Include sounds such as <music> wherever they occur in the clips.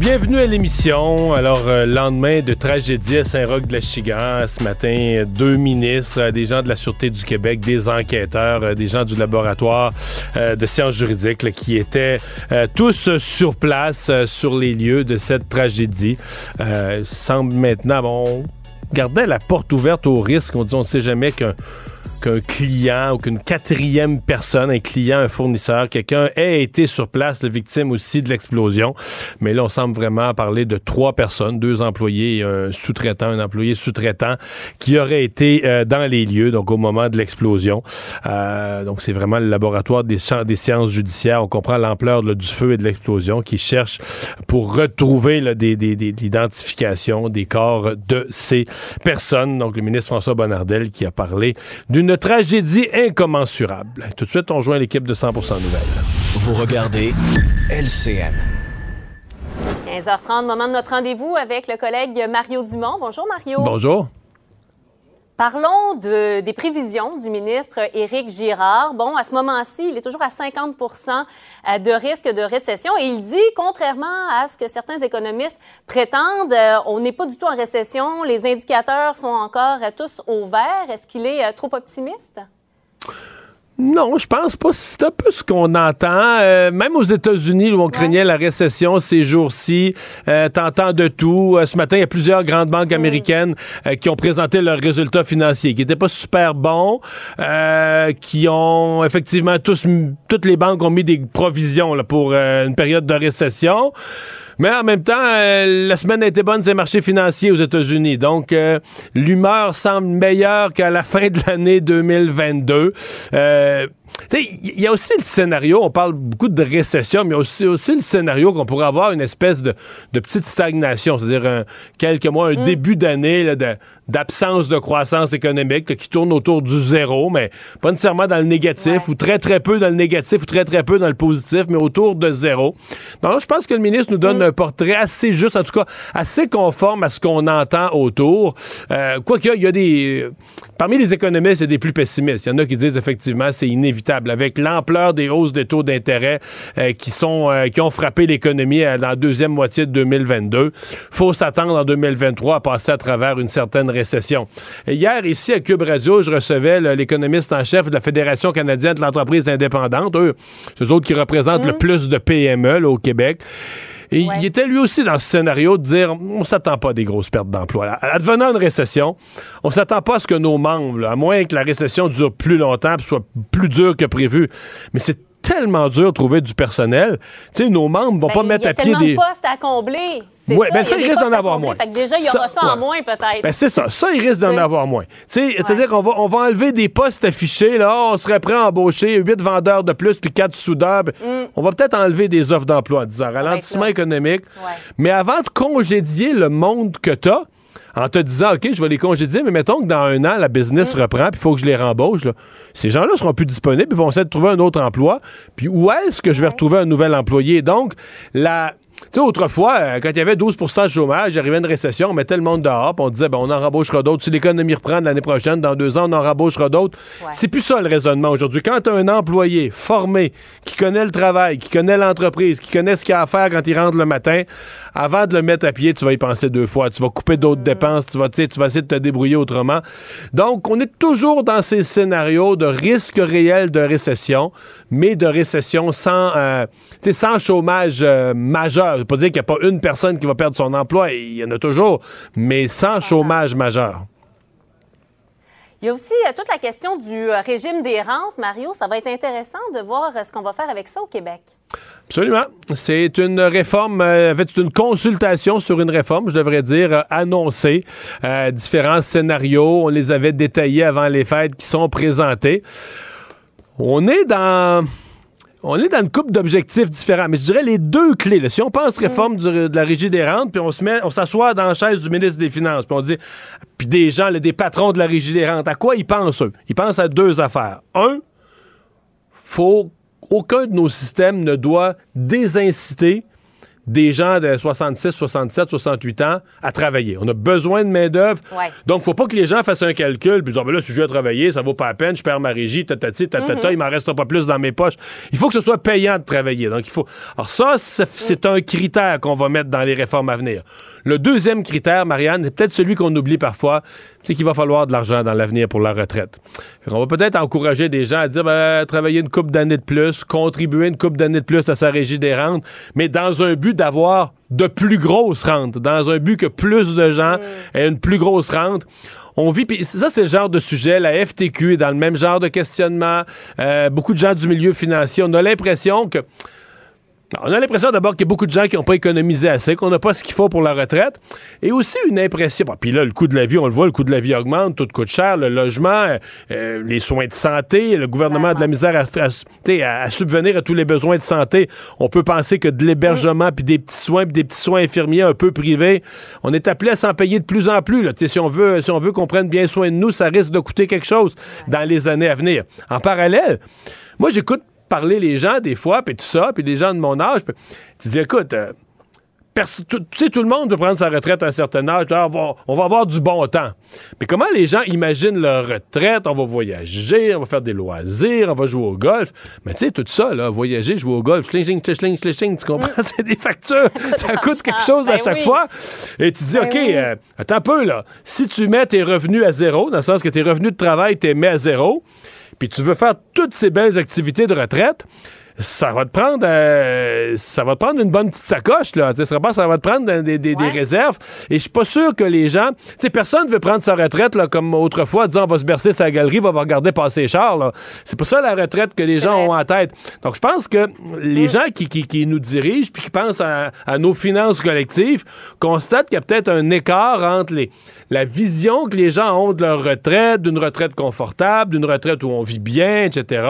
Bienvenue à l'émission. Alors, euh, lendemain de tragédie à Saint-Roch-de-la-Chigan, ce matin, deux ministres, euh, des gens de la Sûreté du Québec, des enquêteurs, euh, des gens du laboratoire de sciences juridiques qui étaient tous sur place, sur les lieux de cette tragédie. Semble maintenant, bon, gardait la porte ouverte au risque. On dit, on ne sait jamais qu'un qu'un client ou qu'une quatrième personne, un client, un fournisseur, quelqu'un ait été sur place, la victime aussi de l'explosion. Mais là, on semble vraiment parler de trois personnes, deux employés et un sous-traitant, un employé sous-traitant qui aurait été euh, dans les lieux, donc au moment de l'explosion. Euh, donc, c'est vraiment le laboratoire des, des sciences judiciaires. On comprend l'ampleur du feu et de l'explosion qui cherche pour retrouver des- l'identification des corps de ces personnes. Donc, le ministre François Bonnardel qui a parlé d'une tragédie incommensurable. Tout de suite, on joint l'équipe de 100% Nouvelles. Vous regardez LCN. 15h30, moment de notre rendez-vous avec le collègue Mario Dumont. Bonjour Mario. Bonjour. Parlons de, des prévisions du ministre Éric Girard. Bon, à ce moment-ci, il est toujours à 50% euh, de risque de récession et il dit, contrairement à ce que certains économistes prétendent, euh, on n'est pas du tout en récession, les indicateurs sont encore euh, tous au vert. Est-ce qu'il est trop optimiste? Non, je pense pas. C'est un peu ce qu'on entend. Euh, même aux États-Unis, où on craignait la récession ces jours-ci, euh, t'entends de tout. Euh, ce matin, il y a plusieurs grandes banques américaines euh, qui ont présenté leurs résultats financiers, qui n'étaient pas super bons, euh, qui ont effectivement tous, toutes les banques ont mis des provisions là, pour euh, une période de récession. Mais en même temps, euh, la semaine a été bonne sur les marchés financiers aux États-Unis. Donc, euh, l'humeur semble meilleure qu'à la fin de l'année 2022. Euh, il y a aussi le scénario, on parle beaucoup de récession, mais aussi, aussi le scénario qu'on pourrait avoir une espèce de, de petite stagnation, c'est-à-dire quelques mois, un début d'année de- d'absence de croissance économique là, qui tourne autour du zéro, mais pas nécessairement dans le négatif, ou très très peu dans le négatif, ou très très peu dans le positif, mais autour de zéro. Donc, je pense que le ministre nous donne un portrait assez juste, en tout cas assez conforme à ce qu'on entend autour. Euh, Quoique, il y a des... Parmi les économistes, il y a des plus pessimistes. Il y en a qui disent effectivement c'est inévitable. Avec l'ampleur des hausses des taux d'intérêt euh, qui sont euh, qui ont frappé l'économie euh, dans la deuxième moitié de 2022, faut s'attendre en 2023 à passer à travers une certaine récession. Hier, ici à Cube Radio, je recevais l'économiste en chef de la Fédération canadienne de l'entreprise indépendante, eux, c'est eux autres qui représentent le plus de PME là, au Québec. Et il était lui aussi dans ce scénario de dire on s'attend pas à des grosses pertes d'emploi. Advenant une récession, on s'attend pas à ce que nos membres, là, à moins que la récession dure plus longtemps et soit plus dure que prévu. Mais c'est tellement dur de trouver du personnel. Tu sais, nos membres vont pas Ben, mettre il y a à pied tellement des. de postes à combler. C'est Ouais, ça, ben ça, des il risque d'en à avoir moins. Fait que déjà, il y aura ça, en moins, peut-être. Ben, c'est ça. Ça, il risque d'en avoir moins. Tu sais, C'est-à-dire qu'on va, on va enlever des postes affichés. Là, on serait prêt à embaucher 8 vendeurs de plus puis 4 soudeurs. Ben, On va peut-être enlever des offres d'emploi en disant ralentissement Mm. économique. Mais avant de congédier le monde que tu as, en te disant, OK, je vais les congédier, mais mettons que dans un an, la business Mm. reprend, puis il faut que je les rembauche. là. Ces gens-là seront plus disponibles, ils vont essayer de trouver un autre emploi. Puis où est-ce que je vais retrouver un nouvel employé? Donc, la, Tu sais, autrefois, euh, quand il y avait 12% de chômage, il arrivait une récession, on mettait le monde dehors, puis on disait, ben, on en rembauchera d'autres. Si l'économie reprend l'année prochaine, dans deux ans, on en rembauchera d'autres. Ouais. C'est plus ça le raisonnement aujourd'hui. Quand tu as un employé formé, qui connaît le travail, qui connaît l'entreprise, qui connaît ce qu'il a à faire quand il rentre le matin, avant de le mettre à pied, tu vas y penser deux fois. Tu vas couper d'autres dépenses, tu vas, tu vas essayer de te débrouiller autrement. Donc, on est toujours dans ces scénarios de risque réel de récession, mais de récession sans, euh, sans chômage euh, majeur. Je veux pas dire qu'il n'y a pas une personne qui va perdre son emploi, il y en a toujours, mais sans chômage majeur. Il y a aussi euh, toute la question du régime des rentes. Mario, ça va être intéressant de voir ce qu'on va faire avec ça au Québec. Absolument. C'est une réforme, euh, en fait, une consultation sur une réforme, je devrais dire, euh, annoncée. Euh, différents scénarios, on les avait détaillés avant les fêtes qui sont présentés. On est dans... On est dans une coupe d'objectifs différents, mais je dirais les deux clés. Si on pense réforme de la régie des rentes, puis on se met, on s'assoit dans la chaise du ministre des Finances, puis on dit, puis des gens, des patrons de la régie des rentes, à quoi ils pensent eux? Ils pensent à deux affaires. Un, faut aucun de nos systèmes ne doit désinciter des gens de 66, 67, 68 ans à travailler. On a besoin de main-d'œuvre. Ouais. Donc, faut pas que les gens fassent un calcul puis disent, Ah, ben là, si je vais travailler, ça vaut pas la peine, je perds ma régie, tatati, tatata, il m'en restera pas plus dans mes poches. Il faut que ce soit payant de travailler. Donc, il faut. Alors, ça, c'est c'est un critère qu'on va mettre dans les réformes à venir. Le deuxième critère, Marianne, c'est peut-être celui qu'on oublie parfois, c'est qu'il va falloir de l'argent dans l'avenir pour la retraite. Qu'on va peut-être encourager des gens à dire, ben, travailler une coupe d'années de plus, contribuer une coupe d'années de plus à sa régie des rentes, mais dans un but d'avoir de plus grosses rentes, dans un but que plus de gens aient une plus grosse rente. On vit, puis ça, c'est le genre de sujet. La FTQ est dans le même genre de questionnement. Euh, beaucoup de gens du milieu financier. On a l'impression que. On a l'impression d'abord qu'il y a beaucoup de gens qui n'ont pas économisé assez, qu'on n'a pas ce qu'il faut pour la retraite. Et aussi une impression. bon, Puis là, le coût de la vie, on le voit, le coût de la vie augmente, tout coûte cher, le logement, euh, euh, les soins de santé, le gouvernement a de la misère à, à- tu sais, à- à subvenir à tous les besoins de santé. On peut penser que de l'hébergement, puis des petits soins, puis des petits soins infirmiers un peu privés, on est appelé à s'en payer de plus en plus. Là. Tu sais, Si on veut, si on veut qu'on prenne bien soin de nous, ça risque de coûter quelque chose dans les années à venir. En parallèle, moi, j'écoute parler les gens des fois, puis tout ça, puis les gens de mon âge, puis tu dis, écoute, euh, tout, tu sais, tout le monde veut prendre sa retraite à un certain âge, là, on, va, on va avoir du bon temps. Mais comment les gens imaginent leur retraite? On va voyager, on va faire des loisirs, on va jouer au golf. Mais tu sais, tout ça, là, voyager, jouer au golf, schling, schling, schling, schling, tu comprends? <laughs> C'est des factures. ça <laughs> coûte quelque chose à Ben chaque oui. fois. Et tu dis, Ben OK, oui. euh, attends un peu, là. Si tu mets tes revenus à zéro, dans le sens que tes revenus de travail, t'es mis à zéro, puis tu veux faire toutes ces belles activités de retraite, ça va te prendre euh, ça va te prendre une bonne petite sacoche là, Tu sais, ça va ça va te prendre des, des- des Ouais. réserves et je suis pas sûr que les gens, tu sais personne veut prendre sa retraite là comme autrefois disant on va se bercer sa galerie, on va regarder passer les chars là. C'est pas ça la retraite que les gens vrai. ont en tête. Donc je pense que les gens qui, qui- qui nous dirigent puis qui pensent à, à nos finances collectives constatent qu'il y a peut-être un écart entre les la vision que les gens ont de leur retraite, d'une retraite confortable, d'une retraite où on vit bien, etc.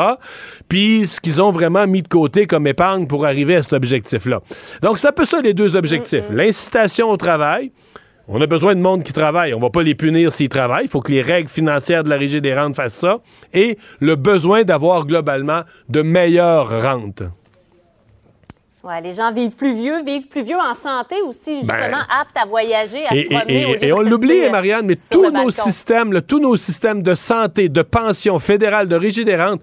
Puis ce qu'ils ont vraiment mis de côté comme épargne pour arriver à cet objectif-là. Donc c'est un peu ça les deux objectifs. L'incitation au travail. On a besoin de monde qui travaille. On va pas les punir s'ils travaillent. Il faut que les règles financières de la Régie des rentes fassent ça. Et le besoin d'avoir globalement de meilleures rentes. Ouais, les gens vivent plus vieux, vivent plus vieux en santé aussi, justement, aptes à voyager, à Ben, Et, se promener. et- au lieu et on l'oublie, euh, Marianne, mais tous nos balcon. systèmes, là, tous nos systèmes de santé, de pension fédérale, de rentes,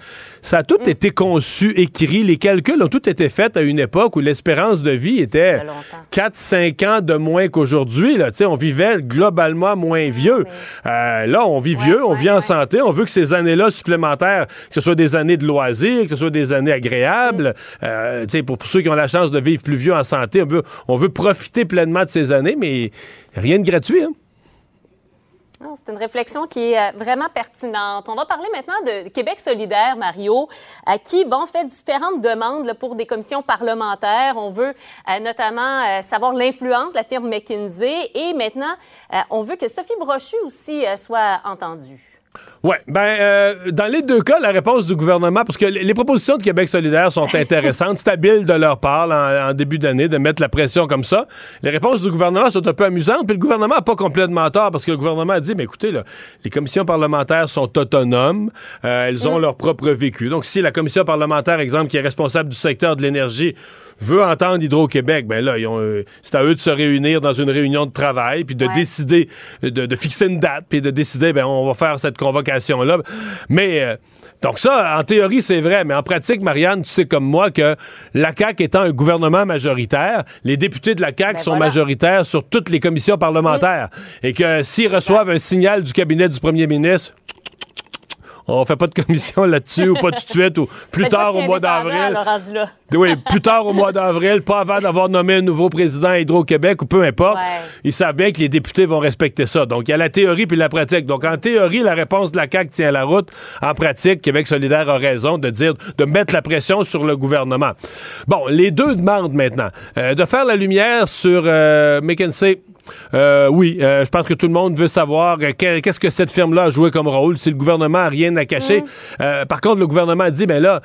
ça a tout Mm. été conçu, écrit. Les calculs ont tout été faits à une époque où l'espérance de vie était Il y a longtemps. 4-5 ans de moins qu'aujourd'hui. On vivait globalement moins vieux. Euh, là, on vit Ouais, vieux, on ouais, vit en santé. On veut que ces années-là supplémentaires, que ce soit des années de loisirs, que ce soit des années agréables, euh, sais, pour, pour ceux qui ont la chance de vivre plus vieux en santé, on veut, on veut profiter pleinement de ces années, mais rien de gratuit. Hein? Ah, C'est une réflexion qui est euh, vraiment pertinente. On va parler maintenant de Québec solidaire, Mario, à qui, bon, fait différentes demandes pour des commissions parlementaires. On veut euh, notamment euh, savoir l'influence de la firme McKinsey et maintenant, on veut que Sophie Brochu aussi soit entendue. Ouais, ben euh, dans les deux cas, la réponse du gouvernement, parce que les propositions de Québec solidaire sont <laughs> intéressantes, stabiles de leur part en, en début d'année de mettre la pression comme ça. Les réponses du gouvernement sont un peu amusantes, puis le gouvernement n'a pas complètement tort parce que le gouvernement a dit, mais écoutez, là, les commissions parlementaires sont autonomes, euh, elles ont leur propre vécu. Donc si la commission parlementaire, exemple, qui est responsable du secteur de l'énergie, veut entendre Hydro-Québec, ben là, ils ont, euh, c'est à eux de se réunir dans une réunion de travail, puis de Ouais. décider, de, de fixer une date, puis de décider, ben on va faire cette convocation-là. Mais euh, donc ça, en théorie, c'est vrai, mais en pratique, Marianne, tu sais comme moi que la CAQ étant un gouvernement majoritaire, les députés de la CAQ Ben sont voilà. majoritaires sur toutes les commissions parlementaires. Et que s'ils reçoivent un signal du cabinet du premier ministre, on fait pas de commission <laughs> là-dessus, ou pas tout de suite, ou plus tard au mois d'avril. là, rendu là. <laughs> Oui, plus tard au mois d'avril, pas avant d'avoir nommé un nouveau président à Hydro-Québec ou peu importe. Ouais. Ils savent bien que les députés vont respecter ça. Donc, il y a la théorie puis la pratique. Donc, en théorie, la réponse de la CAQ tient la route. En pratique, Québec solidaire a raison de dire, de mettre la pression sur le gouvernement. Bon, les deux demandent maintenant euh, de faire la lumière sur euh, McKinsey. Euh, oui, euh, je pense que tout le monde veut savoir que- qu'est-ce que cette firme-là a joué comme rôle, si le gouvernement a rien à cacher. Euh, par contre, le gouvernement a dit, ben là,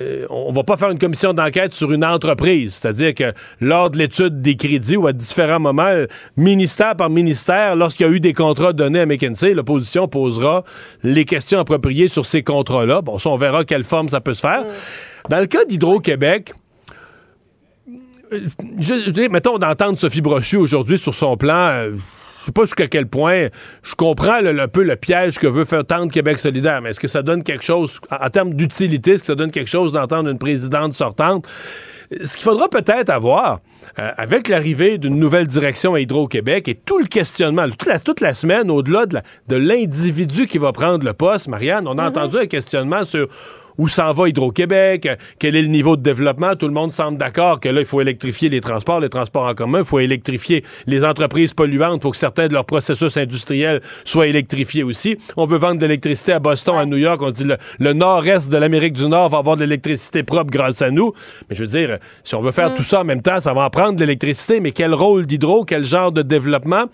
euh, on va pas faire une commission d'enquête sur une entreprise. C'est-à-dire que lors de l'étude des crédits ou à différents moments, euh, ministère par ministère, lorsqu'il y a eu des contrats donnés à McKinsey, l'opposition posera les questions appropriées sur ces contrats-là. Bon, ça, on verra quelle forme ça peut se faire. Dans le cas d'Hydro-Québec, je, je dis, mettons d'entendre Sophie Brochu aujourd'hui sur son plan. euh, je sais pas jusqu'à quel point je comprends le- un peu le piège que veut faire tendre Québec solidaire, mais est-ce que ça donne quelque chose, en, en termes d'utilité, est-ce que ça donne quelque chose d'entendre une présidente sortante? Ce qu'il faudra peut-être avoir, euh, avec l'arrivée d'une nouvelle direction à Hydro-Québec et tout le questionnement, toute la, toute la semaine, au-delà de l'individu qui va prendre le poste, Marianne, on a entendu un questionnement sur où s'en va Hydro-Québec, quel est le niveau de développement? Tout le monde semble d'accord que là, il faut électrifier les transports, les transports en commun, il faut électrifier les entreprises polluantes, il faut que certains de leurs processus industriels soient électrifiés aussi. On veut vendre de l'électricité à Boston, à New York. On se dit le, le nord-est de l'Amérique du Nord va avoir de l'électricité propre grâce à nous. Mais je veux dire, si on veut faire tout ça en même temps, ça va en prendre de l'électricité, mais quel rôle d'hydro, quel genre de développement?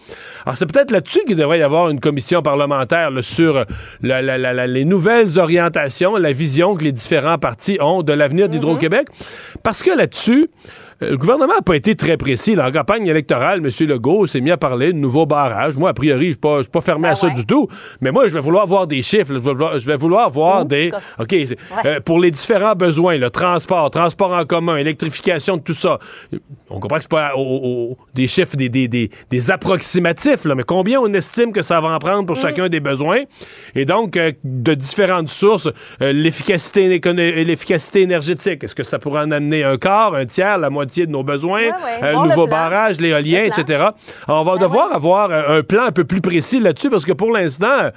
Alors, c'est peut-être là-dessus qu'il devrait y avoir une commission parlementaire là, sur la- la- la- la- les nouvelles orientations, la vision que les différents partis ont de l'avenir d'Hydro-Québec. Parce que là-dessus, le gouvernement n'a pas été très précis. Là, en campagne électorale, M. Legault s'est mis à parler de nouveaux barrages. Moi, a priori, je ne suis pas, fermé Ah à ça du tout. Mais moi, je vais vouloir voir des chiffres. Je vais vouloir, je vais vouloir voir Ouh, des... OK, euh, pour les différents besoins, le transport, transport en commun, électrification de tout ça. On comprend que c'est pas au- au- au- des chiffres, des, des, des, des approximatifs, là, mais combien on estime que ça va en prendre pour chacun des besoins? Et donc, euh, de différentes sources, euh, l'efficacité énergétique, est-ce que ça pourrait en amener un quart, un tiers, la moitié de nos besoins? Ouais, ouais. Bon, le nouveau barrage, l'éolien, etc. Alors, on va devoir avoir un, un plan un peu plus précis là-dessus, parce que pour l'instant,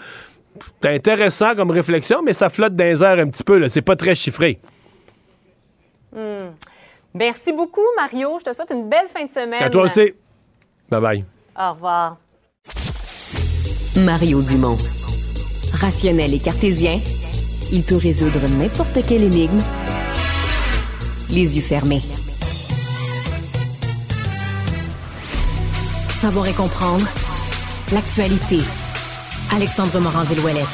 c'est intéressant comme réflexion, mais ça flotte dans les airs un petit peu. là. C'est pas très chiffré. Merci beaucoup, Mario. Je te souhaite une belle fin de semaine. À toi aussi. Bye bye. Au revoir. Mario Dumont. Rationnel et cartésien, il peut résoudre n'importe quelle énigme les yeux fermés. Savoir et comprendre l'actualité. Alexandre Morand-Villouellette.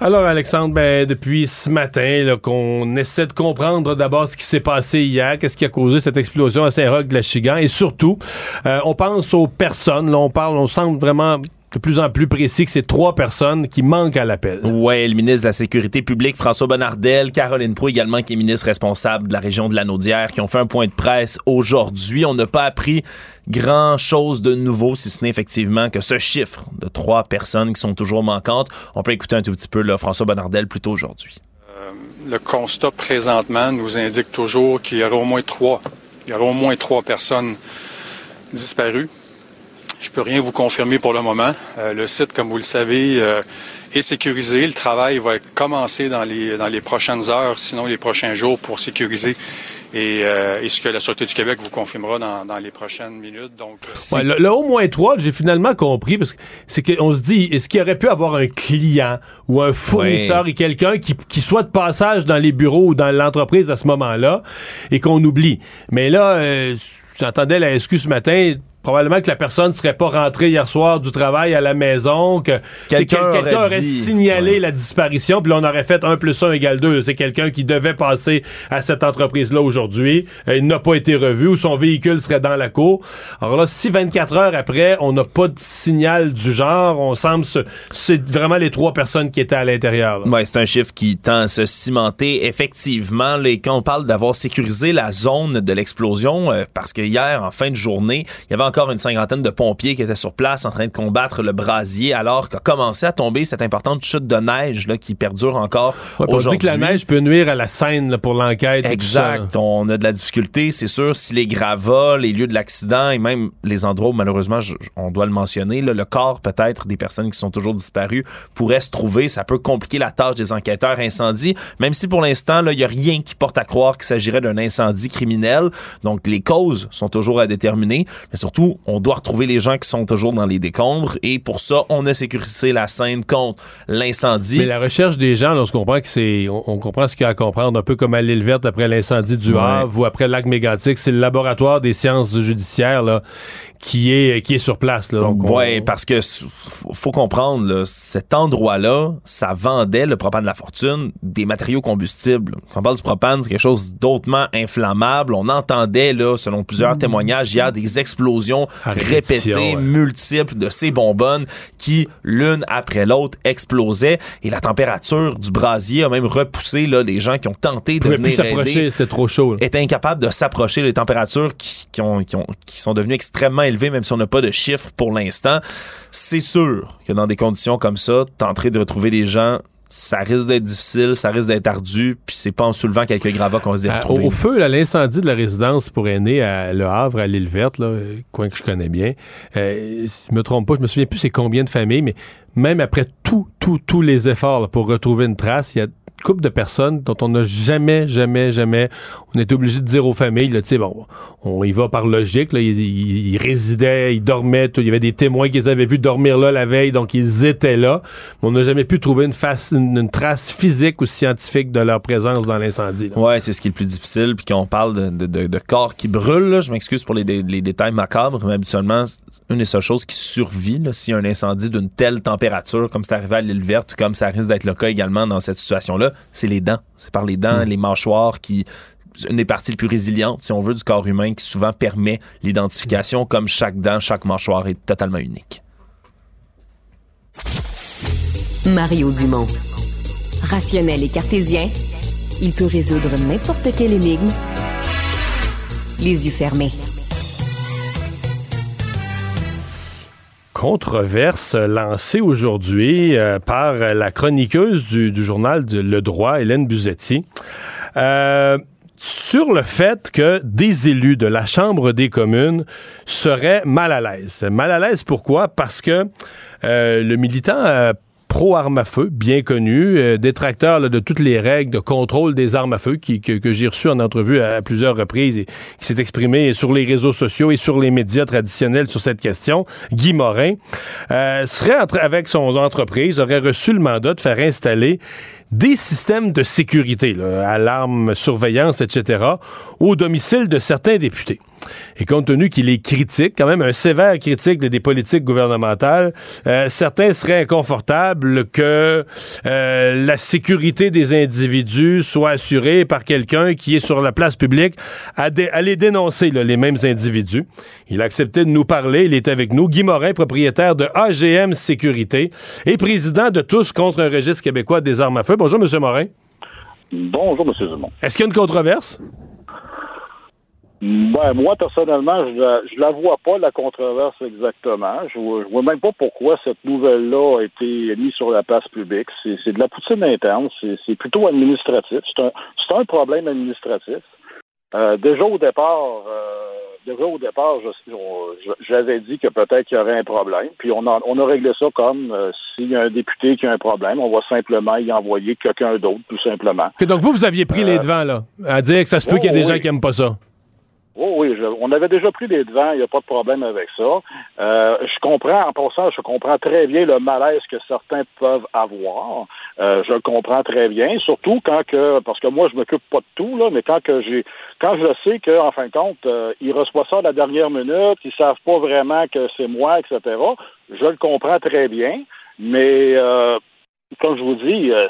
Alors, Alexandre, ben, depuis ce matin, qu'on essaie de comprendre d'abord ce qui s'est passé hier, qu'est-ce qui a causé cette explosion à Saint-Roch de la Chigan, et surtout, euh, on pense aux personnes, là, on parle, on semble vraiment de plus en plus précis que c'est trois personnes qui manquent à l'appel. Ouais, le ministre de la Sécurité publique, François Bonnardel, Caroline Proux également, qui est ministre responsable de la région de la Naudière, qui ont fait un point de presse aujourd'hui. On n'a pas appris grand-chose de nouveau, si ce n'est effectivement que ce chiffre de trois personnes qui sont toujours manquantes. On peut écouter un tout petit peu là, François Bonnardel plus tôt aujourd'hui. Le constat présentement nous indique toujours qu'il y aura au moins trois. Il y aura au moins trois personnes disparues. Je peux rien vous confirmer pour le moment. Euh, le site, comme vous le savez, euh, est sécurisé. Le travail va commencer dans les, dans les prochaines heures, sinon les prochains jours, pour sécuriser. Et, euh, et ce que la Sûreté du Québec vous confirmera dans, dans les prochaines minutes. Donc, euh, Ouais, le, le au moins 3, j'ai finalement compris, parce que c'est qu'on se dit, est-ce qu'il aurait pu avoir un client ou un fournisseur et quelqu'un qui, qui soit de passage dans les bureaux ou dans l'entreprise à ce moment-là et qu'on oublie? Mais là, euh, j'entendais la SQ ce matin, probablement que la personne serait pas rentrée hier soir du travail à la maison, que Quelqu'un que aurait aurait, dit, signalé ouais. la disparition, puis là, on aurait fait 1 plus 1 égale 2. C'est quelqu'un qui devait passer à cette entreprise-là aujourd'hui. Euh, il n'a pas été revu ou son véhicule serait dans la cour. Alors là, si 24 heures après, on n'a pas de signal du genre, on semble se... C'est vraiment les trois personnes qui étaient à l'intérieur. Ouais, c'est un chiffre qui tend à se cimenter. Effectivement, les, quand on parle d'avoir sécurisé la zone de l'explosion, euh, parce que hier, en fin de journée, il y avait encore une cinquantaine de pompiers qui étaient sur place en train de combattre le brasier, alors qu'a commencé à tomber cette importante chute de neige là, qui perdure encore Ouais, puis on dit aujourd'hui. que la neige peut nuire à la scène là, pour l'enquête. ça. Exact. On a de la difficulté, c'est sûr, si les gravats, les lieux de l'accident et même les endroits où malheureusement je- on doit le mentionner, là, le corps peut-être des personnes qui sont toujours disparues pourrait se trouver. Ça peut compliquer la tâche des enquêteurs incendie, même si pour l'instant, il n'y a rien qui porte à croire qu'il s'agirait d'un incendie criminel. Donc les causes sont toujours à déterminer, mais surtout, on doit retrouver les gens qui sont toujours dans les décombres et pour ça, on a sécurisé la scène contre l'incendie. Mais la recherche des gens, là, on se comprend que c'est, on, on comprend ce qu'il y a à comprendre, un peu comme à l'île verte après l'incendie du Ouais. Havre ou après le lac c'est le laboratoire des sciences judiciaires là, qui est qui est sur place. Là, donc on- ouais, parce que faut, comprendre, là, cet endroit-là, ça vendait le propane de la fortune des matériaux combustibles. Quand on parle du propane, c'est quelque chose d'autrement inflammable. On entendait, là, selon plusieurs témoignages, hier, des explosions Répétées, ouais. multiples de ces bonbonnes qui, l'une après l'autre, explosaient. Et la température du brasier a même repoussé là, les gens qui ont tenté de venir aider s'approcher, c'était trop chaud. là. incapable de s'approcher des températures qui, qui ont, qui, ont- qui sont devenues extrêmement élevées, même si on n'a pas de chiffres pour l'instant. C'est sûr que dans des conditions comme ça, tenter de retrouver les gens, ça risque d'être difficile, ça risque d'être ardu, puis c'est pas en soulevant quelques gravats qu'on va se retrouver. au, au feu, là, l'incendie de la résidence pour aînés à Le Havre, à l'île verte, là, coin que je connais bien. Euh, si je me trompe pas, je me souviens plus c'est combien de familles, mais même après tout, tout, tous les efforts là, pour retrouver une trace, il y a couple de personnes dont on n'a jamais, jamais, jamais, on était obligé de dire aux familles, tu sais, bon, on y va par logique, là, ils, résidaient, ils dormaient, il y avait des témoins qui les avaient vus dormir là la veille, donc ils étaient là, mais on n'a jamais pu trouver une, face, une, trace physique ou scientifique de leur présence dans l'incendie. Ouais, c'est ce qui est le plus difficile. Puis quand on parle de, de- de- de corps qui brûlent, là, je m'excuse pour les, les détails macabres, mais habituellement, une des seules choses qui survit s'il y a un incendie d'une telle température, comme c'est arrivé à l'île verte, comme ça risque d'être le cas également dans cette situation-là, c'est les dents. C'est par les dents, les mâchoires qui une des parties les plus résilientes, si on veut, du corps humain qui souvent permet l'identification, comme chaque dent, chaque mâchoire est totalement unique. Mario Dumont. Rationnel et cartésien, il peut résoudre n'importe quelle énigme les yeux fermés. Controverse lancée aujourd'hui euh, par la chroniqueuse du, journal Le Droit, Hélène Buzetti, euh, sur le fait que des élus de la Chambre des communes seraient mal à l'aise. Mal à l'aise pourquoi? Parce que euh, le militant pro-armes à feu, bien connu, euh, détracteur de toutes les règles de contrôle des armes à feu que, j'ai reçu en entrevue à, plusieurs reprises et qui s'est exprimé sur les réseaux sociaux et sur les médias traditionnels sur cette question, Guy Morin, euh, serait avec son entreprise, aurait reçu le mandat de faire installer des systèmes de sécurité, là, alarmes, surveillance, etc., au domicile de certains députés. Et compte tenu qu'il est critique, quand même un sévère critique des politiques gouvernementales, euh, certains seraient inconfortables que euh, la sécurité des individus soit assurée par quelqu'un qui est sur la place publique à, dé- à les dénoncer, là, les mêmes individus. Il a accepté de nous parler, il est avec nous. Guy Morin, propriétaire de AGM Sécurité et président de Tous contre un registre québécois des armes à feu. Bonjour, M. Morin. Bonjour, M. Dumont. Est-ce qu'il y a une controverse? Ben, moi, personnellement, je la, je la vois pas, la controverse exactement. Je vois, je vois même pas pourquoi cette nouvelle-là a été mise sur la place publique. C'est de la poutine interne. C'est plutôt administratif. C'est un, problème administratif. Euh, déjà au départ, euh, déjà au départ, j'avais dit que peut-être qu'il y aurait un problème. Puis on a, on a réglé ça comme euh, s'il y a un député qui a un problème, on va simplement y envoyer quelqu'un d'autre, tout simplement. Ok, donc vous, vous aviez pris les devants, là, à dire que ça se peut qu'il y ait des oui. gens qui aiment pas ça. Oh oui, je- on avait déjà pris les devants, il n'y a pas de problème avec ça. Euh, je comprends, en passant, je comprends très bien le malaise que certains peuvent avoir. Euh, je le comprends très bien, surtout quand que, parce que moi, je m'occupe pas de tout, là, mais quand que j'ai, quand je sais qu'en fin de compte, euh, ils reçoivent ça à la dernière minute, ils savent pas vraiment que c'est moi, etc., je le comprends très bien, mais euh, comme je vous dis, euh,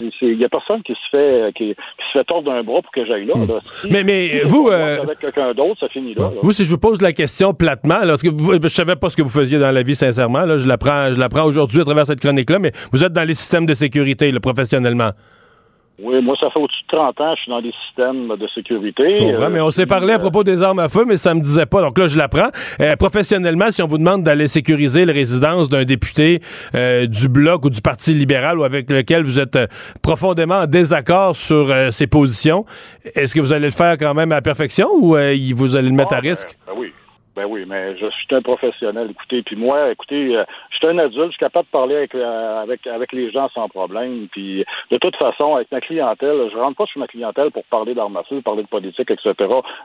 il y a personne qui se fait qui, qui se fait tordre d'un bras pour que j'aille là. là. Si- Hmm. Mais- mais, si vous, euh, avec quelqu'un d'autre, ça finit là. là. Vous, si je vous pose la question platement, là, parce que vous- je savais pas ce que vous faisiez dans la vie, sincèrement, là, je l'apprends, je l'apprends aujourd'hui à travers cette chronique-là, mais vous êtes dans les systèmes de sécurité, là, professionnellement. Oui, moi, ça fait au-dessus de 30 ans, je suis dans des systèmes de sécurité. Je Euh, mais on s'est parlé à propos des armes à feu, mais ça me disait pas. Donc là, je l'apprends. Euh, professionnellement, si on vous demande d'aller sécuriser les résidences d'un député euh, du Bloc ou du Parti libéral ou avec lequel vous êtes euh, profondément en désaccord sur ses positions, est-ce que vous allez le faire quand même à la perfection ou vous allez le mettre ah, à ben, risque? Ben, oui. Ben oui, mais je suis un professionnel. Écoutez, puis moi, écoutez, euh, je suis un adulte, je suis capable de parler avec, euh, avec, avec les gens sans problème. Puis de toute façon, avec ma clientèle, je rentre pas sur ma clientèle pour parler d'armes parler de politique, etc.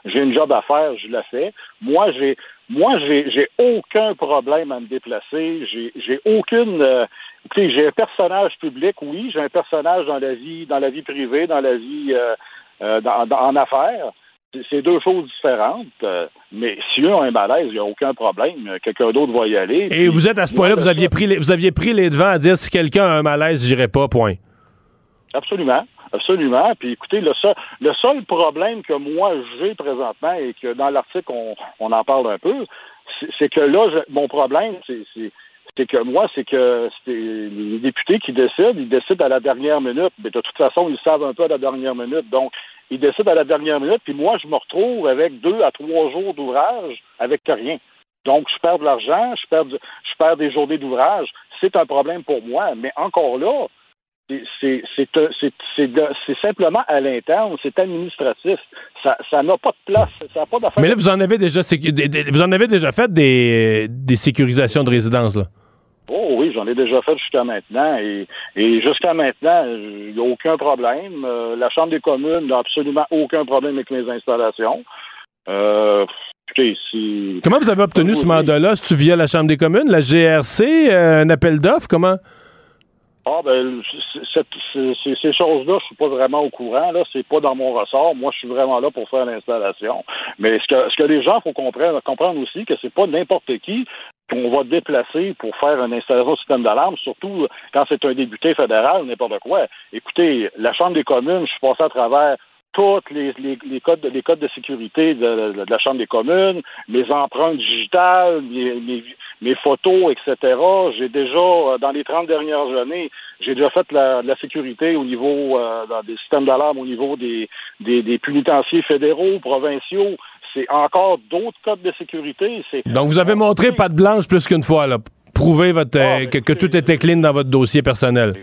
J'ai une job à faire, je la fais. Moi, j'ai moi, j'ai aucun problème à me déplacer. J'ai j'ai aucune euh, écoutez, j'ai un personnage public, oui, j'ai un personnage dans la vie, dans la vie privée, dans la vie euh, euh, dans- en affaires. C'est- deux choses différentes. euh, mais si eux ont un malaise, il n'y a aucun problème. Quelqu'un d'autre va y aller. Et vous êtes à ce point-là, vous aviez pris les, vous aviez pris les devants à dire si quelqu'un a un malaise, j'irai pas, point. Absolument. Absolument. Puis écoutez, le seul, le seul problème que moi j'ai présentement et que dans l'article on, on en parle un peu, c'est- c'est que là, je- mon problème, c'est c'est- que moi, c'est que les députés qui décident, ils décident à la dernière minute. Mais de toute façon, ils savent un peu à la dernière minute. Donc, ils décident à la dernière minute, puis moi, je me retrouve avec deux à trois jours d'ouvrage avec rien. Donc, je perds de l'argent, je perds, du- je perds des journées d'ouvrage. C'est un problème pour moi. Mais encore là, c'est- c'est simplement à l'interne, c'est administratif. Ça n'a pas de place. Mais là, vous en avez déjà, vous en avez déjà fait des, des sécurisations de résidence, là? J'en ai déjà fait jusqu'à maintenant et, et jusqu'à maintenant, il n'y a aucun problème. Euh, la Chambre des communes n'a absolument aucun problème avec mes installations. Euh, écoutez, si... Comment vous avez obtenu ce mandat-là? C'est-tu via la Chambre des communes, la GRC, euh, un appel d'offres? Comment? Ah ben c- cette- c- c- ces choses-là, je suis pas vraiment au courant. Là, c'est pas dans mon ressort. Moi, je suis vraiment là pour faire l'installation. Mais ce que ce que les gens faut comprendre, comprendre aussi, que c'est pas n'importe qui qu'on va déplacer pour faire une installation de système d'alarme, surtout quand c'est un député fédéral, n'importe quoi. Écoutez, la Chambre des communes, je suis passé à travers tous les, les, les codes, de- les codes de sécurité de, de- de la Chambre des communes, mes empreintes digitales, mes, mes, mes photos, etc. J'ai déjà, euh, dans les 30 dernières années, j'ai déjà fait la, la sécurité au niveau euh, des systèmes d'alarme, au niveau des, des, des pénitenciers fédéraux, provinciaux. C'est encore d'autres codes de sécurité. Donc, vous avez montré patte blanche plus qu'une fois, là. Prouver votre, Ah, euh, ben, que, que tout était clean dans votre dossier personnel.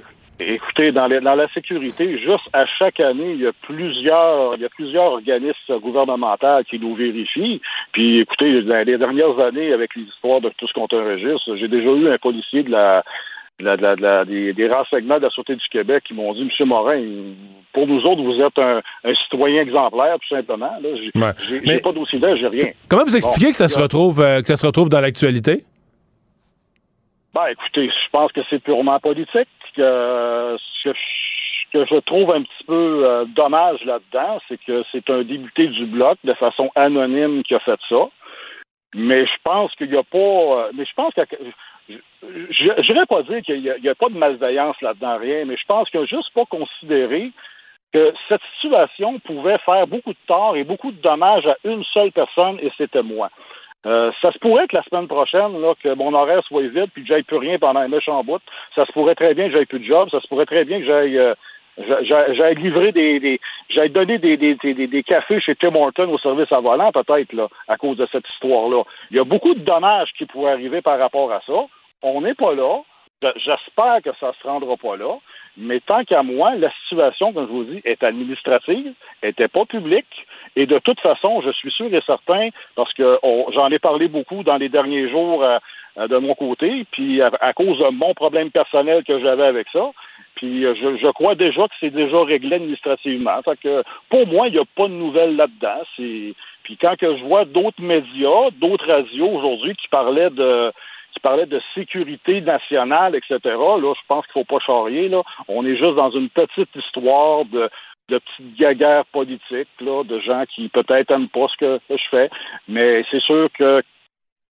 Écoutez, dans, les- dans la sécurité, juste à chaque année, il y a plusieurs, il y a plusieurs organismes gouvernementaux qui nous vérifient. Puis, écoutez, dans les dernières années, avec les histoires de tous contre un registre, j'ai déjà eu un policier de la, de la- de la- de la- des, des renseignements de la Sûreté du Québec qui m'ont dit, Monsieur Morin, pour nous autres, vous êtes un, un citoyen exemplaire, tout simplement. Là, j'ai, Ouais. pas d'aussi j'ai rien. Comment vous expliquez Bon, que ça se retrouve, euh, que ça se retrouve dans l'actualité? Ben, écoutez, je pense que c'est purement politique. Que, ce que, je- trouve un petit peu euh, dommage là-dedans, c'est que c'est un député du bloc de façon anonyme qui a fait ça. Mais je pense qu'il n'y a pas. euh, mais je pense que. Je ne pas dire qu'il n'y a, a, pas de malveillance là-dedans, rien, mais je pense qu'il n'a juste pas considéré que cette situation pouvait faire beaucoup de tort et beaucoup de dommages à une seule personne, et c'était moi. Euh, ça se pourrait que la semaine prochaine, là, que mon horaire soit vide puis que j'aille plus rien pendant un méchant bout. Ça se pourrait très bien que j'aille plus de job. Ça se pourrait très bien que j'aille euh, j'aille livrer des, j'aille donner des, des, cafés chez Tim Horton au service à volant, peut-être, là, à cause de cette histoire-là. Il y a beaucoup de dommages qui pourraient arriver par rapport à ça. On n'est pas là. J'espère que ça se rendra pas là. Mais tant qu'à moi, la situation, comme je vous dis, est administrative, était pas publique, et de toute façon, je suis sûr et certain, parce que on- j'en ai parlé beaucoup dans les derniers jours euh, de mon côté, puis à, cause de mon problème personnel que j'avais avec ça. Puis je, je crois déjà que c'est déjà réglé administrativement. Fait que pour moi, il n'y a pas de nouvelles là-dedans. Puis quand que je vois d'autres médias, d'autres radios aujourd'hui qui parlaient de qui parlaient de sécurité nationale, etc. Là, je pense qu'il ne faut pas charrier. Là. On est juste dans une petite histoire de, de petites gaguères politiques, là, de gens qui peut-être n'aiment pas ce que, je fais. Mais c'est sûr que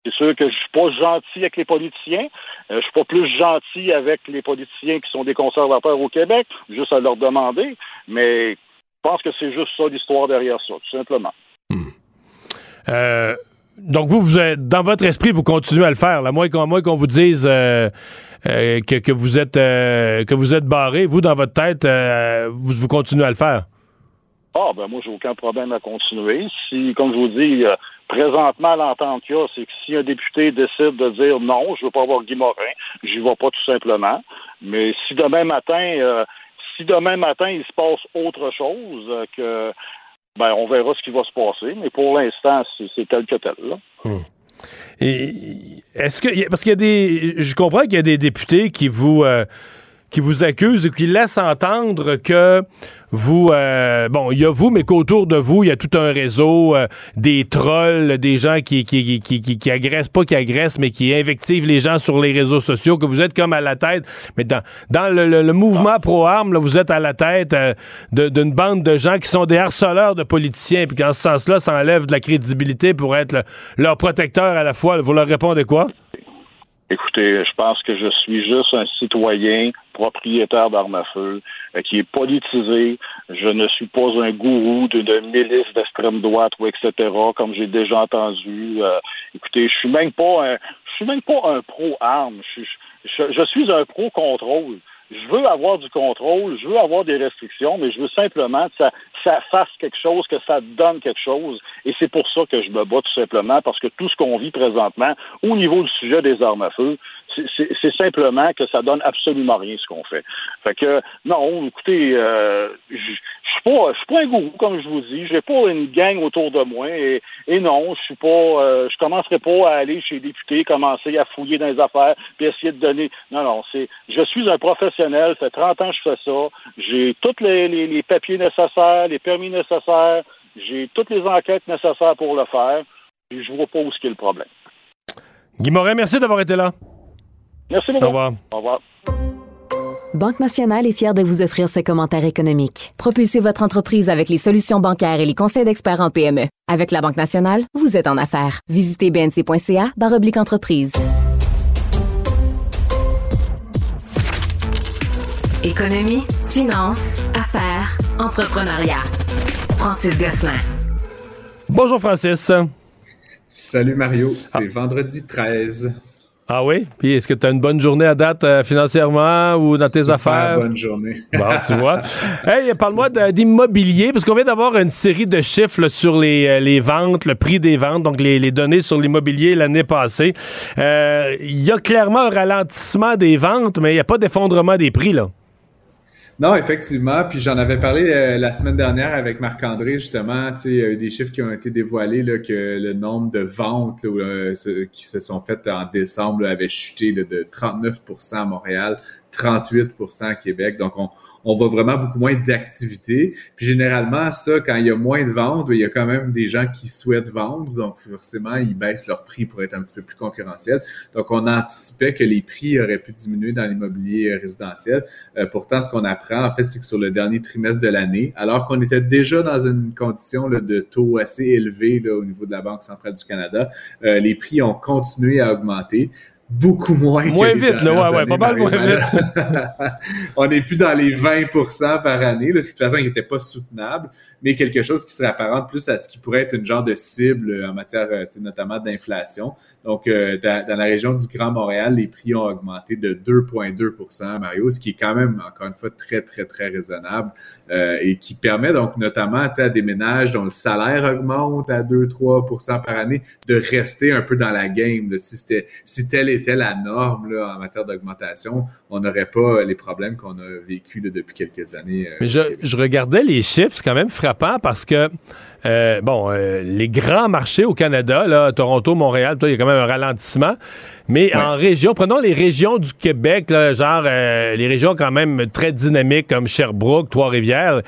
c'est sûr que je suis pas gentil avec les politiciens. Euh, je suis pas plus gentil avec les politiciens qui sont des conservateurs au Québec, juste à leur demander. Mais je pense que c'est juste ça l'histoire derrière ça, tout simplement. Hmm. Euh, donc vous, vous êtes, dans votre esprit, vous continuez à le faire, là, moins qu'on vous dise euh, euh, que, vous êtes que vous êtes barré, vous dans votre tête, vous, vous continuez à le faire. Ah ben moi j'ai aucun problème à continuer. Si, comme je vous dis, présentement l'entente qu'il y a, c'est que si un député décide de dire non, je veux pas avoir Guy Morin, j'y vais pas tout simplement. Mais si demain matin si demain matin il se passe autre chose que ben, on verra ce qui va se passer, mais pour l'instant, c'est tel que tel. Là. Hmm. Et est-ce que parce qu'il y a des je comprends qu'il y a des députés qui vous euh, qui vous accusent ou qui laissent entendre que vous, euh, bon, il y a vous, mais qu'autour de vous, il y a tout un réseau, euh, des trolls, des gens qui qui, qui, qui, qui, agressent, pas qui agressent, mais qui invectivent les gens sur les réseaux sociaux, que vous êtes comme à la tête, mais dans, dans le, mouvement pro-armes, vous êtes à la tête euh, d'une bande de gens qui sont des harceleurs de politiciens, puis qu'en ce sens-là, ça enlève de la crédibilité pour être leur protecteur à la fois. Vous leur répondez quoi? Écoutez, je pense que je suis juste un citoyen propriétaire d'armes à feu euh, qui est politisé. Je ne suis pas un gourou de, milice d'extrême droite ou etc. comme j'ai déjà entendu. Euh, écoutez, je suis même pas un, je suis même pas un pro armes. Je, je suis un pro contrôle je veux avoir du contrôle, je veux avoir des restrictions, mais je veux simplement que ça, ça fasse quelque chose, que ça donne quelque chose. Et c'est pour ça que je me bats tout simplement, parce que tout ce qu'on vit présentement au niveau du sujet des armes à feu, c'est simplement que ça donne absolument rien ce qu'on fait. Fait que non, écoutez, euh, je suis pas, pas un gourou comme je vous dis. J'ai pas une gang autour de moi et, non, je suis pas, euh, je commencerai pas à aller chez les députés, commencer à fouiller dans les affaires puis essayer de donner. Non, non, c'est, je suis un professionnel. Ça fait 30 ans que je fais ça. J'ai tous les, les, papiers nécessaires, les permis nécessaires. J'ai toutes les enquêtes nécessaires pour le faire. Et je vois pas où est le problème. Guy Morin, merci d'avoir été là. Merci beaucoup. Au revoir. Au revoir. Banque Nationale est fière de vous offrir ce commentaire économique. Propulsez votre entreprise avec les solutions bancaires et les conseils d'experts en PME. Avec la Banque Nationale, vous êtes en affaires. Visitez bnc.ca oblique entreprise. Économie, finance, affaires, entrepreneuriat. Francis Gosselin. Bonjour Francis. Salut Mario, c'est ah. vendredi 13. Ah oui? Puis est-ce que tu as une bonne journée à date euh, financièrement ou dans tes Super affaires? bonne journée. <laughs> Bon, tu vois. hey, parle-moi d'immobilier, parce qu'on vient d'avoir une série de chiffres sur les, euh, les, ventes, le prix des ventes, donc les, les données sur l'immobilier l'année passée. Euh, il y a clairement un ralentissement des ventes, mais il n'y a pas d'effondrement des prix, là. Non, effectivement. Puis j'en avais parlé euh, la semaine dernière avec Marc-André, justement. Tu sais, il y a eu des chiffres qui ont été dévoilés, là, que le nombre de ventes euh, qui se sont faites en décembre avait chuté de 39% à Montréal, 38% à Québec. Donc, on, on voit vraiment beaucoup moins d'activité. Puis généralement, ça, quand il y a moins de ventes, il y a quand même des gens qui souhaitent vendre. Donc, forcément, ils baissent leur prix pour être un petit peu plus concurrentiel. Donc, on anticipait que les prix auraient pu diminuer dans l'immobilier résidentiel. Euh, pourtant, ce qu'on apprend, en fait, c'est que sur le dernier trimestre de l'année, alors qu'on était déjà dans une condition de taux assez élevé au niveau de la Banque centrale du Canada, euh, les prix ont continué à augmenter beaucoup moins. Moins vite, là, ouais, ouais, pas mal moins vite. <laughs> on n'est plus dans les 20% par année, là, ce qui de toute façon n'était pas soutenable, mais quelque chose qui se apparente plus à ce qui pourrait être une genre de cible euh, en matière euh, notamment d'inflation. Donc, euh, dans, la région du Grand Montréal, les prix ont augmenté de 2,2% Mario, ce qui est quand même, encore une fois, très, très, très raisonnable et qui permet donc notamment à des ménages dont le salaire augmente à 2-3% par année de rester un peu dans la game. Si c'était si tel était la norme là, en matière d'augmentation, on n'aurait pas les problèmes qu'on a vécu depuis quelques années. Mais je, je regardais les chiffres, c'est quand même frappant parce que euh, bon, euh, les grands marchés au Canada, là, Toronto, Montréal, il y a quand même un ralentissement. Mais en région, prenons les régions du Québec, là, genre euh, les régions quand même très dynamiques comme Sherbrooke, Trois-Rivières,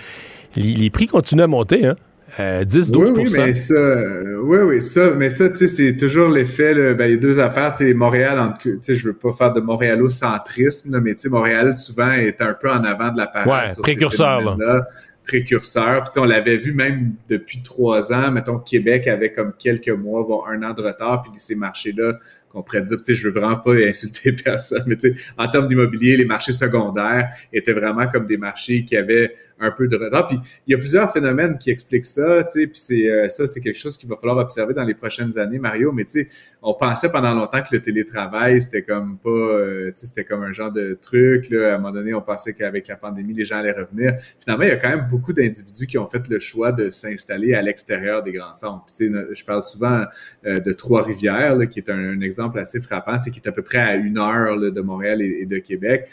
les, les prix continuent à monter, hein? 10-12 oui, oui, mais ça, euh, oui, oui, ça, mais ça, tu sais, c'est toujours l'effet, là, ben, il y a deux affaires, tu sais, Montréal, tu sais, je veux pas faire de montréalocentrisme, là, mais tu sais, Montréal, souvent, est un peu en avant de la parade. Ouais, précurseur, là. Précurseur. Puis, on l'avait vu même depuis trois ans. Mettons, Québec avait comme quelques mois, voire un an de retard. Puis, ces marchés-là on pourrait dire, tu sais, je veux vraiment pas insulter <laughs> personne, mais tu sais, en termes d'immobilier, les marchés secondaires étaient vraiment comme des marchés qui avaient un peu de retard. Puis il y a plusieurs phénomènes qui expliquent ça, tu sais, puis c'est euh, ça, c'est quelque chose qu'il va falloir observer dans les prochaines années, Mario. Mais tu sais, on pensait pendant longtemps que le télétravail c'était comme pas, euh, tu sais, c'était comme un genre de truc. Là, à un moment donné, on pensait qu'avec la pandémie, les gens allaient revenir. Finalement, il y a quand même beaucoup d'individus qui ont fait le choix de s'installer à l'extérieur des grands centres. tu sais, je parle souvent euh, de Trois-Rivières, qui est un, exemple assez frappant, qui est à peu près à une heure de Montréal et, de Québec.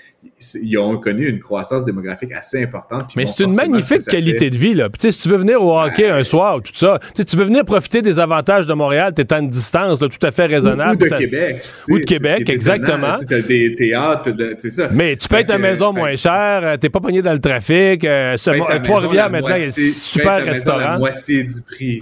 Ils ont connu une croissance démographique assez importante. Mais c'est une magnifique qualité de vie. Là. si tu veux venir au hockey un soir, tout ça, tu veux venir profiter des avantages de Montréal, tu es à une distance tout à fait raisonnable. Ou, de Québec. Ou de Québec, exactement. Tu as des théâtres, c'est ça. Mais tu payes ta maison moins cher, euh, t'es pas pogné dans le trafic. Euh, Trois-Rivières, maintenant, il y a super restaurant. la moitié du prix.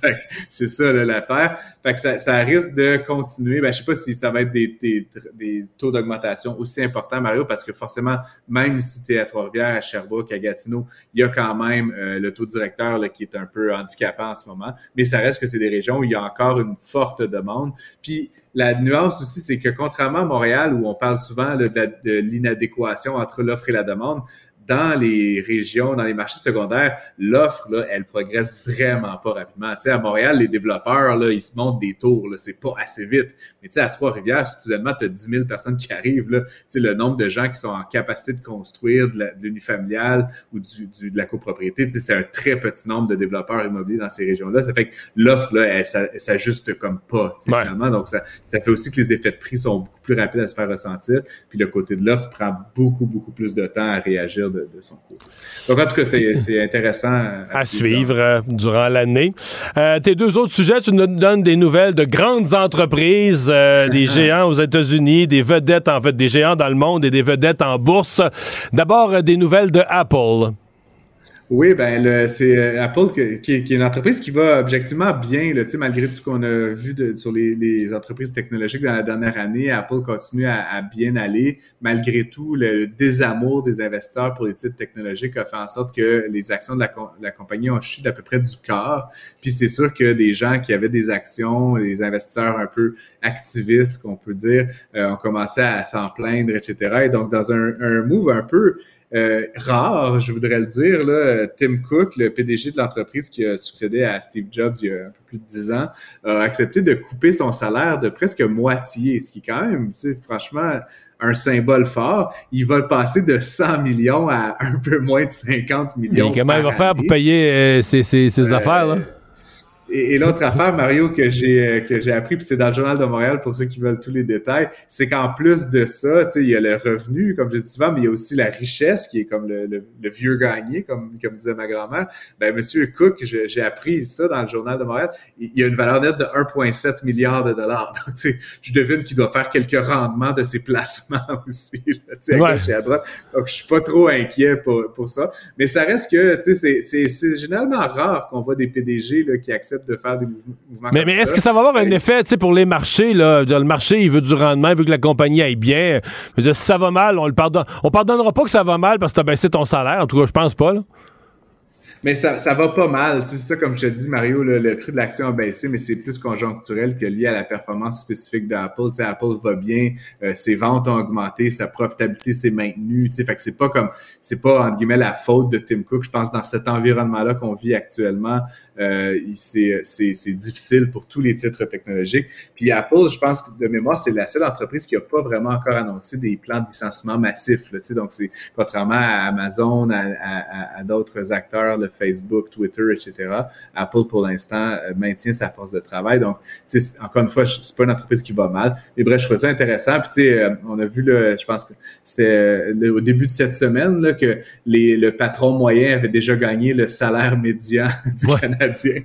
<laughs> c'est ça l'affaire. Fait que ça, ça, risque de continuer. Ben, je sais pas si ça va être des, taux d'augmentation aussi importants, Mario, parce que forcément, même si tu es à Trois-Rivières, à Sherbrooke, à Gatineau, il y a quand même euh, le taux directeur qui est un peu handicapant en ce moment. Mais ça reste que c'est des régions où il y a encore une forte demande. Puis la nuance aussi, c'est que contrairement à Montréal, où on parle souvent de l'inadéquation entre l'offre et la demande, dans les régions, dans les marchés secondaires, l'offre, là, elle progresse vraiment pas rapidement. Tu sais, à Montréal, les développeurs, là, ils se montent des tours, là, c'est pas assez vite. Mais tu sais, à Trois-Rivières, soudainement, tu as 10 000 personnes qui arrivent, là, tu sais, le nombre de gens qui sont en capacité de construire de l'unifamilial ou du, du, de la copropriété, tu sais, c'est un très petit nombre de développeurs immobiliers dans ces régions-là. Ça fait que l'offre, là, elle, s'ajuste comme pas, tu sais, finalement. Donc, ça, ça fait aussi que les effets de prix sont beaucoup plus rapides à se faire ressentir. Puis le côté de l'offre prend beaucoup, beaucoup plus de temps à réagir de, son côté. Donc, en tout cas, c'est intéressant à, suivre, euh, durant l'année. Euh, tes deux autres sujets, tu nous donnes des nouvelles de grandes entreprises, euh, des <laughs> géants aux États-Unis, des vedettes, en fait, des géants dans le monde et des vedettes en bourse. D'abord, des nouvelles de Apple. Oui, ben c'est euh, Apple qui, est une entreprise qui va objectivement bien, là, malgré tout ce qu'on a vu de, sur les, entreprises technologiques dans la dernière année. Apple continue à, bien aller, malgré tout le, désamour des investisseurs pour les titres technologiques a fait en sorte que les actions de la, compagnie ont chuté d'à peu près du quart. Puis c'est sûr que des gens qui avaient des actions, les investisseurs un peu activistes, qu'on peut dire, euh, ont commencé à s'en plaindre, etc. Et donc dans un, un move un peu euh, rare, je voudrais le dire. Là, Tim Cook, le PDG de l'entreprise qui a succédé à Steve Jobs il y a un peu plus de dix ans, a accepté de couper son salaire de presque moitié, ce qui est quand même, tu sais, franchement, un symbole fort. Il va le passer de 100 millions à un peu moins de 50 millions. Et comment il va faire pour payer euh, ses, euh, affaires? Là? Et, l'autre affaire, Mario, que j'ai euh, que j'ai appris, puis c'est dans le Journal de Montréal pour ceux qui veulent tous les détails, c'est qu'en plus de ça, tu sais, il y a le revenu, comme je dis souvent, mais il y a aussi la richesse qui est comme le, le, vieux gagné, comme, comme disait ma grand-mère. Ben, Monsieur Cook, j'ai appris ça dans le Journal de Montréal, il y a une valeur nette de 1,7 milliard de dollars. <laughs> Donc, tu sais, je devine qu'il doit faire quelques rendements de ses placements <laughs> aussi, tu sais, à gauche et à droite. Donc, je suis pas trop inquiet pour, pour ça. Mais ça reste que, tu sais, c'est généralement rare qu'on voit des PDG là, qui acceptent de faire des mouvements Mais, mais est-ce que ça va avoir un effet pour les marchés? Là? Le marché, il veut du rendement, il veut que la compagnie aille bien. si ça va mal, on le pardonne. On pardonnera pas que ça va mal parce que tu as baissé ton salaire. En tout cas, je pense pas. Là. Mais ça, ça va pas mal. C'est ça, comme je te dis, Mario, le, prix de l'action a baissé, mais c'est plus conjoncturel que lié à la performance spécifique d'Apple. Tu sais, Apple va bien, euh, ses ventes ont augmenté, sa profitabilité s'est maintenue. Tu sais, fait que c'est pas comme, c'est pas, entre guillemets, la faute de Tim Cook. Je pense dans cet environnement-là qu'on vit actuellement, euh, c'est, c'est, c'est difficile pour tous les titres technologiques. Puis Apple, je pense que de mémoire, c'est la seule entreprise qui a pas vraiment encore annoncé des plans de licenciement massifs. Là, donc, c'est contrairement à Amazon, à, à, à d'autres acteurs, le Facebook, Twitter, etc. Apple, pour l'instant, euh, maintient sa force de travail. Donc, encore une fois, c'est pas une entreprise qui va mal. Mais bref, je trouve ça intéressant. Puis, tu sais, euh, on a vu, je pense que c'était au début de cette semaine là, que les, le patron moyen avait déjà gagné le salaire médian <laughs> du Canadien.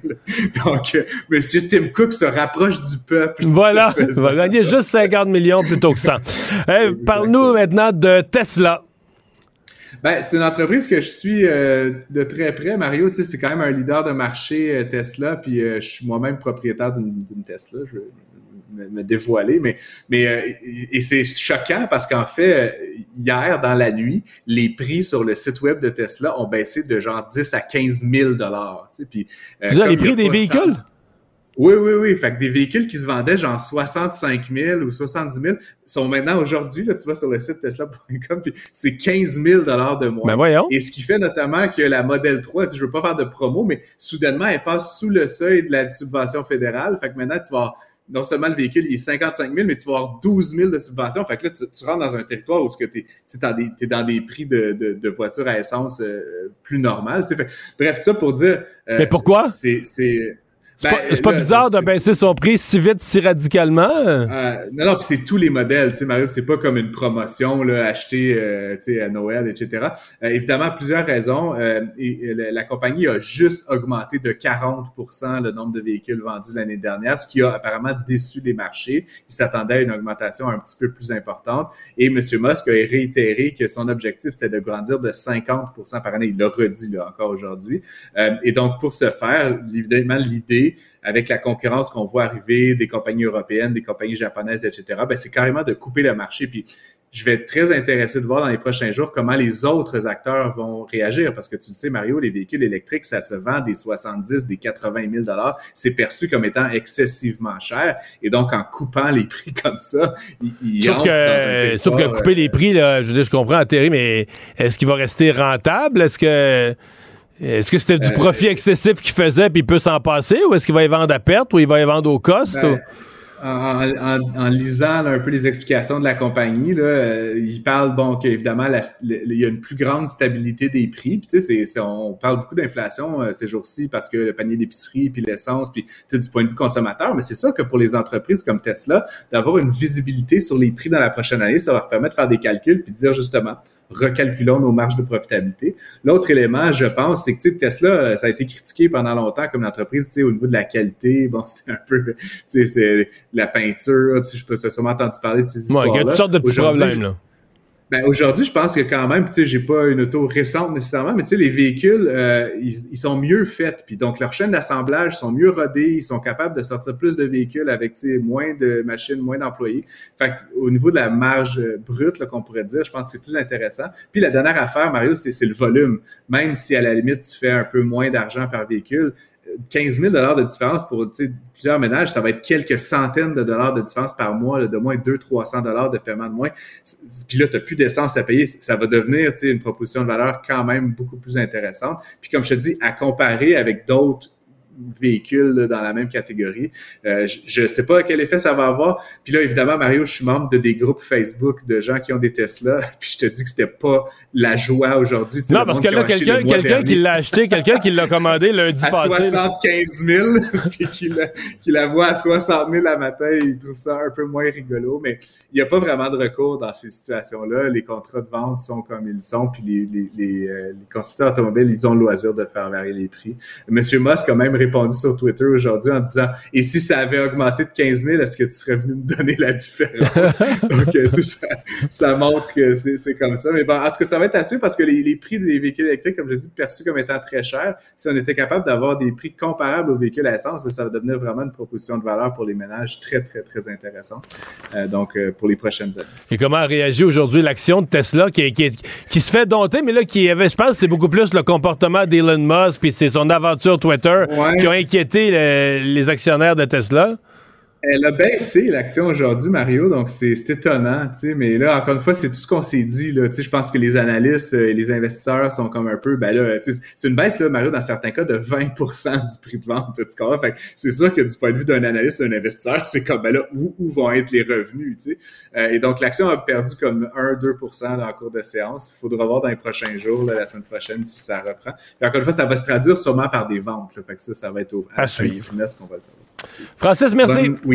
Donc, Monsieur Tim Cook se rapproche du peuple. <laughs> Voilà, il va gagner juste 50 millions plutôt que 100. <laughs> Parle-nous maintenant de Tesla. Ben, c'est une entreprise que je suis euh, de très près. Mario, tu sais, c'est quand même un leader de marché euh, Tesla, puis euh, je suis moi-même propriétaire d'une Tesla. Je vais me, dévoiler, mais, mais et c'est choquant parce qu'en fait, hier dans la nuit, les prix sur le site web de Tesla ont baissé de genre 10 à 15 000 dollars. Tu sais, puis, les prix des véhicules? Oui, oui, oui. Fait que des véhicules qui se vendaient genre 65 000 ou 70 000 sont maintenant aujourd'hui, là, tu vas sur le site tesla.com, puis c'est 15 000 de moins. Ben voyons. Et ce qui fait notamment que la Model 3, je veux pas faire de promo, mais soudainement, elle passe sous le seuil de la subvention fédérale. Fait que maintenant, tu vas avoir, non seulement le véhicule, il est 55 000, mais tu vas avoir 12 000 de subvention. Fait que là, tu, rentres dans un territoire où tu es, es, dans des prix de, de, voitures à essence euh, plus normales. Fait, bref, tout ça pour dire... Euh, mais pourquoi? C'est c'est ben, pas, bizarre de baisser son prix si vite, si radicalement? Euh, non, non, puis c'est tous les modèles, tu sais, Mario, c'est pas comme une promotion, là, achetée, euh, tu sais, à Noël, etc. Euh, évidemment, plusieurs raisons. Et, la, compagnie a juste augmenté de 40 le nombre de véhicules vendus l'année dernière, ce qui a apparemment déçu les marchés. Ils s'attendaient à une augmentation un petit peu plus importante. Et M. Musk a réitéré que son objectif, c'était de grandir de 50% par année. Il l'a redit, là, encore aujourd'hui. et donc, pour ce faire, évidemment, l'idée avec la concurrence qu'on voit arriver des compagnies européennes, des compagnies japonaises, etc., ben, c'est carrément de couper le marché. Puis je vais être très intéressé de voir dans les prochains jours comment les autres acteurs vont réagir. Parce que tu le sais, Mario, les véhicules électriques, ça se vend des 70, des 80 000 dollars. C'est perçu comme étant excessivement cher. Et donc, en coupant les <laughs> prix comme ça, il, sauf, que, sauf que couper les prix, là, je veux dire, je comprends, Thierry, mais est-ce qu'il va rester rentable? Est-ce que est-ce que c'était du euh, profit excessif qu'il faisait puis il peut s'en passer ou est-ce qu'il va y vendre à perte ou il va y vendre au cost? Ben, en, lisant un peu les explications de la compagnie, là, euh, il parle bon qu'évidemment il y a une plus grande stabilité des prix. Puis, tu sais, on parle beaucoup d'inflation euh, ces jours-ci parce que le panier d'épicerie, puis l'essence, puis du point de vue consommateur. Mais c'est sûr que pour les entreprises comme Tesla, d'avoir une visibilité sur les prix dans la prochaine année, ça leur permet de faire des calculs puis de dire justement recalculons nos marges de profitabilité. L'autre élément, je pense, c'est que Tesla, euh, ça a été critiqué pendant longtemps comme une entreprise au niveau de la qualité. <laughs> Bon, c'était un peu, c'était la peinture, je peux sûrement entendu parler de ces histoires-là. il y a toutes sortes de petits problèmes, là. Ben, aujourd'hui, je pense que quand même, tu sais, j'ai pas une auto récente nécessairement, mais tu sais, les véhicules, euh, ils, sont mieux faits, puis donc leurs chaînes d'assemblage sont mieux rodées, ils sont capables de sortir plus de véhicules avec, tu sais, moins de machines, moins d'employés. Fait au niveau de la marge brute, qu'on pourrait dire, je pense que c'est plus intéressant. Puis la dernière affaire, Mario, c'est le volume. Même si à la limite, tu fais un peu moins d'argent par véhicule, 15 000 de différence pour plusieurs ménages, ça va être quelques centaines de dollars de différence par mois, de moins 200-300 dollars de paiement de moins. Puis là, tu n'as plus d'essence à payer. Ça va devenir une proposition de valeur quand même beaucoup plus intéressante. Puis comme je te dis, à comparer avec d'autres véhicules dans la même catégorie. Euh, je ne sais pas quel effet ça va avoir. Puis là, évidemment, Mario, je suis membre de des groupes Facebook de gens qui ont des Tesla. <laughs> Puis je te dis que c'était pas la joie aujourd'hui. Non, parce que là, quelqu'un quelqu'un qui l'a acheté, quelqu'un qui l'a commandé lundi à passé. 75 000, <laughs> puis qui la, qui la voit à 60 000 la matin, il trouve ça un peu moins rigolo. Mais il n'y a pas vraiment de recours dans ces situations-là. Les contrats de vente sont comme ils sont, puis les, les, les, euh, les constructeurs automobiles, ils ont le loisir de faire varier les prix. Monsieur Musk a même répondu sur Twitter aujourd'hui en disant Et si ça avait augmenté de 15 000, est-ce que tu serais venu me donner la différence? <laughs> Donc, euh, ça, ça, montre que c'est comme ça. Mais bon, en tout cas, ça va être assuré parce que les, les, prix des véhicules électriques, comme je dis, perçus comme étant très chers, si on était capable d'avoir des prix comparables aux véhicules à essence, ça va devenir vraiment une proposition de valeur pour les ménages très, très, très intéressante. Euh, donc, euh, pour les prochaines années. Et comment a réagi aujourd'hui l'action de Tesla qui, qui, qui, se fait dompter, mais là, qui avait, je pense, c'est beaucoup plus le comportement d'Elon Musk, puis c'est son aventure Twitter qui ont inquiété les actionnaires de Tesla? Elle a baissé l'action aujourd'hui, Mario, donc c'est étonnant, tu sais, mais là, encore une fois, c'est tout ce qu'on s'est dit, là, tu sais, je pense que les analystes et les investisseurs sont comme un peu, ben là, tu sais, c'est une baisse, là, Mario, dans certains cas, de 20% du prix de vente, tu comprends? Fait c'est sûr que du point de vue d'un analyste, d'un investisseur, c'est comme, ben là, où, où, vont être les revenus, tu sais? Euh, et donc, l'action a perdu comme 1-2 dans le cours de séance. Il faudra voir dans les prochains jours, la semaine prochaine, si ça reprend. Puis encore une fois, ça va se traduire sûrement par des ventes, là, fait que ça, ça va être au, à, à suivre. qu'on va le savoir. Francis, merci. Bon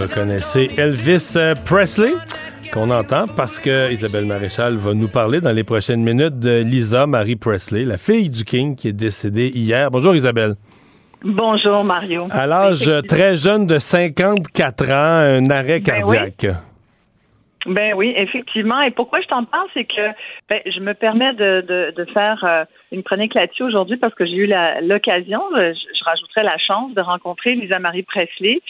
Reconnaissez Elvis euh, Presley? qu'on entend parce que Isabelle Maréchal va nous parler dans les prochaines minutes de Lisa Marie Presley, la fille du King qui est décédée hier. Bonjour Isabelle. Bonjour Mario. À l'âge <laughs> très jeune de 54 ans, un arrêt cardiaque. Ben oui, effectivement. Et pourquoi je t'en parle, c'est que ben, je me permets de, de, de faire euh, une chronique là-dessus aujourd'hui parce que j'ai eu l'occasion, je, je, rajouterais la chance de rencontrer Lisa Marie Presley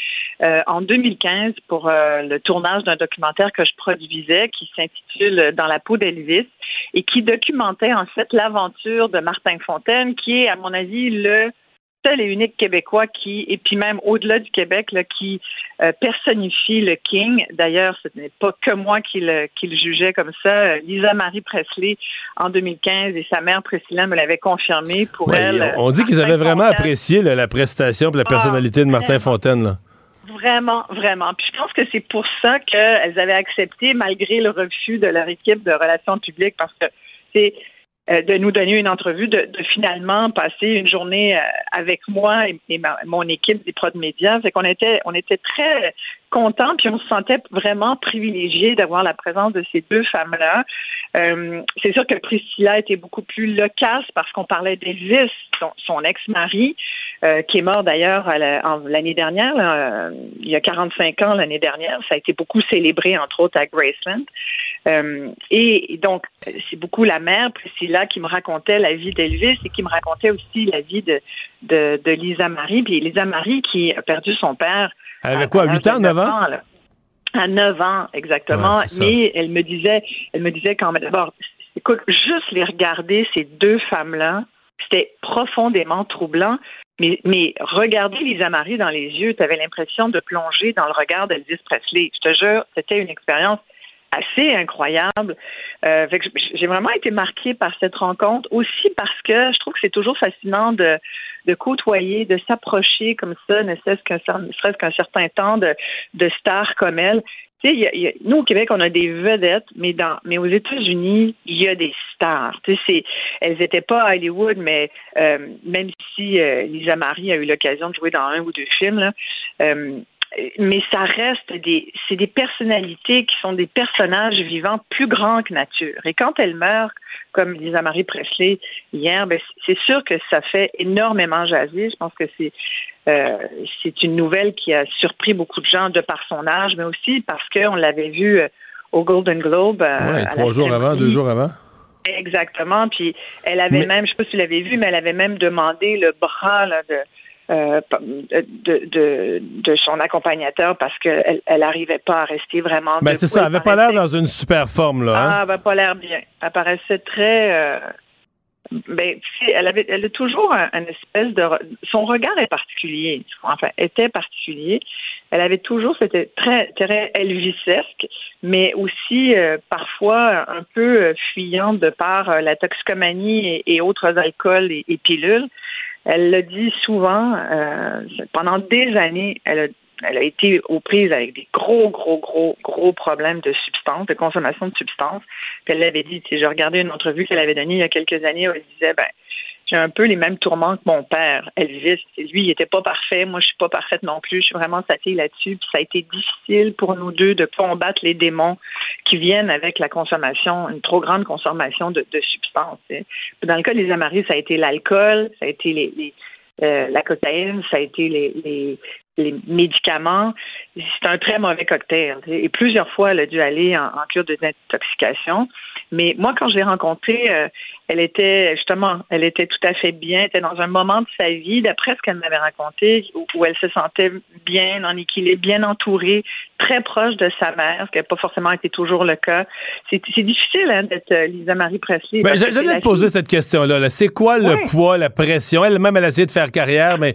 euh, en 2015 pour euh, le tournage d'un documentaire que je produisais qui s'intitule Dans la peau d'Elvis et qui documentait en fait l'aventure de Martin Fontaine, qui est à mon avis le seul et unique Québécois qui, et puis même au-delà du Québec, là, qui euh, personnifie le King. D'ailleurs, ce n'est pas que moi qui le, qui le jugeais comme ça. Lisa Marie Presley, en 2015, et sa mère Priscilla me l'avait confirmé. Pour elle, on, dit qu'ils avaient vraiment apprécié la prestation et la ah, personnalité de Martin Fontaine. Là. Vraiment, vraiment. Puis je pense que c'est pour ça qu'elles avaient accepté, malgré le refus de leur équipe de relations publiques, parce que c'est euh, de nous donner une entrevue, de, finalement passer une journée euh, avec moi et, mon équipe des prod médias. Fait qu'on était, on était très contents, puis on se sentait vraiment privilégié d'avoir la présence de ces deux femmes-là. Euh, c'est sûr que Priscilla était beaucoup plus loquace parce qu'on parlait d'Elvis, son ex-mari, qui est mort d'ailleurs l'année dernière, il y a 45 ans l'année dernière. Ça a été beaucoup célébré, entre autres, à Graceland. et donc, c'est beaucoup la mère, Priscilla, qui me racontait la vie d'Elvis et qui me racontait aussi la vie de, de, Lisa Marie. Puis Lisa Marie qui a perdu son père. Elle avait quoi, 8 ans, 9 ans? à 9 ans, exactement. Mais elle me disait, elle me disait quand même, d'abord, écoute, juste les regarder, ces deux femmes-là, c'était profondément troublant. Mais, mais regarder Lisa Marie dans les yeux, tu avais l'impression de plonger dans le regard d'Elvis Presley. Je te jure, c'était une expérience assez incroyable. Euh, j'ai vraiment été marquée par cette rencontre aussi parce que je trouve que c'est toujours fascinant de, de côtoyer, de s'approcher comme ça, ne serait-ce qu'un certain temps de, de stars comme elle. Tu sais, nous au Québec, on a des vedettes, mais dans, mais aux États-Unis, il y a des stars. Tu sais, elles n'étaient pas à Hollywood, mais euh, même si euh, Lisa Marie a eu l'occasion de jouer dans un ou deux films, euh, mais ça reste des, c'est des personnalités qui sont des personnages vivants plus grands que nature. Et quand elles meurent, comme Lisa Marie Presley hier, ben, c'est sûr que ça fait énormément jaser. Je pense que c'est euh, c'est une nouvelle qui a surpris beaucoup de gens de par son âge, mais aussi parce qu'on l'avait vu euh, au Golden Globe. Euh, ouais, trois jours avant, deux jours avant. Exactement. Puis elle avait même, je sais pas si tu l'avais vu, mais elle avait même demandé le bras là, de euh, de, de, de, son accompagnateur parce qu'elle elle arrivait pas à rester vraiment. Ben c'est ça, elle avait pas l'air dans une super forme là. Hein? Ah, elle avait pas l'air bien. Elle paraissait très. Euh, ben, elle avait, elle a toujours un, espèce de, son regard est particulier. Enfin, était particulier. Elle avait toujours, c'était très, très Elvisesque, mais aussi euh, parfois un peu fuyante de par la toxicomanie et, autres alcools et pilules. Elle l'a dit souvent, euh, pendant des années, elle a, elle a été aux prises avec des gros, gros, gros, gros problèmes de substances, de consommation de substances. Elle l'avait dit, j'ai regardé une entrevue qu'elle avait donnée il y a quelques années où elle disait, ben, j'ai un peu les mêmes tourments que mon père, Elvis. Lui, il n'était pas parfait. Moi, je suis pas parfaite non plus. Je suis vraiment sa fille là-dessus. Ça a été difficile pour nous deux de combattre les démons qui viennent avec la consommation, une trop grande consommation de, substances. Dans le cas des Amaris, ça a été l'alcool, ça a été les, euh, la cocaïne, ça a été les, médicaments. C'est un très mauvais cocktail. Et plusieurs fois, elle a dû aller en, en cure de désintoxication. Mais moi, quand je l'ai rencontrée, euh, elle était justement, elle était tout à fait bien, elle était dans un moment de sa vie, d'après ce qu'elle m'avait raconté, où, elle se sentait bien en équilibre, bien entourée, très proche de sa mère, ce qui n'a pas forcément été toujours le cas. C'est difficile hein, d'être euh, Lisa Marie Presley. Ben, J'allais te poser cette question-là. c'est quoi le poids, la pression? Elle-même, elle a essayé de faire carrière, mais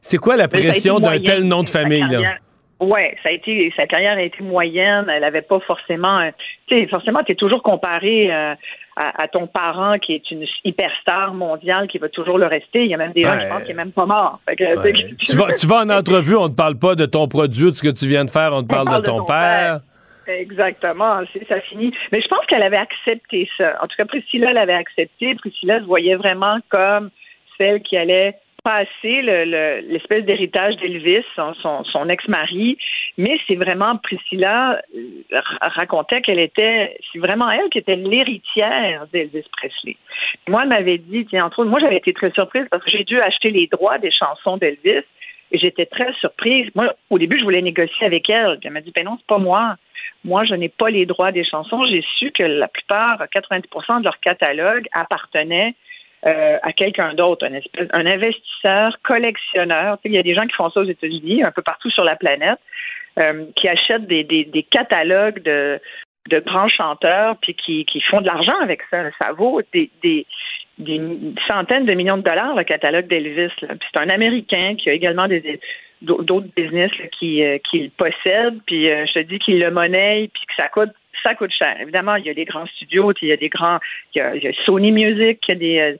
c'est quoi la pression d'un tel nom de famille? Là? Oui, ça a été sa carrière a été moyenne. Elle avait pas forcément, tu sais, forcément, tu es toujours comparé euh, à, ton parent qui est une hyperstar mondiale qui va toujours le rester. Il y a même des gens qui pensent qu'il est même pas mort. tu, vas, tu vas en <laughs> entrevue, on ne te parle pas de ton produit ou de ce que tu viens de faire, on te parle, de, ton père. Exactement, ça finit. Mais je pense qu'elle avait accepté ça. En tout cas, Priscilla l'avait accepté. Priscilla se voyait vraiment comme celle qui allait passer l'espèce d'héritage d'Elvis, son, ex-mari, mais c'est vraiment Priscilla euh, racontait qu'elle était, c'est vraiment elle qui était l'héritière d'Elvis Presley. Moi, elle m'avait dit, tiens, entre autres, moi j'avais été très surprise parce que j'ai dû acheter les droits des chansons d'Elvis et j'étais très surprise. Moi, au début, je voulais négocier avec elle. Elle m'a dit, ben non, c'est pas moi. Moi, je n'ai pas les droits des chansons. J'ai su que la plupart, 90% de leur catalogue appartenait euh, à quelqu'un d'autre, un, investisseur, collectionneur. Il y a des gens qui font ça aux États-Unis, un peu partout sur la planète, euh, qui achètent des, catalogues de, grands chanteurs, puis qui, font de l'argent avec ça. Ça vaut des, des, des centaines de millions de dollars, le catalogue d'Elvis. C'est un Américain qui a également des d'autres business qui, euh, qui possèdent, puis je te dis qu'il le monnaie, puis que ça coûte ça coûte cher. Évidemment, il y a des grands studios, il y a des grands, il y a, Sony Music qui a des euh,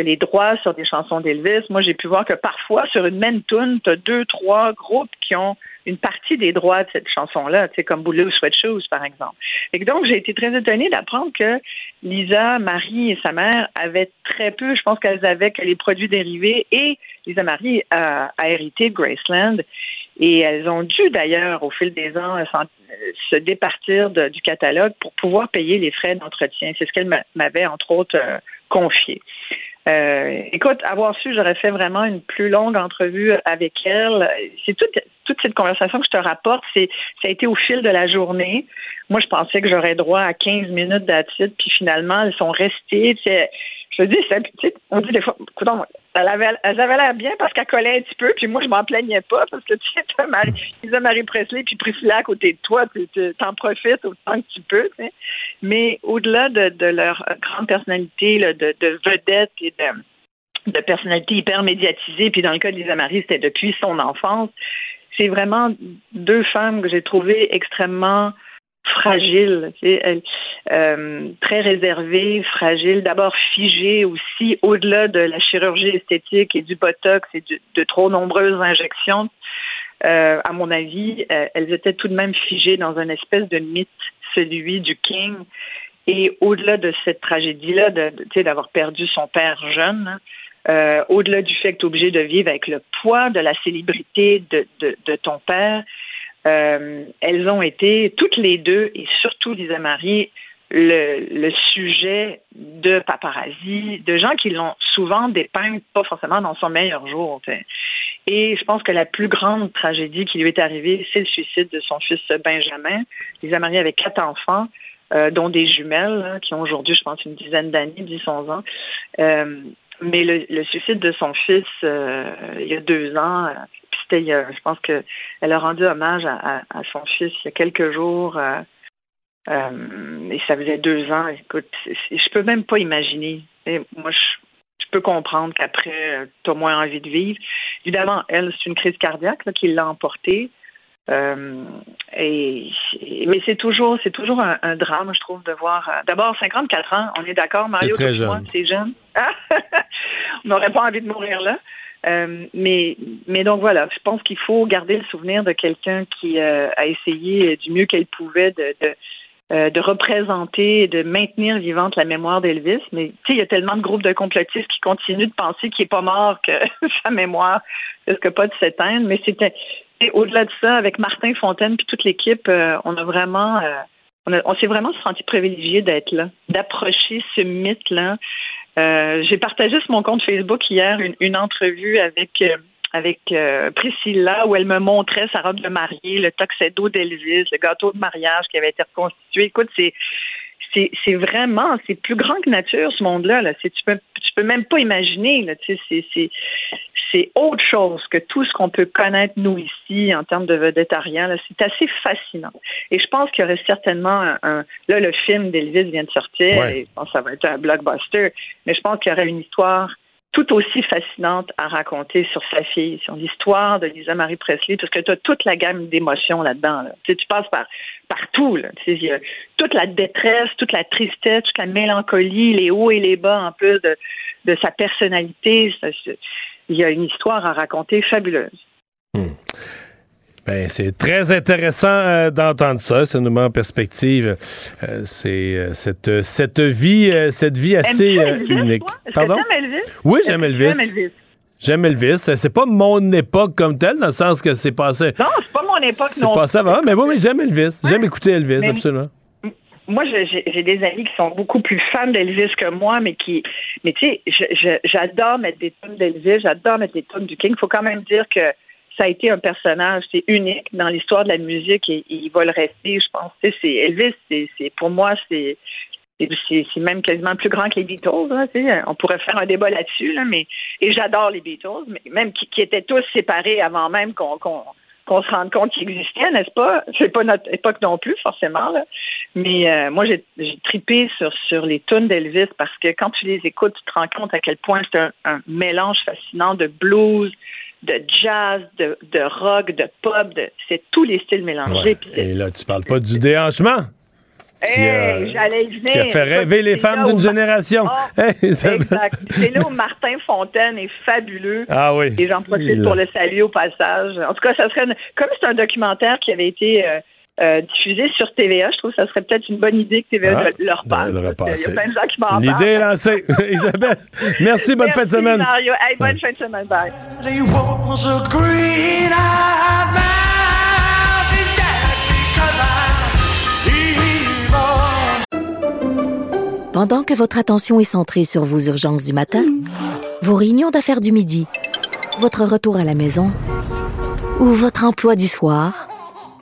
les droits sur des chansons d'Elvis. Moi, j'ai pu voir que parfois, sur une même tune, tu as deux, trois groupes qui ont une partie des droits de cette chanson-là, comme Blue Sweat Shoes, par exemple. Et donc, j'ai été très étonnée d'apprendre que Lisa, Marie et sa mère avaient très peu, je pense qu'elles avaient que les produits dérivés et Lisa Marie a, a hérité de Graceland. Et elles ont dû d'ailleurs, au fil des ans, se départir du catalogue pour pouvoir payer les frais d'entretien. C'est ce qu'elle m'avait, entre autres, euh, confié. Euh, écoute, avoir su, j'aurais fait vraiment une plus longue entrevue avec elle. C'est toute, toute cette conversation que je te rapporte, c'est ça a été au fil de la journée. Moi, je pensais que j'aurais droit à 15 minutes d'attitude, puis finalement, elles sont restées je te dis, on dit des fois, écoute, elle avait, elle avait l'air bien parce qu'elle collait un petit peu, puis moi, je m'en plaignais pas parce que tu sais, as Marie, Lisa Marie Presley puis Priscilla à côté de toi, tu t'en profites autant que tu peux, tu sais. Mais au-delà de, de, leur grande personnalité, de, de vedette et de, de personnalité hyper médiatisée, puis dans le cas de Lisa Marie, c'était depuis son enfance, c'est vraiment deux femmes que j'ai trouvées extrêmement fragile, euh, très réservée, fragile, d'abord figée aussi, au-delà de la chirurgie esthétique et du botox et de trop nombreuses injections. Euh, à mon avis, euh, elles étaient tout de même figées dans une espèce de mythe, celui du King. Et au-delà de cette tragédie-là, de, d'avoir perdu son père jeune, au-delà du fait que tu es obligé de vivre avec le poids de la célébrité de, de, de ton père, euh, elles ont été toutes les deux, et surtout Lisa Marie, le, le, sujet de paparazzi, de gens qui l'ont souvent dépeint pas forcément dans son meilleur jour. Et je pense que la plus grande tragédie qui lui est arrivée, c'est le suicide de son fils Benjamin. Lisa Marie avait quatre enfants, euh, dont des jumelles, hein, qui ont aujourd'hui, je pense, une dizaine d'années, 10-11 ans. Euh, mais le, le, suicide de son fils euh, il y a deux ans, euh, c'était, je pense que elle a rendu hommage à, à, son fils il y a quelques jours. Euh, et ça faisait deux ans. Écoute, je peux même pas imaginer. Moi, je, peux comprendre qu'après, tu as moins envie de vivre. Évidemment, elle, c'est une crise cardiaque qui l'a emportée. Euh, et, mais c'est toujours, c'est toujours un, un, drame, je trouve, de voir. Euh, d'abord, 54 ans, on est d'accord, Mario, c'est jeune. c'est jeune. <laughs> on n'aurait pas envie de mourir là. Euh, mais, mais donc voilà, je pense qu'il faut garder le souvenir de quelqu'un qui euh, a essayé du mieux qu'elle pouvait de, de, de représenter et de maintenir vivante la mémoire d'Elvis. Mais tu sais, il y a tellement de groupes de complotistes qui continuent de penser qu'il est pas mort que <laughs> sa mémoire risque pas de s'éteindre. Mais c'était au-delà de ça, avec Martin Fontaine puis toute l'équipe, euh, on a vraiment, euh, on, s'est vraiment senti privilégié d'être là, d'approcher ce mythe-là. Euh, j'ai partagé sur mon compte Facebook hier une, entrevue avec avec Priscilla où elle me montrait sa robe de mariée, le tuxedo d'Elvis, le gâteau de mariage qui avait été reconstitué. Écoute, c'est c'est vraiment, c'est plus grand que nature, ce monde-là. Là. Tu peux, tu peux même pas imaginer. Là. Tu sais, c'est c'est autre chose que tout ce qu'on peut connaître, nous, ici, en termes de vedettariat. C'est assez fascinant. Et je pense qu'il y aurait certainement un, Là, le film d'Elvis vient de sortir, Ouais. et je pense que ça va être un blockbuster, mais je pense qu'il y aurait une histoire tout aussi fascinante à raconter sur sa fille, sur l'histoire de Lisa Marie Presley, parce que tu as toute la gamme d'émotions là-dedans. Là. Tu, passes par partout. Là. Tu sais, y a toute la détresse, toute la tristesse, toute la mélancolie, les hauts et les bas en plus de, de sa personnalité. Il y a une histoire à raconter fabuleuse. Ben, c'est très intéressant euh, d'entendre ça. Ça nous met en perspective. euh, c'est euh, cette, cette vie, cette vie assez unique. Pardon? Elvis? Oui, j'aime Elvis. Elvis? J'aime Elvis. C'est pas mon époque comme telle, dans le sens que c'est passé. Non, c'est pas mon époque C'est non passé avant, mais oui, oui, j'aime Elvis. J'aime écouter Elvis, Mais- absolument. moi, j'ai des amis qui sont beaucoup plus fans d'Elvis que moi, mais qui, mais tu sais, j'adore mettre des tunes d'Elvis, j'adore mettre des tunes du King. Il faut quand même dire que ça a été un personnage, c'est unique dans l'histoire de la musique et, il va le rester, je pense. C'est Elvis, c'est pour moi, c'est c'est- même quasiment plus grand que les Beatles. on pourrait faire un débat là-dessus, là, mais et j'adore les Beatles, mais même qui, étaient tous séparés avant même qu'on qu'on se rende compte qu'ils existaient, n'est-ce pas? C'est pas notre époque non plus, forcément. Mais euh, moi, j'ai tripé sur, sur les tunes d'Elvis parce que quand tu les écoutes, tu te rends compte à quel point c'est un mélange fascinant de blues, de jazz, de, de rock, de pop, de, c'est tous les styles mélangés. Ouais. Et là, tu parles pas du déhanchement. Hey, j'allais y venir. qui a fait rêver les femmes d'une génération. Oh, <laughs> Hey, Isabelle. exact. C'est là où Martin Fontaine est fabuleux. Ah oui. Et j'en profite Il- pour le saluer au passage. En tout cas, ça serait une- comme c'est un documentaire qui avait été euh, euh, diffusé sur TVA, je trouve que ça serait peut-être une bonne idée que TVA Ah, le- leur parle. de le parce qu'il y a plein de gens qui m'en parlent. L'idée est lancée. <laughs> <laughs> Isabelle, merci, bonne fin de semaine. Mario. Hey, bonne fin de semaine. Bye. Pendant que votre attention est centrée sur vos urgences du matin, vos réunions d'affaires du midi, votre retour à la maison ou votre emploi du soir,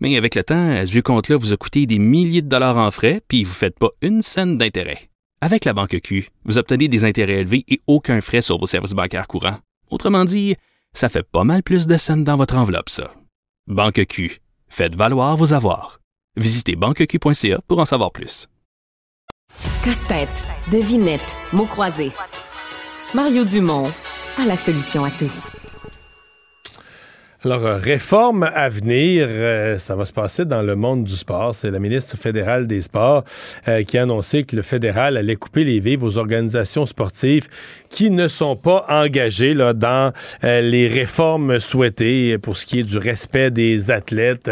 Mais avec le temps, ce vieux compte-là vous a coûté des milliers de dollars en frais, puis vous ne faites pas une scène d'intérêt. Avec la Banque Q, vous obtenez des intérêts élevés et aucun frais sur vos services bancaires courants. Autrement dit, ça fait pas mal plus de scènes dans votre enveloppe, ça. Banque Q. Faites valoir vos avoirs. Visitez banqueq.ca pour en savoir plus. Casse-tête, devinette, mots croisés. Mario Dumont a la solution à tout. Alors, euh, réforme à venir, euh, ça va se passer dans le monde du sport. C'est la ministre fédérale des Sports euh, qui a annoncé que le fédéral allait couper les vivres aux organisations sportives qui ne sont pas engagées là, dans les réformes souhaitées pour ce qui est du respect des athlètes,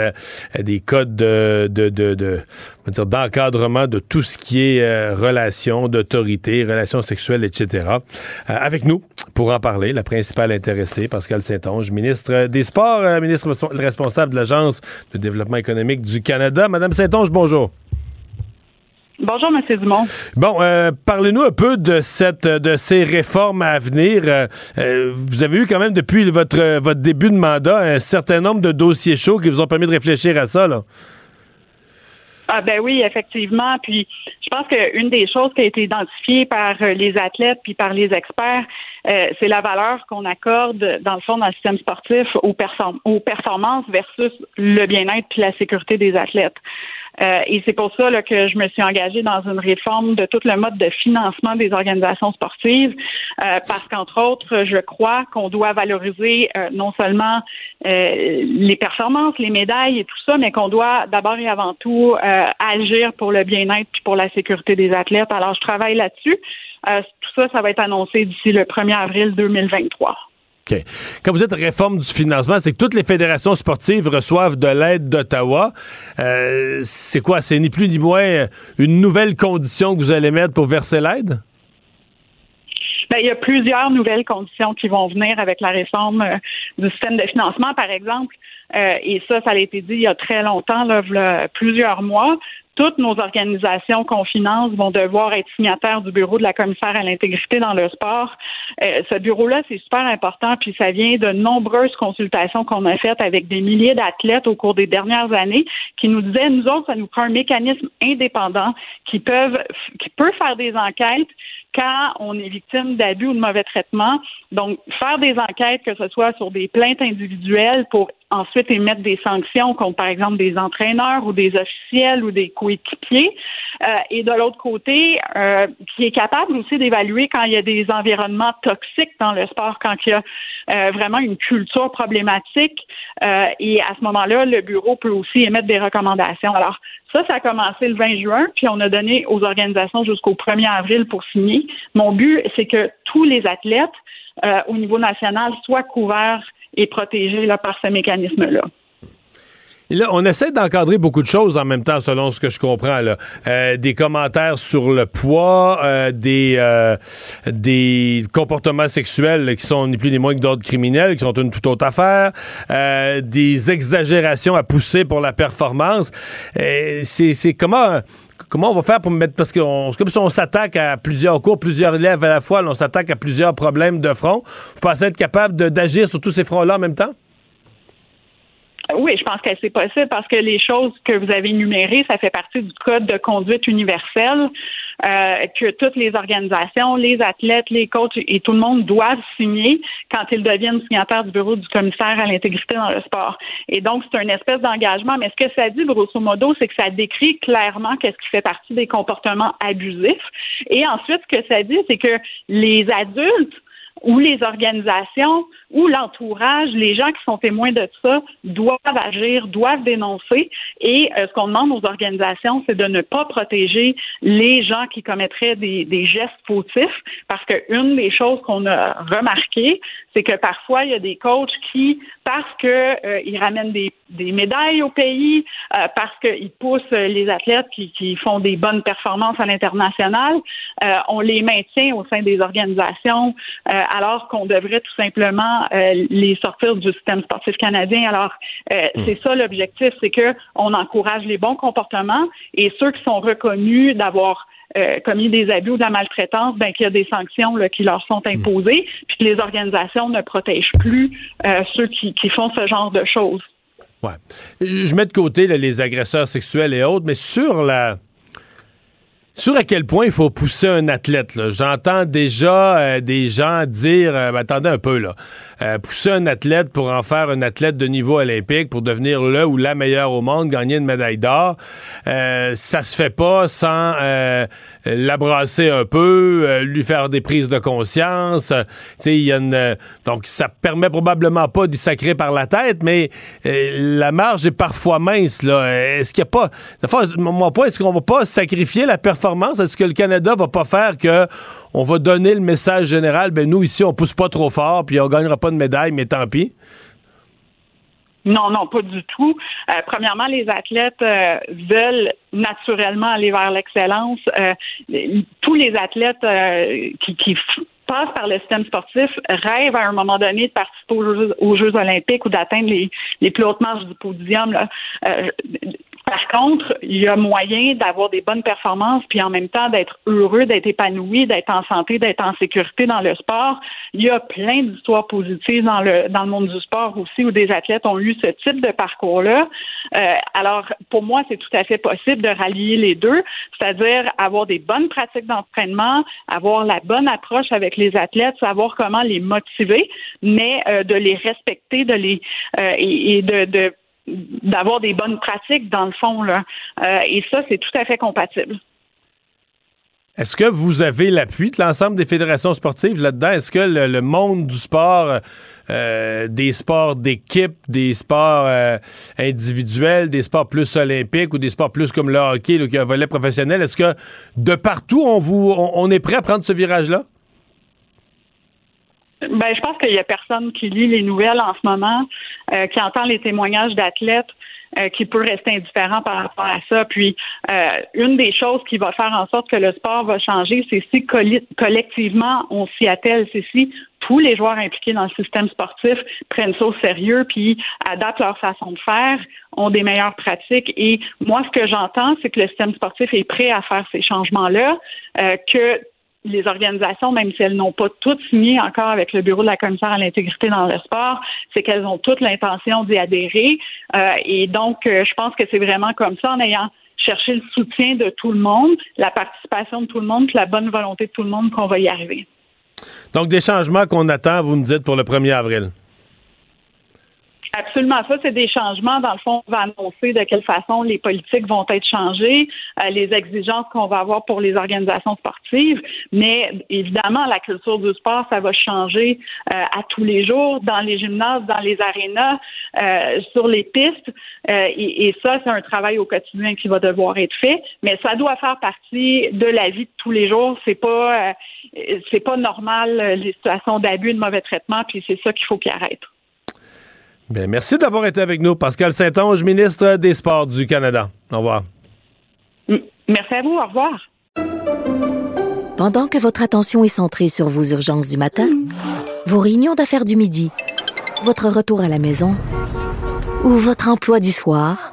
des codes de, de, de, de- on va dire, d'encadrement de tout ce qui est euh, relations d'autorité, relations sexuelles, etc. Euh, avec nous, pour en parler, la principale intéressée, Pascal Saint-Onge, ministre des Sports, euh, ministre responsable de l'Agence de développement économique du Canada. Madame Saint-Onge, bonjour. Bonjour, M. Dumont. Bon, euh, parlez-nous un peu de cette, de ces réformes à venir. Euh, vous avez eu quand même depuis votre votre début de mandat un certain nombre de dossiers chauds qui vous ont permis de réfléchir à ça, là. Ah ben oui, effectivement. Puis je pense qu'une des choses qui a été identifiée par les athlètes puis par les experts, c'est la valeur qu'on accorde dans le fond dans le système sportif aux, aux performances versus le bien-être puis la sécurité des athlètes. Euh, et c'est pour ça là, que je me suis engagée dans une réforme de tout le mode de financement des organisations sportives, euh, parce qu'entre autres, je crois qu'on doit valoriser euh, non seulement les performances, les médailles et tout ça, mais qu'on doit d'abord et avant tout agir pour le bien-être et pour la sécurité des athlètes. Alors, je travaille là-dessus. tout ça, ça va être annoncé d'ici le 1er avril 2023. Quand vous dites réforme du financement, c'est que toutes les fédérations sportives reçoivent de l'aide d'Ottawa. Euh, c'est quoi? C'est ni plus ni moins une nouvelle condition que vous allez mettre pour verser l'aide? Ben, il y a plusieurs nouvelles conditions qui vont venir avec la réforme euh, du système de financement, par exemple. Euh, et ça, ça a été dit il y a très longtemps, plusieurs mois toutes nos organisations qu'on finance vont devoir être signataires du bureau de la commissaire à l'intégrité dans le sport. Euh, ce bureau-là, c'est super important, puis ça vient de nombreuses consultations qu'on a faites avec des milliers d'athlètes au cours des dernières années qui nous disaient, nous autres, ça nous prend un mécanisme indépendant qui peuvent, qui peut faire des enquêtes quand on est victime d'abus ou de mauvais traitements. Donc, faire des enquêtes, que ce soit sur des plaintes individuelles pour ensuite émettre des sanctions contre, par exemple, des entraîneurs ou des officiels ou des coéquipiers. Euh, et de l'autre côté, euh, qui est capable aussi d'évaluer quand il y a des environnements toxiques dans le sport, quand il y a euh, vraiment une culture problématique. et à ce moment-là, le bureau peut aussi émettre des recommandations. Alors, ça, ça a commencé le 20 juin, puis on a donné aux organisations jusqu'au 1er avril pour signer. Mon but, c'est que tous les athlètes au niveau national soient couverts et protégés là, par ce mécanisme-là. Là, on essaie d'encadrer beaucoup de choses en même temps, selon ce que je comprends. Là. Euh, des commentaires sur le poids, euh, des, euh, des comportements sexuels qui sont ni plus ni moins que d'ordre criminel, qui sont une toute autre affaire, des exagérations à pousser pour la performance. c'est comment comment on va faire pour mettre parce que comme si on s'attaque à plusieurs cours, plusieurs élèves à la fois, on s'attaque à plusieurs problèmes de front. Vous pensez être capable d'agir sur tous ces fronts-là en même temps? Oui, je pense que c'est possible parce que les choses que vous avez énumérées, ça fait partie du code de conduite universelle euh, que toutes les organisations, les athlètes, les coachs et tout le monde doivent signer quand ils deviennent signataires du bureau du commissaire à l'intégrité dans le sport. Et donc, c'est une espèce d'engagement. Mais ce que ça dit, grosso modo, c'est que ça décrit clairement qu'est-ce qui fait partie des comportements abusifs. Et ensuite, ce que ça dit, c'est que les adultes ou les organisations ou l'entourage, les gens qui sont témoins de ça, doivent agir, doivent dénoncer. Et euh, ce qu'on demande aux organisations, c'est de ne pas protéger les gens qui commettraient des, gestes fautifs, parce qu'une des choses qu'on a remarquées, c'est que parfois, il y a des coachs qui, parce qu'ils euh, ramènent des, médailles au pays, euh, parce qu'ils poussent les athlètes qui, font des bonnes performances à l'international, euh, on les maintient au sein des organisations, alors qu'on devrait tout simplement euh, les sortir du système sportif canadien. Alors, euh, hmm. c'est ça l'objectif, c'est que on encourage les bons comportements et ceux qui sont reconnus d'avoir euh, commis des abus ou de la maltraitance, ben qu'il y a des sanctions qui leur sont hmm. imposées, puis que les organisations ne protègent plus ceux qui, qui, font ce genre de choses. Ouais. Je mets de côté les agresseurs sexuels et autres, mais sur la sur à quel point il faut pousser un athlète. J'entends déjà euh, des gens dire euh, ben, attendez un peu là. Euh, pousser un athlète pour en faire un athlète de niveau olympique, pour devenir le ou la meilleure au monde, gagner une médaille d'or, ça se fait pas sans l'abrasser un peu, lui faire des prises de conscience. y a donc ça permet probablement pas d'y sacrer par la tête, mais la marge est parfois mince. Est-ce qu'il y a pas. Mon point, est-ce qu'on va pas sacrifier la performance est-ce que le Canada va pas faire que on va donner le message général, ben nous ici on pousse pas trop fort, puis on gagnera pas de médaille, mais tant pis? Non, non, pas du tout. Euh, premièrement, les athlètes euh, veulent naturellement aller vers l'excellence. Euh, tous les athlètes qui, passent par le système sportif rêvent à un moment donné de participer aux Jeux, olympiques ou d'atteindre les, plus hautes marches du podium. Par contre, il y a moyen d'avoir des bonnes performances, puis en même temps d'être heureux, d'être épanoui, d'être en santé, d'être en sécurité dans le sport. Il y a plein d'histoires positives dans le dans le monde du sport aussi où des athlètes ont eu ce type de parcours-là. Euh, alors, pour moi, c'est tout à fait possible de rallier les deux, c'est-à-dire avoir des bonnes pratiques d'entraînement, avoir la bonne approche avec les athlètes, savoir comment les motiver, mais euh, de les respecter, de les euh, et, et de, de d'avoir des bonnes pratiques dans le fond. Là. Euh, et ça, c'est tout à fait compatible. Est-ce que vous avez l'appui de l'ensemble des fédérations sportives là-dedans? Est-ce que le, monde du sport, euh, des sports d'équipe, des sports euh, individuels, des sports plus olympiques ou des sports plus comme le hockey, qui a un volet professionnel, est-ce que de partout, on, vous, on est prêt à prendre ce virage-là? Ben, je pense qu'il y a personne qui lit les nouvelles en ce moment, euh, qui entend les témoignages d'athlètes, euh, qui peut rester indifférent par rapport à ça. Puis, euh, une des choses qui va faire en sorte que le sport va changer, c'est si collectivement on s'y attelle, c'est si tous les joueurs impliqués dans le système sportif prennent ça au sérieux, puis adaptent leur façon de faire, ont des meilleures pratiques. Et moi, ce que j'entends, c'est que le système sportif est prêt à faire ces changements-là, que les organisations, même si elles n'ont pas toutes signé encore avec le bureau de la commissaire à l'intégrité dans le sport, c'est qu'elles ont toutes l'intention d'y adhérer. Euh, et donc, euh, je pense que c'est vraiment comme ça, en ayant cherché le soutien de tout le monde, la participation de tout le monde, la bonne volonté de tout le monde qu'on va y arriver. Donc, des changements qu'on attend, vous me dites, pour le 1er avril. Absolument. Ça, c'est des changements. Dans le fond, on va annoncer de quelle façon les politiques vont être changées, euh, les exigences qu'on va avoir pour les organisations sportives. Mais évidemment, la culture du sport, ça va changer euh, à tous les jours, dans les gymnases, dans les arénas, euh, sur les pistes. Et, et, ça, c'est un travail au quotidien qui va devoir être fait. Mais ça doit faire partie de la vie de tous les jours. C'est pas, c'est pas normal les situations d'abus, de mauvais traitement. Puis c'est ça qu'il faut qu'il arrête merci d'avoir été avec nous, Pascal Saint-Onge, ministre des Sports du Canada. Au revoir. Merci à vous. Au revoir. Pendant que votre attention est centrée sur vos urgences du matin, vos réunions d'affaires du midi, votre retour à la maison ou votre emploi du soir,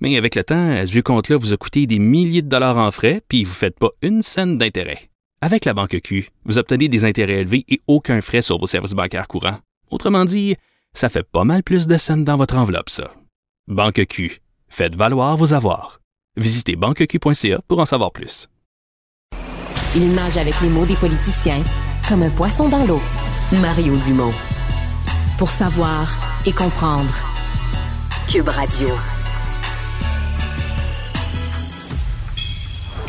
Mais avec le temps, ce vieux compte-là vous a coûté des milliers de dollars en frais, puis vous ne faites pas une scène d'intérêt. Avec la banque Q, vous obtenez des intérêts élevés et aucun frais sur vos services bancaires courants. Autrement dit, ça fait pas mal plus de scènes dans votre enveloppe, ça. Banque Q, faites valoir vos avoirs. Visitez banqueq.ca pour en savoir plus. Il nage avec les mots des politiciens comme un poisson dans l'eau. Mario Dumont. Pour savoir et comprendre. Cube Radio.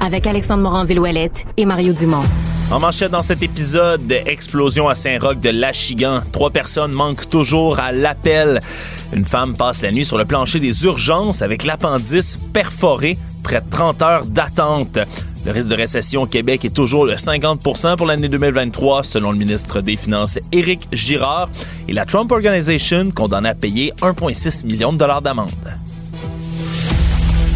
Avec Alexandre Morin-Villouellette et Mario Dumont. En manchette dans cet épisode, explosion à Saint-Roch de l'Achigan. Trois personnes manquent toujours à l'appel. Une femme passe la nuit sur le plancher des urgences avec l'appendice perforé, près de 30 heures d'attente. Le risque de récession au Québec est toujours de 50% pour l'année 2023, selon le ministre des Finances Éric Girard. Et la Trump Organization condamne à payer 1,6 million de dollars d'amende.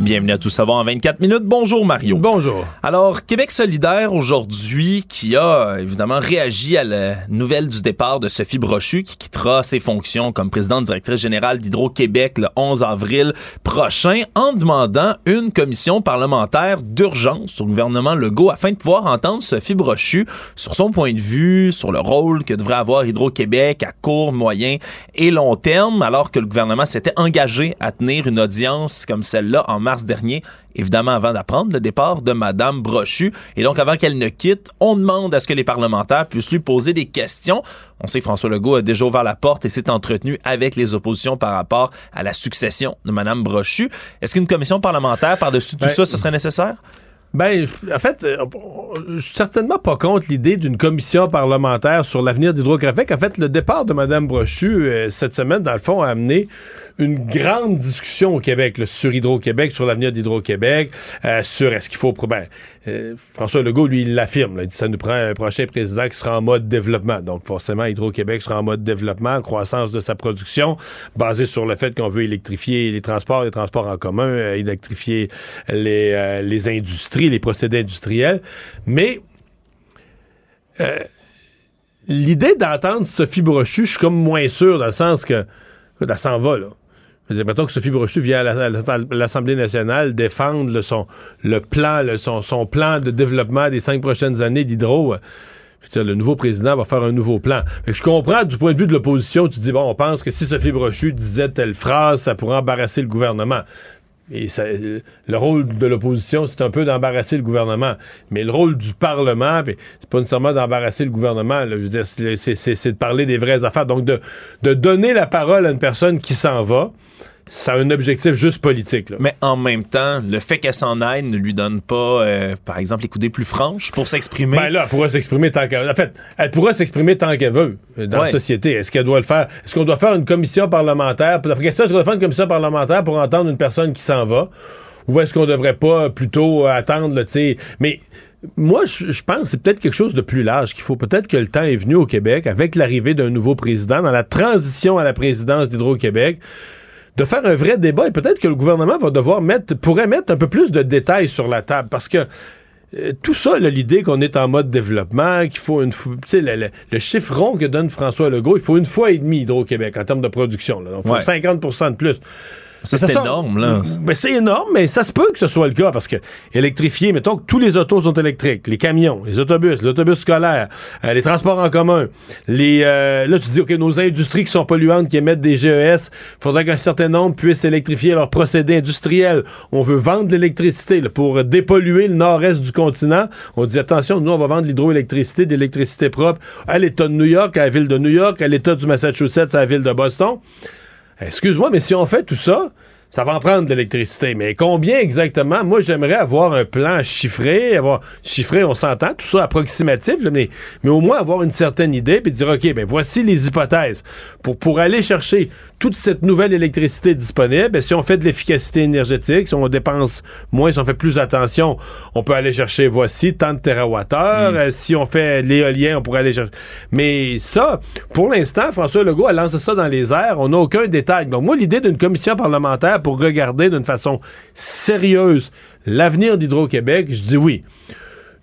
Bienvenue à Tout savoir en 24 minutes. Bonjour Mario. Bonjour. Alors, Québec solidaire aujourd'hui qui a évidemment réagi à la nouvelle du départ de Sophie Brochu qui quittera ses fonctions comme présidente directrice générale d'Hydro-Québec le 11 avril prochain en demandant une commission parlementaire d'urgence au gouvernement Legault afin de pouvoir entendre Sophie Brochu sur son point de vue, sur le rôle que devrait avoir Hydro-Québec à court, moyen et long terme alors que le gouvernement s'était engagé à tenir une audience comme celle-là en mars dernier, évidemment avant d'apprendre le départ de Madame Brochu. Et donc, avant qu'elle ne quitte, on demande à ce que les parlementaires puissent lui poser des questions. On sait que François Legault a déjà ouvert la porte et s'est entretenu avec les oppositions par rapport à la succession de Madame Brochu. Est-ce qu'une commission parlementaire par-dessus tout Ben, ça, ce serait nécessaire? Ben, en fait, euh, je suis certainement pas contre l'idée d'une commission parlementaire sur l'avenir d'Hydro-Québec. En fait, le départ de Mme Brochu euh, cette semaine, dans le fond, a amené une grande discussion au Québec là, sur Hydro-Québec, sur l'avenir d'Hydro-Québec, euh, sur est-ce qu'il faut... Ben, euh, François Legault, lui, il l'affirme. Il dit ça nous prend un prochain président qui sera en mode développement. Donc, forcément, Hydro-Québec sera en mode développement, croissance de sa production, basée sur le fait qu'on veut électrifier les transports, les transports en commun, euh, électrifier les, euh, les industries, les procédés industriels. Mais euh, l'idée d'entendre Sophie Brochu, je suis comme moins sûr dans le sens que elle s'en va, là. Mettons que Sophie Brochu vient à la- à la- à l'Assemblée nationale défendre le, son, le plan, son, son plan de développement des cinq prochaines années d'Hydro. dire, le nouveau président va faire un nouveau plan. Je comprends du point de vue de l'opposition, tu dis, bon, on pense que si Sophie Brochu disait telle phrase, ça pourrait embarrasser le gouvernement. Et le rôle de l'opposition, c'est un peu d'embarrasser le gouvernement. Mais le rôle du Parlement, c'est pas nécessairement d'embarrasser le gouvernement. c'est de parler des vraies affaires. Donc, de, de donner la parole à une personne qui s'en va, ça a un objectif juste politique. là. Mais en même temps, le fait qu'elle s'en aille ne lui donne pas, euh, par exemple, les coudées plus franches pour s'exprimer. Ben là, elle pourra s'exprimer tant qu'elle En fait, elle pourra s'exprimer tant qu'elle veut euh, dans Ouais. la société. Est-ce qu'elle doit le faire? Est-ce qu'on doit faire une commission parlementaire? La question, est-ce qu'on doit faire une commission parlementaire pour entendre une personne qui s'en va? Ou est-ce qu'on devrait pas plutôt euh, attendre, là, tu sais? Mais moi, je je pense que c'est peut-être quelque chose de plus large qu'il faut. Peut-être que le temps est venu au Québec, avec l'arrivée d'un nouveau président, dans la transition à la présidence d'Hydro-Québec, de faire un vrai débat et peut-être que le gouvernement va devoir mettre, pourrait mettre un peu plus de détails sur la table parce que euh, tout ça, là, l'idée qu'on est en mode développement, qu'il faut une fois, tu sais, le, le- le chiffre rond que donne François Legault, il faut une fois et demie Hydro-Québec en termes de production. Là. Donc, il faut Ouais. 50 de plus. Ça, Mais c'est énorme, là. Ben, c'est énorme, mais ça se peut que ce soit le cas parce que électrifier, mettons que tous les autos sont électriques, les camions, les autobus, les autobus scolaires, euh, les transports en commun, les euh, là tu dis ok nos industries qui sont polluantes qui émettent des GES, faudrait qu'un certain nombre puissent électrifier leurs procédés industriels. On veut vendre de l'électricité pour dépolluer le nord-est du continent. On dit attention, nous on va vendre de l'hydroélectricité, de l'électricité propre à l'État de New York, à la ville de New York, à l'État du Massachusetts, à la ville de Boston. Excuse-moi, mais si on fait tout ça, ça va en prendre de l'électricité. Mais combien exactement? Moi, j'aimerais avoir un plan chiffré, avoir chiffré, on s'entend, tout ça approximatif, là, mais, mais au moins avoir une certaine idée, puis dire, OK, ben voici les hypothèses. Pour, pour aller chercher toute cette nouvelle électricité disponible, ben, si on fait de l'efficacité énergétique, si on dépense moins, si on fait plus attention, on peut aller chercher, voici, tant de terawattheures. Euh, si on fait de l'éolien, on pourrait aller chercher. Mais ça, pour l'instant, François Legault a lancé ça dans les airs. On n'a aucun détail. Donc, moi, l'idée d'une commission parlementaire pour regarder d'une façon sérieuse l'avenir d'Hydro-Québec, je dis oui.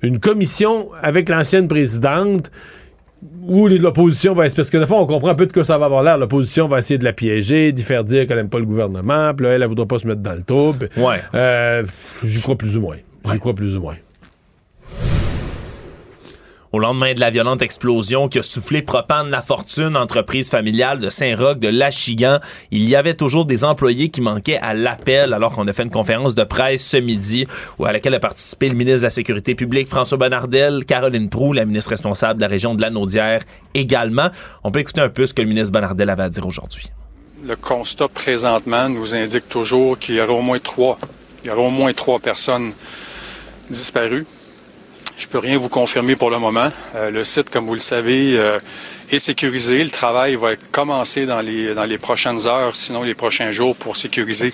Une commission avec l'ancienne présidente où l'opposition va parce que des fois on comprend un peu de quoi ça va avoir l'air. L'opposition va essayer de la piéger d'y faire dire qu'elle aime pas le gouvernement puis là elle, elle voudra pas se mettre dans le trouble. Ouais. euh, j'y crois plus ou moins. J'y crois plus ou moins Au lendemain de la violente explosion qui a soufflé Propane La Fortune, entreprise familiale de Saint-Roch de Lachigan, il y avait toujours des employés qui manquaient à l'appel alors qu'on a fait une conférence de presse ce midi où à laquelle a participé le ministre de la Sécurité publique François Bonnardel, Caroline Proux, la ministre responsable de la région de la Naudière également. On peut écouter un peu ce que le ministre Bonnardel avait à dire aujourd'hui. Le constat présentement nous indique toujours qu'il y aura au moins trois. Il y aura au moins trois personnes disparues. Je peux rien vous confirmer pour le moment. Euh, le site, comme vous le savez, euh, est sécurisé. Le travail va commencer dans les, dans les prochaines heures, sinon les prochains jours, pour sécuriser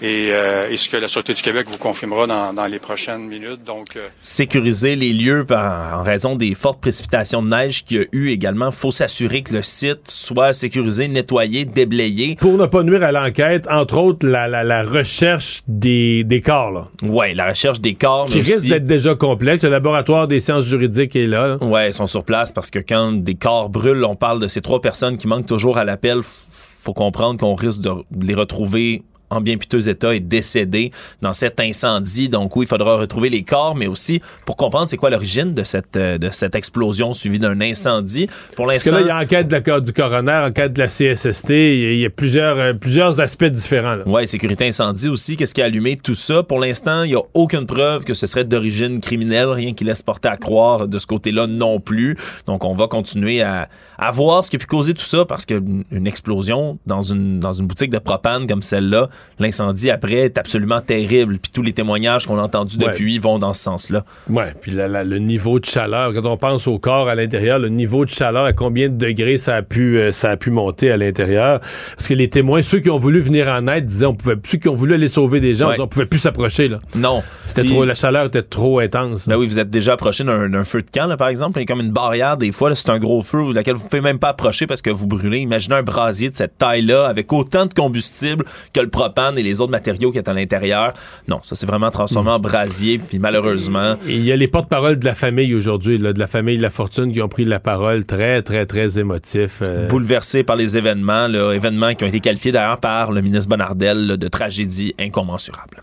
Et, euh, et ce que la Sûreté du Québec vous confirmera dans, dans les prochaines minutes. Donc, euh, sécuriser les lieux par, en raison des fortes précipitations de neige qu'il y a eu également. faut s'assurer que le site soit sécurisé, nettoyé, déblayé. Pour ne pas nuire à l'enquête, entre autres, la, la, la recherche des, des corps. Là. Ouais, la recherche des corps. Qui risque d'être déjà complexe. Le laboratoire des sciences juridiques est là. là. Ouais, ils sont sur place parce que quand des corps brûlent, on parle de ces trois personnes qui manquent toujours à l'appel. Faut comprendre qu'on risque de les retrouver en bien piteux état et décédés dans cet incendie. Donc oui, il faudra retrouver les corps, mais aussi pour comprendre c'est quoi l'origine de cette euh, de cette explosion suivie d'un incendie. Pour Parce que l'instant, là, il y a enquête de du coroner, enquête de la CSST. Il y a, y plusieurs, euh, plusieurs aspects différents. là. Ouais, sécurité incendie aussi. Qu'est-ce qui a allumé tout ça? Pour l'instant, il n'y a aucune preuve que ce serait d'origine criminelle, rien qui laisse porter à croire de ce côté-là non plus. Donc, on va continuer à, à voir ce qui a pu causer tout ça parce qu'une une explosion dans une, dans une boutique de propane comme celle-là, l'incendie après est absolument terrible. Puis tous les témoignages qu'on a entendus Ouais. depuis vont dans ce sens-là. Ouais, puis la- la- le niveau de chaleur, quand on pense au corps à l'intérieur, le niveau de chaleur, à combien de degrés ça a pu, euh, ça a pu monter à l'intérieur. Parce que les témoins, ceux qui ont voulu venir en aide, disaient, on pouvait, ceux qui ont voulu aller sauver des gens, Ouais. on pouvait plus s'approcher, là. Non. C'était trop, la chaleur était trop intense. Ben oui, vous êtes déjà approché d'un d'un feu de camp, là, par exemple. Il y a comme une barrière, des fois, là, c'est un gros feu laquelle vous ne pouvez même pas approcher parce que vous brûlez. Imaginez un brasier de cette taille-là avec autant de combustible que le propane et les autres matériaux qui est à l'intérieur. Non, ça s'est vraiment transformé en brasier, puis malheureusement. Il y a les porte-paroles de la famille aujourd'hui, de la famille de la fortune qui ont pris la parole très, très, très émotifs. euh, Bouleversé par les événements, là, événements qui ont été qualifiés d'ailleurs par le ministre Bonnardel là, de tragédie incommensurable.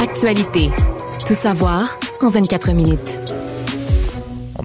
Actualité. Tout savoir en 24 minutes.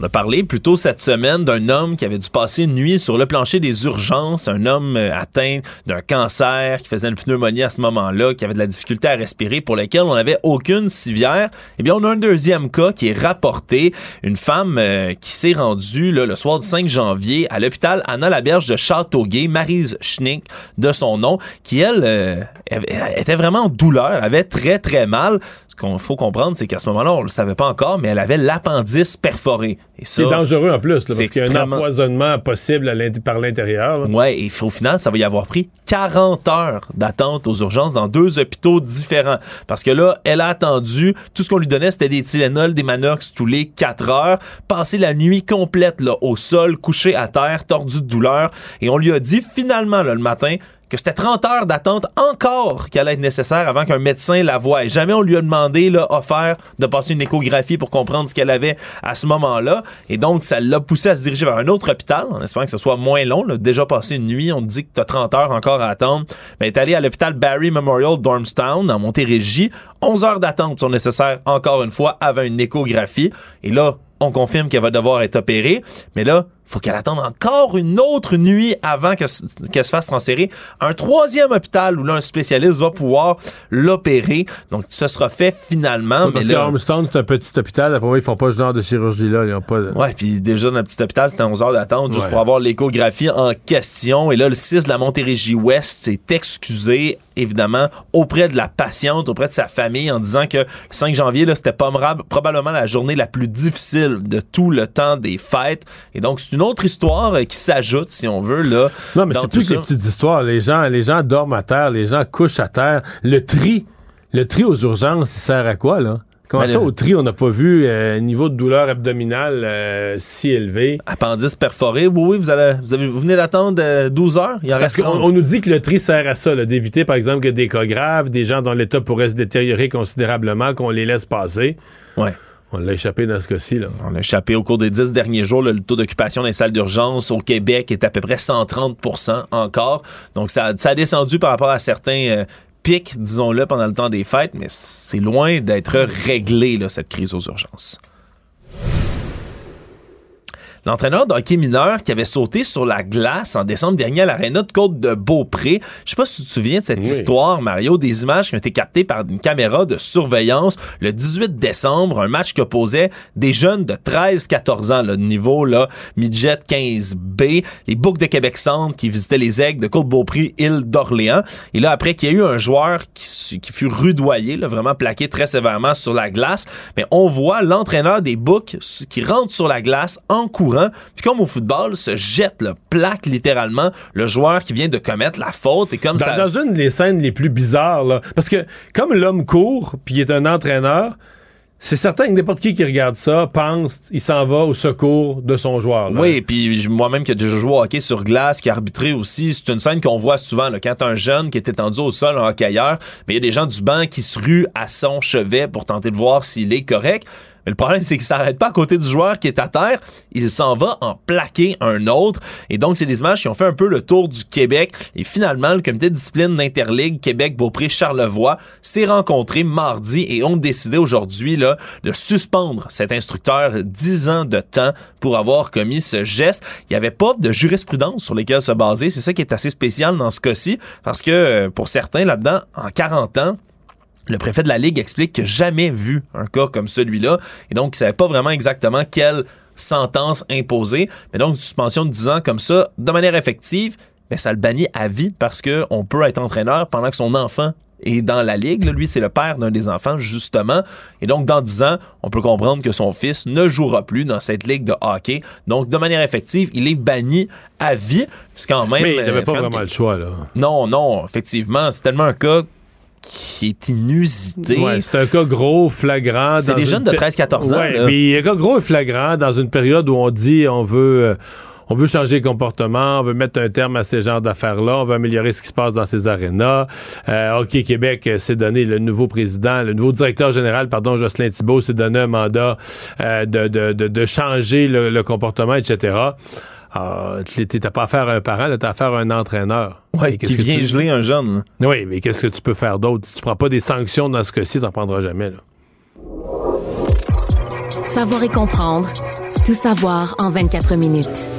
A parlé plus tôt cette semaine d'un homme qui avait dû passer une nuit sur le plancher des urgences, un homme euh, atteint d'un cancer, qui faisait une pneumonie à ce moment-là, qui avait de la difficulté à respirer, pour lequel on n'avait aucune civière. Eh bien, on a un deuxième cas qui est rapporté, une femme euh, qui s'est rendue le soir du 5 janvier à l'hôpital Anna Laberge de Châteauguay, Marise Schnick de son nom, qui elle euh, avait- était vraiment en douleur, avait très très mal. Ce qu'on faut comprendre, c'est qu'à ce moment-là, on le savait pas encore, mais elle avait l'appendice perforé. C'est dangereux en plus, là, parce qu'il y a un empoisonnement possible à par l'intérieur. Ouais, et au final, ça va y avoir pris 40 heures d'attente aux urgences dans deux hôpitaux différents. Parce que là, elle a attendu, tout ce qu'on lui donnait, c'était des Tylenol, des Manox tous les 4 heures, passer la nuit complète là, au sol, couché à terre, tordu de douleur. Et on lui a dit finalement là, le matin que c'était 30 heures d'attente encore qui allait être nécessaire avant qu'un médecin la voie. Et jamais on lui a demandé, là, offert de passer une échographie pour comprendre ce qu'elle avait à ce moment-là. Et donc, ça l'a poussé à se diriger vers un autre hôpital, en espérant que ce soit moins long. Déjà passé une nuit, on te dit que tu as 30 heures encore à attendre. Mais est allé à l'hôpital Barry Memorial Dormstown, en Montérégie. 11 heures d'attente sont nécessaires, encore une fois, avant une échographie. Et là, on confirme qu'elle va devoir être opérée. Mais là, faut qu'elle attende encore une autre nuit avant que- qu'elle se fasse transférer un troisième hôpital où là, un spécialiste va pouvoir l'opérer. Donc, ce sera fait finalement. Mais là, Armstrong, c'est un petit hôpital. Après, ils font pas ce genre de chirurgie-là. Ils ont pas de- Ouais, puis déjà dans le petit hôpital, c'était 11 heures d'attente juste Ouais. pour avoir l'échographie en question. Et là, le 6 de la Montérégie-Ouest s'est excusé, évidemment, auprès de la patiente, auprès de sa famille, en disant que le 5 janvier, c'était probablement la journée la plus difficile de tout le temps des fêtes. Et donc, c'est une autre histoire euh, qui s'ajoute, si on veut, là. Non, mais c'est plus des petites histoires. Les gens, les gens dorment à terre, les gens couchent à terre. Le tri, le tri aux urgences, il sert à quoi, là? Comment Ben, ça, au tri, on n'a pas vu un niveau de douleur abdominale euh, si élevé? Appendice perforé, oui, oui, vous, allez, vous, avez, vous venez d'attendre euh, 12 heures, il en Parce reste qu'on 30. on nous dit que le tri sert à ça, d'éviter, par exemple, que des cas graves, des gens dont l'état pourrait se détériorer considérablement, qu'on les laisse passer. Ouais. On l'a échappé dans ce cas-ci. On a échappé au cours des dix derniers jours. là, le taux d'occupation des salles d'urgence au Québec est à peu près 130% encore. Donc, ça, ça a descendu par rapport à certains euh, pics, disons-le, pendant le temps des fêtes, mais c'est loin d'être réglé, là, cette crise aux urgences. L'entraîneur de hockey mineur qui avait sauté sur la glace en décembre dernier à l'aréna de Côte de Beaupré. Je sais pas si tu te souviens de cette Oui. histoire, Mario, des images qui ont été captées par une caméra de surveillance le 18 décembre, un match qui opposait des jeunes de 13-14 ans, le niveau là, midget 15B, les Boucs de Québec Centre qui visitaient les aigles de Côte Beaupré, île d'Orléans. Et là, après qu'il y a eu un joueur qui, qui fut rudoyé, là, vraiment plaqué très sévèrement sur la glace, mais on voit l'entraîneur des Boucs qui rentre sur la glace en courant courant, puis comme au football, se jette, là, plaque littéralement le joueur qui vient de commettre la faute. Et comme dans, ça... dans une des scènes les plus bizarres, là, parce que comme l'homme court, puis il est un entraîneur, c'est certain que n'importe qui qui regarde ça pense il s'en va au secours de son joueur. là. Oui, puis moi-même qui ai déjà joué au hockey sur glace, qui a arbitré aussi, c'est une scène qu'on voit souvent là, quand un jeune qui est étendu au sol, un hockeyeur, mais il y a des gens du banc qui se ruent à son chevet pour tenter de voir s'il est correct. Mais le problème, c'est qu'il s'arrête pas à côté du joueur qui est à terre. Il s'en va en plaquer un autre. Et donc, c'est des images qui ont fait un peu le tour du Québec. Et finalement, le comité de discipline d'Interligue Québec-Beaupré-Charlevoix s'est rencontré mardi et ont décidé aujourd'hui là, de suspendre cet instructeur 10 ans de temps pour avoir commis ce geste. Il n'y avait pas de jurisprudence sur lesquelles se baser. C'est ça qui est assez spécial dans ce cas-ci parce que euh, pour certains là-dedans, en 40 ans, le préfet de la Ligue explique qu'il n'a jamais vu un cas comme celui-là et donc il ne savait pas vraiment exactement quelle sentence imposer. Mais donc, une suspension de 10 ans comme ça, de manière effective, mais ça le bannit à vie parce qu'on peut être entraîneur pendant que son enfant est dans la ligue. Là, lui, c'est le père d'un des enfants, justement. Et donc, dans 10 ans, on peut comprendre que son fils ne jouera plus dans cette ligue de hockey. Donc, de manière effective, il est banni à vie. C'est quand même... Mais il n'avait euh, pas vraiment le choix. Là. Non, non, effectivement, c'est tellement un cas qui est inusité. Ouais, c'est un cas gros, flagrant. C'est des une jeunes de pé- 13-14 ans, Ouais, mais un cas gros et flagrant dans une période où on dit on veut. euh, on veut changer les comportements, on veut mettre un terme à ces genres d'affaires-là, on veut améliorer ce qui se passe dans ces arénas. Euh, Hockey Québec s'est donné le nouveau président, le nouveau directeur général, pardon, Jocelyn Thibault, s'est donné un mandat euh, de, de, de, de changer le, le comportement, etc. Ah, tu t'as pas affaire à un parent, t'as affaire à un entraîneur. Qu'est-ce qui vient tu- geler un jeune. là. Oui, mais qu'est-ce que tu peux faire d'autre? Si tu prends pas des sanctions dans ce cas-ci, t'en prendras jamais. Là. Savoir et comprendre. Tout savoir en 24 minutes.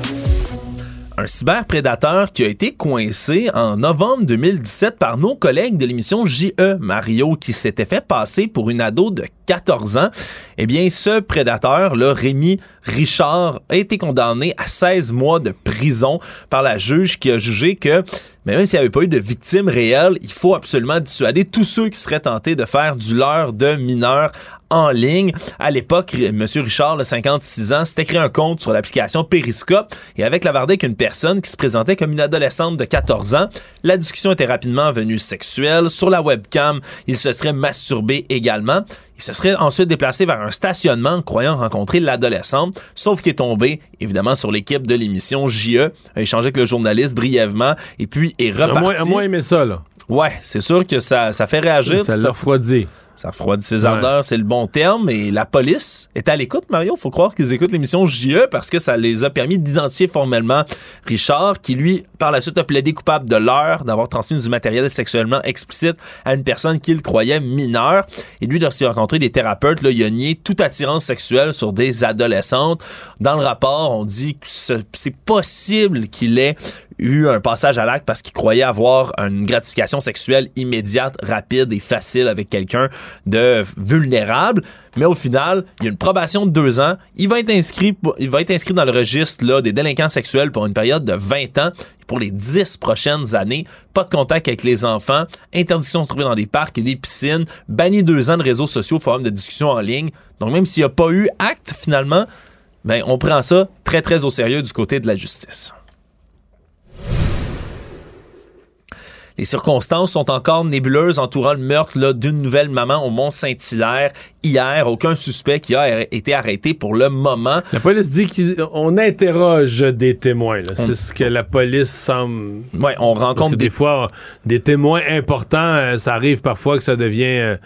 Un cyberprédateur qui a été coincé en novembre 2017 par nos collègues de l'émission JE Mario qui s'était fait passer pour une ado de 14 ans. Eh bien, ce prédateur, là, Rémi Richard, a été condamné à 16 mois de prison par la juge qui a jugé que mais même s'il n'y avait pas eu de victimes réelles, il faut absolument dissuader tous ceux qui seraient tentés de faire du leurre de mineurs en ligne. À l'époque, M. Richard, le 56 ans, s'était créé un compte sur l'application Periscope et avec la avec une personne qui se présentait comme une adolescente de 14 ans. La discussion était rapidement venue sexuelle. Sur la webcam, il se serait masturbé également. Il se serait ensuite déplacé vers un stationnement croyant rencontrer l'adolescente, sauf qu'il est tombé, évidemment, sur l'équipe de l'émission JE, a échangé avec le journaliste brièvement, et puis est À reparti. moins, à moins aimer ça, là. Ouais, c'est sûr que ça, ça fait réagir. Ça Ça- l'a refroidi. Ça refroidit ses ardeurs, c'est le bon terme. Et la police est à l'écoute, Mario. Faut croire qu'ils écoutent l'émission JE parce que ça les a permis d'identifier formellement Richard, qui lui, par la suite, a plaidé coupable de l'heure d'avoir transmis du matériel sexuellement explicite à une personne qu'il croyait mineure. Et lui, lorsqu'il a rencontré des thérapeutes, là, il a nié toute attirance sexuelle sur des adolescentes. Dans le rapport, on dit que ce- c'est possible qu'il ait eu un passage à l'acte parce qu'il croyait avoir une gratification sexuelle immédiate, rapide et facile avec quelqu'un de vulnérable. Mais au final, il y a une probation de deux ans. Il va être inscrit, il va être inscrit dans le registre là, des délinquants sexuels pour une période de 20 ans. Pour les 10 prochaines années, pas de contact avec les enfants, interdiction de trouver dans des parcs et des piscines, banni deux ans de réseaux sociaux, forums de discussion en ligne. Donc même s'il n'y a pas eu acte finalement, ben, on prend ça très très au sérieux du côté de la justice. Les circonstances sont encore nébuleuses entourant le meurtre là, d'une nouvelle maman au Mont-Saint-Hilaire hier. Aucun suspect qui a été arrêté pour le moment. La police dit qu'on interroge des témoins. C'est ce que la police semble. Ouais, on rencontre Parce que des- des fois des témoins importants. euh, ça arrive parfois que ça devient euh,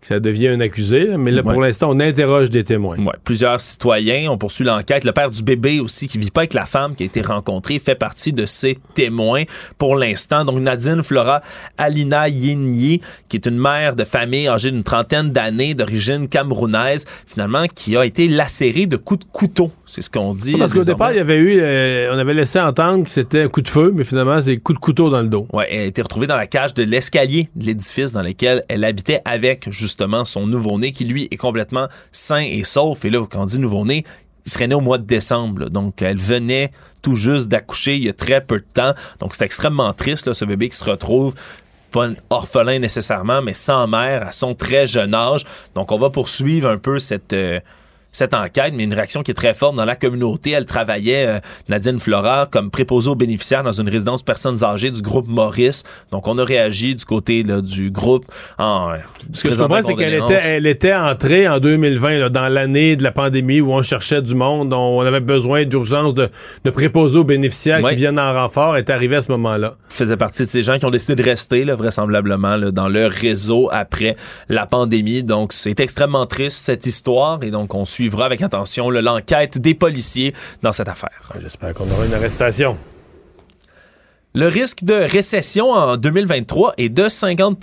que ça devient un accusé. Mais là, pour l'instant, on interroge des témoins. Ouais, plusieurs citoyens. On poursuit l'enquête. Le père du bébé aussi, qui vit pas avec la femme qui a été rencontrée, fait partie de ces témoins pour l'instant. Donc, Nadine Flora Alina Yinyi, qui est une mère de famille âgée d'une trentaine d'années, d'origine camerounaise, finalement, qui a été lacérée de coups de couteau. C'est ce qu'on dit. Parce qu'au départ, il y avait eu, euh, on avait laissé entendre que c'était un coup de feu, mais finalement, c'est coup de couteau dans le dos. Ouais, elle a été retrouvée dans la cage de l'escalier de l'édifice dans lequel elle habitait avec justement son nouveau-né qui lui est complètement sain et sauf. Et là, quand on dit nouveau-né, il serait né au mois de décembre. Donc, elle venait tout juste d'accoucher il y a très peu de temps. Donc, c'est extrêmement triste, ce bébé qui se retrouve pas orphelin nécessairement, mais sans mère à son très jeune âge. Donc, on va poursuivre un peu cette... euh, cette enquête, mais une réaction qui est très forte dans la communauté. Elle travaillait, euh, Nadine Flora, comme préposée aux bénéficiaires dans une résidence personnes âgées du groupe Maurice. Donc, on a réagi du côté là, du groupe en euh, Ce que je comprends, c'est qu'elle était, elle était entrée en 2020, là, dans l'année de la pandémie où on cherchait du monde, on avait besoin d'urgence de, de préposés aux bénéficiaires Ouais. qui viennent en renfort, est arrivée à ce moment-là. faisait partie de ces gens qui ont décidé de rester, là, vraisemblablement, là, dans leur réseau après la pandémie. Donc, c'est extrêmement triste, cette histoire, et donc on suivra avec attention l'enquête des policiers dans cette affaire. J'espère qu'on aura une arrestation. Le risque de récession en 2023 est de 50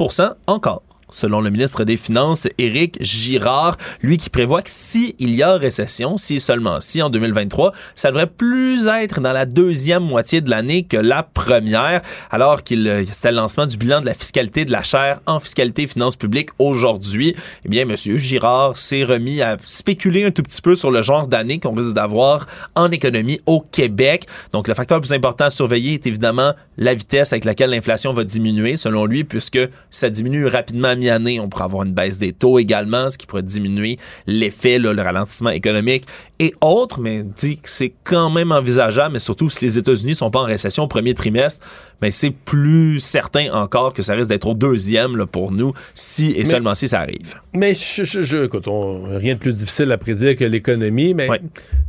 encore. Selon le ministre des Finances, Éric Girard, lui qui prévoit que si y a récession, si seulement si en 2023, ça devrait plus être dans la deuxième moitié de l'année que la première, alors qu'il euh, c'était le lancement du bilan de la fiscalité de la chaire en fiscalité et finances publiques aujourd'hui. Eh bien, Monsieur Girard s'est remis à spéculer un tout petit peu sur le genre d'année qu'on risque d'avoir en économie au Québec. Donc, le facteur le plus important à surveiller est évidemment la vitesse avec laquelle l'inflation va diminuer, selon lui, puisque ça diminue rapidement mi-année. On pourrait avoir une baisse des taux également, ce qui pourrait diminuer l'effet, le ralentissement économique et autres, mais dit que c'est quand même envisageable, mais surtout si les États-Unis sont pas en récession au premier trimestre, mais c'est plus certain encore que ça risque d'être au deuxième là, pour nous, si et Mais- seulement si ça arrive. Mais je, je- je- écoute, on- rien de plus difficile à prédire que l'économie, mais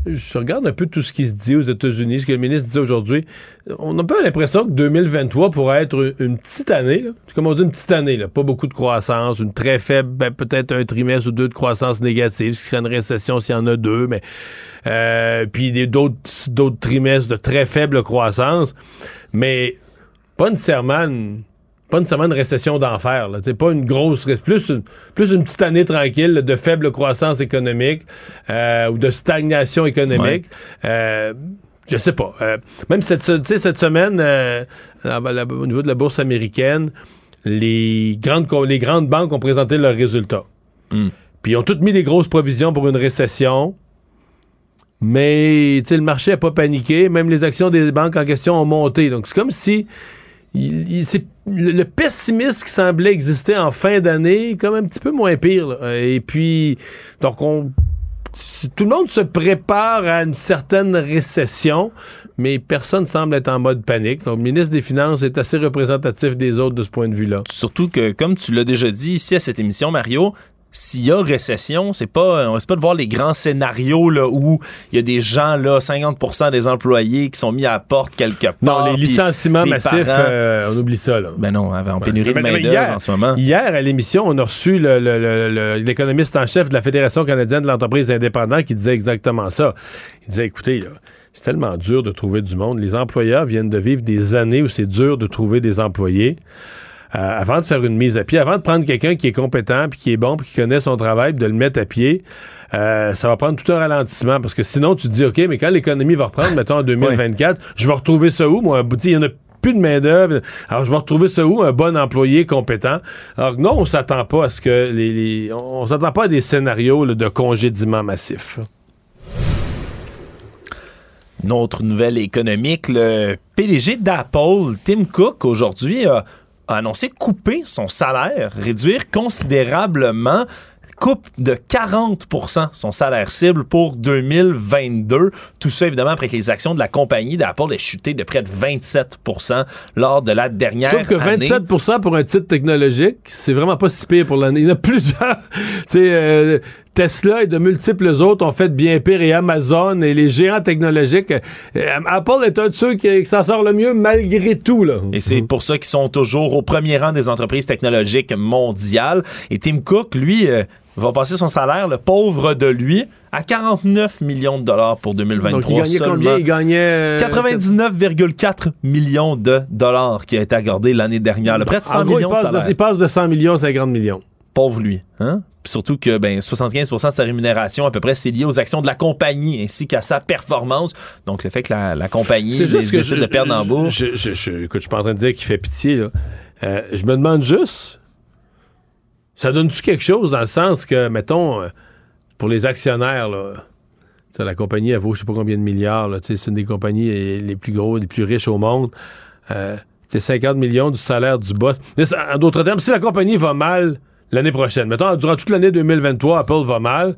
je regarde un peu tout ce qui se dit aux États-Unis, ce que le ministre dit aujourd'hui. On a un peu l'impression que 2023 pourrait être une petite année, là. C'est comme on dit une petite année, là. pas beaucoup de croissance, une très faible, ben, peut-être un trimestre ou deux de croissance négative, ce qui serait une récession s'il y en a deux, mais euh, puis des- d'autres d'autres trimestres de très faible croissance, mais pas nécessairement une, pas nécessairement une récession d'enfer. C'est pas une grosse plus une, plus une petite année tranquille là, de faible croissance économique euh, ou de stagnation économique. Euh, je sais pas. Euh, même cette, cette semaine, euh, la- la- au niveau de la bourse américaine, les grandes, les grandes banques ont présenté leurs résultats. Puis ils ont toutes mis des grosses provisions pour une récession. Mais tu sais, le marché n'a pas paniqué. Même les actions des banques en question ont monté. Donc c'est comme si il- il- c'est le, le pessimisme qui semblait exister en fin d'année est comme un petit peu moins pire. là. Et puis, donc on tout le monde se prépare à une certaine récession, mais personne semble être en mode panique. Donc, le ministre des Finances est assez représentatif des autres de ce point de vue-là. Surtout que, comme tu l'as déjà dit ici à cette émission, Mario, s'il y a récession, c'est pas, on risque pas de voir les grands scénarios là, où il y a des gens, là, 50% des employés qui sont mis à la porte quelque part. Non, les licenciements massifs, parents- euh, on oublie ça. Là. Ben non, en pénurie de main-d'œuvre en ce moment. Hier, à l'émission, on a reçu l'économiste en chef de la Fédération canadienne de l'entreprise indépendante qui disait exactement ça. Il disait, écoutez, là, c'est tellement dur de trouver du monde. Les employeurs viennent de vivre des années où c'est dur de trouver des employés. Euh, avant de faire une mise à pied, avant de prendre quelqu'un qui est compétent, puis qui est bon, puis qui connaît son travail, puis de le mettre à pied, euh, ça va prendre tout un ralentissement. Parce que sinon, tu te dis, OK, mais quand l'économie va reprendre, mettons en 2024, je vais retrouver ça où, moi? Il y en a plus de main-d'œuvre. Alors, je vais retrouver ça où? Un bon employé compétent. Alors, non, on s'attend pas à ce que les. les- on s'attend pas à des scénarios là, de congédiement massif. Une autre nouvelle économique, le PDG d'Apple, Tim Cook, aujourd'hui a, a annoncé couper son salaire, réduire considérablement coupe de 40% son salaire cible pour 2022. Tout ça, évidemment, après que les actions de la compagnie d'Apple aient chuté de près de 27% lors de la dernière Sauf que année. 27 pour un titre technologique, c'est vraiment pas si pire pour l'année. Il y en a plusieurs. <laughs> tu sais, euh, Tesla et de multiples autres ont fait bien pire et Amazon et les géants technologiques. Euh, Apple est un de ceux qui, qui s'en sort le mieux malgré tout. Là. Et c'est pour ça qu'ils sont toujours au premier rang des entreprises technologiques mondiales. Et Tim Cook, lui, euh, va passer son salaire, le pauvre de lui, à 49 millions de dollars pour 2023. Donc, il gagnait seulement. combien? Il gagnait... euh, 99,4 millions de dollars qui a été accordé l'année dernière. Le près de 100 En gros, millions il passe, de de, il passe de 100 millions à 50 millions. Pauvre lui. Hein? Surtout que ben, 75% de sa rémunération, à peu près, c'est lié aux actions de la compagnie ainsi qu'à sa performance. Donc, le fait que la, la compagnie que décide je- de perdre en bourse. Je, je, je- écoute, je suis pas en train de dire qu'il fait pitié. Là. Euh, je me demande juste, ça donne-tu quelque chose dans le sens que, mettons, euh, pour les actionnaires, là, la compagnie, elle vaut je sais pas combien de milliards. C'est une des compagnies les les plus grosses, les plus riches au monde. Euh, c'est 50 millions du salaire du boss. Mais ça, en d'autres termes, si la compagnie va mal l'année prochaine, mettons, durant toute l'année 2023, Apple va mal,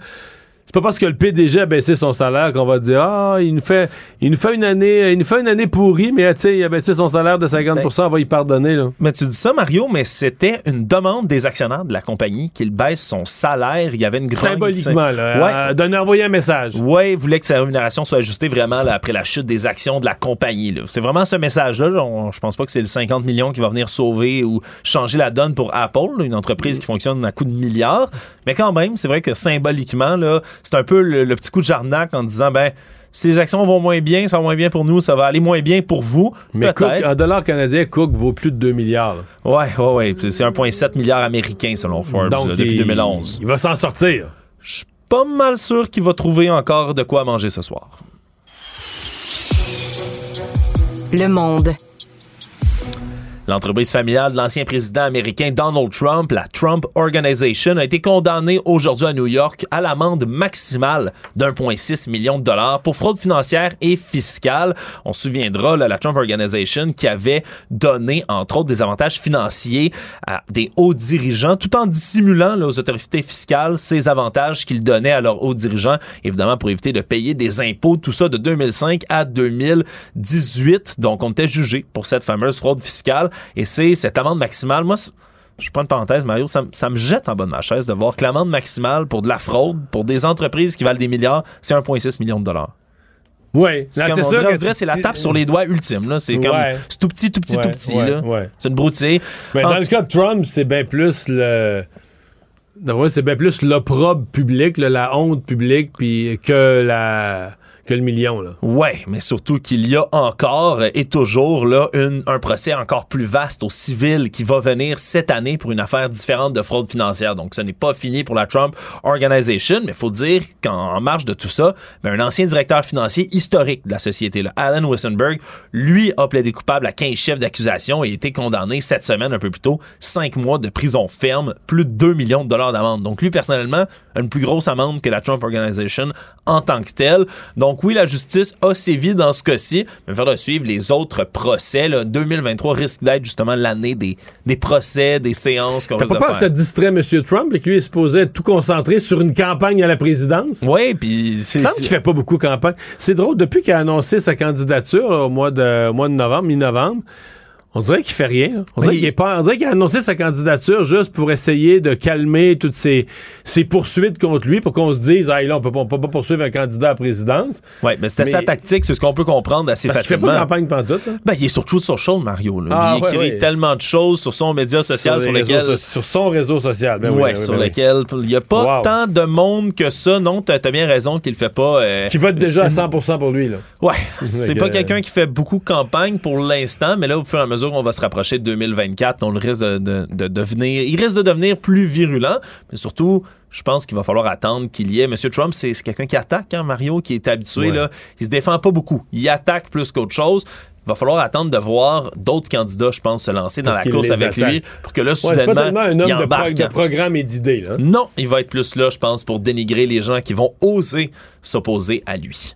c'est pas parce que le PDG a baissé son salaire qu'on va dire ah il nous fait il nous fait une année il nous fait une année pourrie mais tu sais il a baissé son salaire de 50% on va y pardonner là. Mais tu dis ça Mario mais c'était une demande des actionnaires de la compagnie qu'il baisse son salaire, il y avait une grande symboliquement là, Ouais. donner envoyer un message. Ouais, il voulait que sa rémunération soit ajustée vraiment là, après la chute des actions de la compagnie. là. C'est vraiment ce message-là. là. On- Je pense pas que c'est le 50 millions qui va venir sauver ou changer la donne pour Apple, là, une entreprise qui fonctionne à coup de milliards. Mais quand même, c'est vrai que symboliquement, là, c'est un peu le, le petit coup de jarnac en disant, ben, si les actions vont moins bien, ça va moins bien pour nous, ça va aller moins bien pour vous. Mais Cook, Peut-être. en dollars canadiens, Cook vaut plus de 2 milliards. Ouais, ouais, ouais. C'est 1,7 milliard américain selon Forbes Donc, là, depuis il- 2011. Il va s'en sortir. Je suis pas mal sûr qu'il va trouver encore de quoi manger ce soir. Le monde. L'entreprise familiale de l'ancien président américain Donald Trump, la Trump Organization, a été condamnée aujourd'hui à New York à l'amende maximale d'1,6 million de dollars pour fraude financière et fiscale. On se souviendra, là, la Trump Organization qui avait donné, entre autres, des avantages financiers à des hauts dirigeants, tout en dissimulant là, aux autorités fiscales ces avantages qu'ils donnaient à leurs hauts dirigeants, évidemment pour éviter de payer des impôts, tout ça de 2005 à 2018. Donc, on était jugé pour cette fameuse fraude fiscale. Et c'est cette amende maximale. Moi, je prends une parenthèse, Mario, ça, me- ça me jette en bas de ma chaise de voir que l'amende maximale pour de la fraude, pour des entreprises qui valent des milliards, c'est 1,6 million de dollars. Oui, C'est comme on dirait, on dirait, c'est la tape sur les doigts ultime. là. C'est comme, c'est tout petit, tout petit, Ouais, tout petit. ouais, là. ouais. C'est une broutille. Mais En dans le cas de Trump, c'est bien plus le. C'est bien plus l'opprobre public, là, la honte publique, puis que la que le million. Là. Ouais, mais surtout qu'il y a encore et toujours là une- un procès encore plus vaste au civil qui va venir cette année pour une affaire différente de fraude financière. Donc, ce n'est pas fini pour la Trump Organization, mais il faut dire qu'en marge de tout ça, ben, un ancien directeur financier historique de la société, là, Alan Wissenberg, lui a plaidé coupable à 15 chefs d'accusation et a été condamné cette semaine, un peu plus tôt, 5 mois de prison ferme, plus de 2 millions de dollars d'amende. Donc, lui, personnellement, une plus grosse amende que la Trump Organization en tant que telle. Donc, oui, la justice a sévi dans ce cas-ci, mais il faudra suivre les autres procès. Là. 2023 risque d'être justement l'année des, des procès, des séances qu'on risque pas que ça distrait M. Trump et que lui est supposé être tout concentré sur une campagne à la présidence? Oui, puis c'est. Il semble qu'il fait pas beaucoup campagne. C'est drôle, depuis qu'il a annoncé sa candidature là, au, mois de, au mois de novembre, mi-novembre, on dirait qu'il fait rien. On dirait il- qu'il est pas- on dirait qu'il a annoncé sa candidature juste pour essayer de calmer toutes ces, ces poursuites contre lui pour qu'on se dise, ah, là, on peut, on peut pas poursuivre un candidat à la présidence. Oui, mais c'était sa tactique, c'est ce qu'on peut comprendre assez Parce qu'il fait facilement. pas de campagne pantoute. là. Ben, il est sur Truth Social, Mario. là. Ah, il ouais, écrit ouais. tellement de choses sur son média social sur, lequel. so- sur son réseau social. Ben oui, ouais, ben oui, sur ben lequel il n'y a pas Wow. tant de monde que ça. Non, t'as as bien raison qu'il le fait pas. euh, Qui vote déjà à 100% pour lui. Là. Ouais, <laughs> c'est pas quelqu'un qui fait beaucoup campagne pour l'instant, mais là, au fur et à mesure qu'on va se rapprocher de 2024, on le risque de, de- de devenir, il risque de devenir plus virulent, mais surtout, je pense qu'il va falloir attendre qu'il y ait. Monsieur Trump, c'est quelqu'un qui attaque, hein, Mario, qui est habitué, Ouais. là. Il se défend pas beaucoup. Il attaque plus qu'autre chose. Il va falloir attendre de voir d'autres candidats, je pense, se lancer dans la course avec attaque. lui pour que là, Ouais, c'est pas soudainement, tellement un il homme de, pro- embarque. de programme et d'idées. là. Non, il va être plus là, je pense, pour dénigrer les gens qui vont oser s'opposer à lui.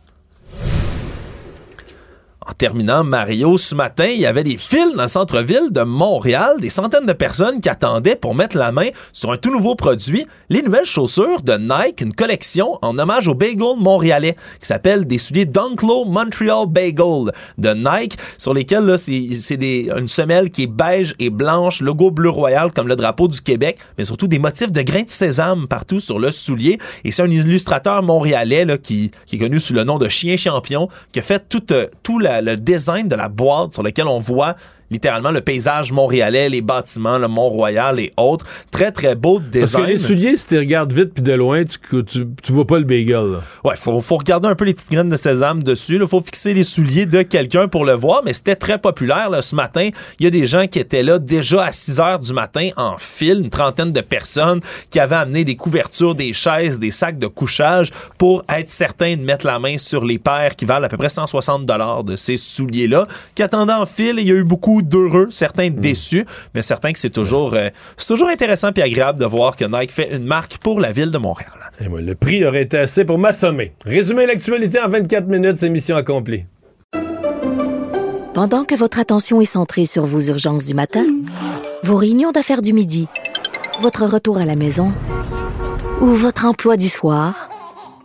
En terminant, Mario, ce matin, il y avait des files dans le centre-ville de Montréal, des centaines de personnes qui attendaient pour mettre la main sur un tout nouveau produit, les nouvelles chaussures de Nike, une collection en hommage au bagel montréalais qui s'appelle des souliers Dunklo Montreal Bagel de Nike, sur lesquels c'est une semelle qui est beige et blanche, logo bleu royal comme le drapeau du Québec, mais surtout des motifs de grains de sésame partout sur le soulier. Et c'est un illustrateur montréalais là, qui, qui est connu sous le nom de Chien Champion, qui a fait tout, euh, la- le design de la boîte sur lequel on voit littéralement le paysage montréalais, les bâtiments, le Mont-Royal et autres. Très, très beau Parce design. que les souliers, si tu regardes vite puis de loin, tu, tu, tu vois pas le bagel. là. Ouais, faut, faut regarder un peu les petites graines de sésame dessus. Il faut fixer les souliers de quelqu'un pour le voir, mais c'était très populaire là, ce matin. Il y a des gens qui étaient là déjà à 6 heures du matin en file, une trentaine de personnes qui avaient amené des couvertures, des chaises, des sacs de couchage pour être certains de mettre la main sur les paires qui valent à peu près 160 dollars de ces souliers-là, qui attendaient en file. Et il y a eu beaucoup d'heureux, certains déçus, mais certains que c'est toujours, euh, c'est toujours intéressant et agréable de voir que Nike fait une marque pour la ville de Montréal. Et moi, le prix aurait été assez pour m'assommer. Résumer l'actualité en 24 minutes, c'est mission accomplie. Pendant que votre attention est centrée sur vos urgences du matin, vos réunions d'affaires du midi, votre retour à la maison ou votre emploi du soir,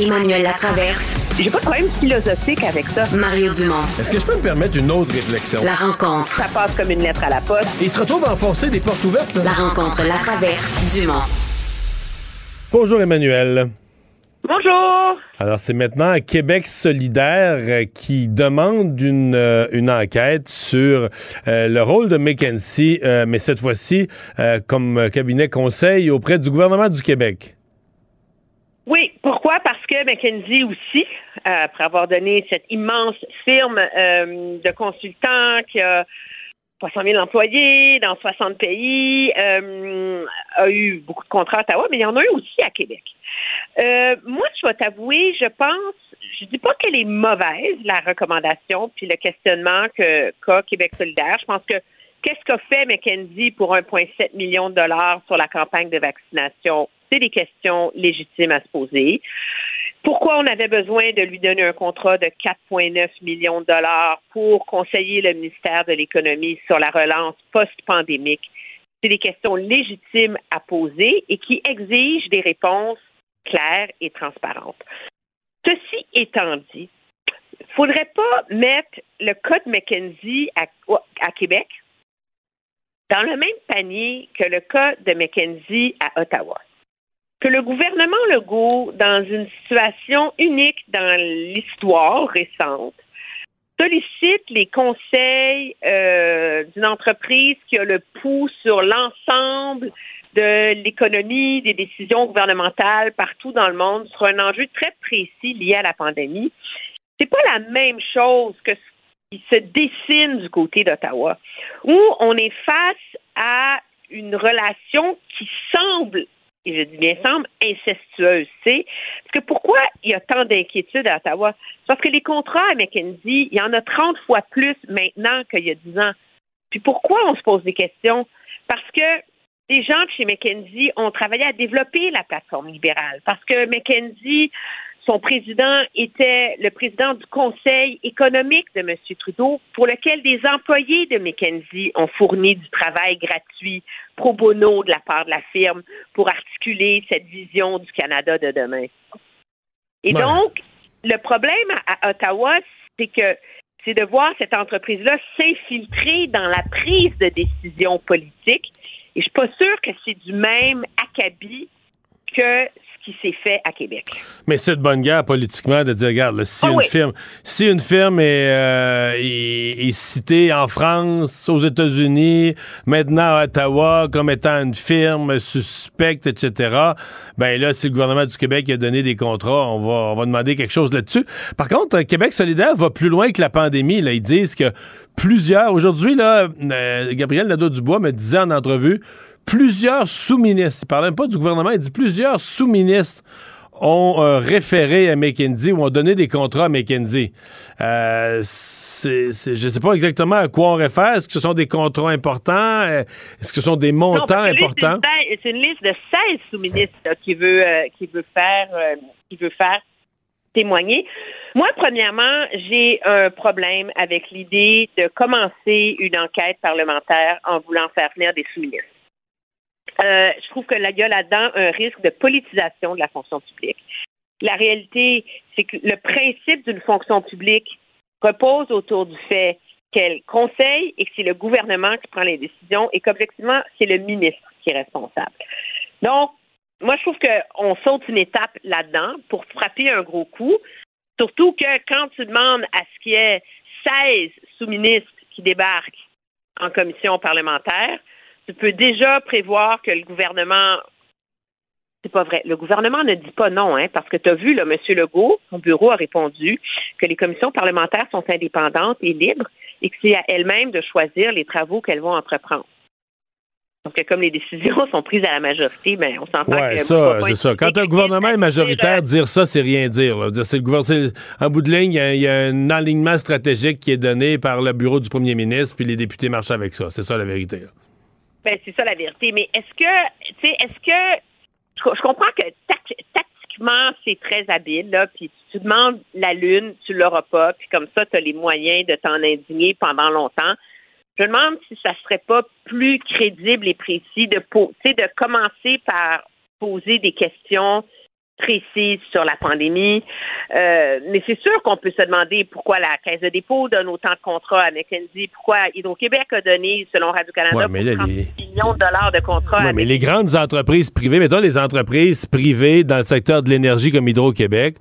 Emmanuel Latraverse. J'ai pas de problème philosophique avec ça. Mario Dumont. Est-ce que je peux me permettre une autre réflexion? La rencontre. Ça passe comme une lettre à la poste. Et il se retrouve à enfoncer des portes ouvertes. là. La rencontre Latraverse. Dumont. Bonjour Emmanuel. Bonjour. Alors, c'est maintenant Québec solidaire qui demande une, euh, une enquête sur euh, le rôle de McKenzie, euh, mais cette fois-ci euh, comme cabinet conseil auprès du gouvernement du Québec. Oui, pourquoi? Parce que aussi, euh, après avoir donné cette immense firme euh, de consultants qui a 300 000 employés dans 60 pays, euh, a eu beaucoup de contrats à Ottawa, mais il y en a eu aussi à Québec. Moi, je vais t'avouer, je pense, je dis pas qu'elle est mauvaise, la recommandation, puis le questionnement que qu'a Québec solidaire. Je pense que qu'est-ce qu'a fait McKenzie pour 1,7 million de dollars sur la campagne de vaccination? C'est des questions légitimes à se poser. Pourquoi on avait besoin de lui donner un contrat de 4,9 millions de dollars pour conseiller le ministère de l'Économie sur la relance post-pandémique? C'est des questions légitimes à poser et qui exigent des réponses claires et transparentes. Ceci étant dit, il ne faudrait pas mettre le cas de McKenzie à, à Québec dans le même panier que le cas de McKenzie à Ottawa que le gouvernement Legault, dans une situation unique dans l'histoire récente, sollicite les conseils euh, d'une entreprise qui a le pouls sur l'ensemble de l'économie, des décisions gouvernementales partout dans le monde sur un enjeu très précis lié à la pandémie. C'est pas la même chose que ce qui se dessine du côté d'Ottawa, où on est face à une relation qui semble et je dis bien semble, incestueuse. C'est parce que pourquoi il y a tant d'inquiétudes à Ottawa? Parce que les contrats à McKenzie, il y en a 30 fois plus maintenant qu'il y a 10 ans. Puis pourquoi on se pose des questions? Parce que les gens chez McKenzie ont travaillé à développer la plateforme libérale. Parce que McKenzie, son président était le président du Conseil économique de M. Trudeau, pour lequel des employés de McKenzie ont fourni du travail gratuit pro bono de la part de la firme pour articuler cette vision du Canada de demain. Et Ouais. donc, le problème à, à Ottawa, c'est que c'est de voir cette entreprise-là s'infiltrer dans la prise de décision politique. Et je suis pas sûre que c'est du même acabit que ce qui s'est fait à Québec. Mais c'est de bonne guerre politiquement de dire, regarde, là, si, Ah une oui. firme, si une firme est, euh, est- est citée en France, aux États-Unis, maintenant à Ottawa comme étant une firme suspecte, etc., ben là, si le gouvernement du Québec a donné des contrats, on va, on va demander quelque chose là-dessus. Par contre, euh, Québec solidaire va plus loin que la pandémie. Là. Ils disent que plusieurs... Aujourd'hui, là, euh, Gabriel Nadeau-Dubois me disait en entrevue plusieurs sous-ministres, il parlait même pas du gouvernement, il dit plusieurs sous-ministres ont euh, référé à McKinsey ou ont donné des contrats à McKinsey. Euh, je ne sais pas exactement à quoi on réfère. Est-ce que ce sont des contrats importants? Euh, Est-ce que ce sont des montants importants? C'est une, liste de 16 sous-ministres qui veut euh, qui veut faire qui veut faire témoigner. Moi, premièrement, j'ai un problème avec l'idée de commencer une enquête parlementaire en voulant faire venir des sous-ministres. Euh, je trouve que là, il y a là-dedans un risque de politisation de la fonction publique. La réalité, c'est que le principe d'une fonction publique repose autour du fait qu'elle conseille et que c'est le gouvernement qui prend les décisions et qu'objectivement, c'est le ministre qui est responsable. Donc, moi, je trouve qu'on saute une étape là-dedans pour frapper un gros coup. Surtout que quand tu demandes à ce qu'il y ait 16 sous-ministres qui débarquent en commission parlementaire, tu peux déjà prévoir que le gouvernement. C'est pas vrai. Le gouvernement ne dit pas non, hein, parce que tu as vu, là, M. Legault, son bureau a répondu que les commissions parlementaires sont indépendantes et libres et que c'est à elles-mêmes de choisir les travaux qu'elles vont entreprendre. Donc, comme les décisions sont prises à la majorité, ben, on s'entend Ouais, que. ça, c'est ça. Quand un gouvernement est majoritaire, dire ça, c'est rien dire. c'est le gouvernement, en bout de ligne, il y a- il y, a un alignement stratégique qui est donné par le bureau du premier ministre, puis les députés marchent avec ça. C'est ça la vérité. là. Ben, c'est ça la vérité. Mais est-ce que, tu sais, est-ce que, je, co- je comprends que tac- tactiquement, c'est très habile, là, puis tu demandes la lune, tu l'auras pas, puis comme ça, tu as les moyens de t'en indigner pendant longtemps. Je me demande si ça serait pas plus crédible et précis de, de commencer par poser des questions précises sur la pandémie. Euh, mais c'est sûr qu'on peut se demander pourquoi la Caisse de dépôt donne autant de contrats à McKenzie, pourquoi Hydro-Québec a donné, selon Radio-Canada, Ouais, mais là, pour 30 les- millions de dollars de contrats Ouais, à mais les grandes entreprises privées, mettons les entreprises privées dans le secteur de l'énergie comme Hydro-Québec,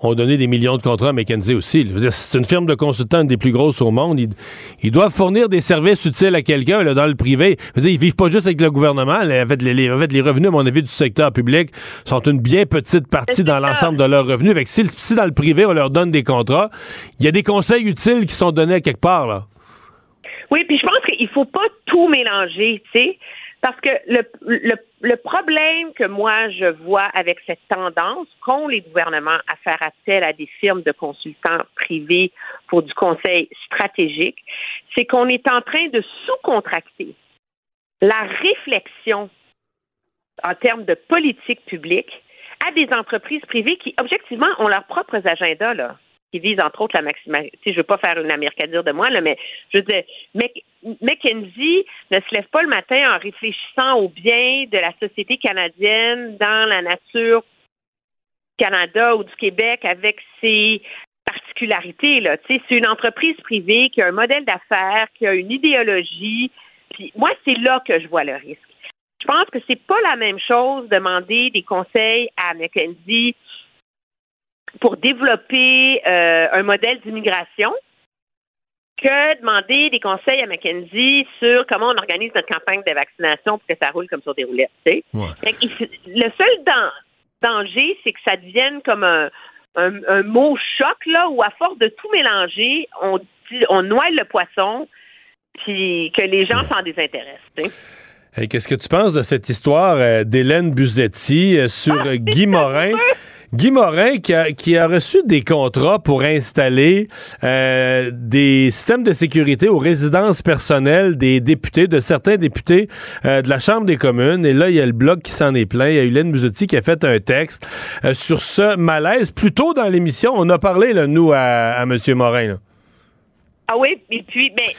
ont donné des millions de contrats à McKinsey aussi. C'est une firme de consultants une des plus grosses au monde. Ils, ils doivent fournir des services utiles à quelqu'un là, dans le privé. Dire, ils vivent pas juste avec le gouvernement. là. Fait, les, revenus, à mon avis, du secteur public sont une bien petite partie dans l'ensemble de leurs revenus. Que si, si dans le privé, on leur donne des contrats, il y a des conseils utiles qui sont donnés à quelque part. Là. Oui, puis je pense qu'il faut pas tout mélanger, tu sais, parce que le, le, le problème que moi je vois avec cette tendance qu'ont les gouvernements à faire appel à des firmes de consultants privés pour du conseil stratégique, c'est qu'on est en train de sous-contracter la réflexion en termes de politique publique à des entreprises privées qui, objectivement, ont leurs propres agendas, là, qui visent, entre autres, la maximalité. Je ne veux pas faire une dire de moi, là, mais je veux dire, Mc- McKinsey ne se lève pas le matin en réfléchissant au bien de la société canadienne dans la nature du Canada ou du Québec avec ses particularités. Là. C'est une entreprise privée qui a un modèle d'affaires, qui a une idéologie. Puis moi, c'est là que je vois le risque. Je pense que c'est pas la même chose demander des conseils à McKenzie pour développer euh, un modèle d'immigration que demander des conseils à McKenzie sur comment on organise notre campagne de vaccination pour que ça roule comme sur des roulettes. Le seul dan- danger, c'est que ça devienne comme un, un, un mot choc, là, où à force de tout mélanger, on, dit- on noie le poisson, puis que les gens s'en désintéressent. Hey, Qu'est-ce que tu penses de cette histoire euh, d'Hélène Buzetti euh, sur euh, Guy Morin? Guy Morin qui a, reçu des contrats pour installer euh, des systèmes de sécurité aux résidences personnelles des députés, de certains députés euh, de la Chambre des communes. Et là, il y a le blog qui s'en est plein. Il y a Hélène Buzetti qui a fait un texte euh, sur ce malaise. Plus tôt dans l'émission, on a parlé, là, nous, à, à M. Morin. là. Ah oui, et puis, ben,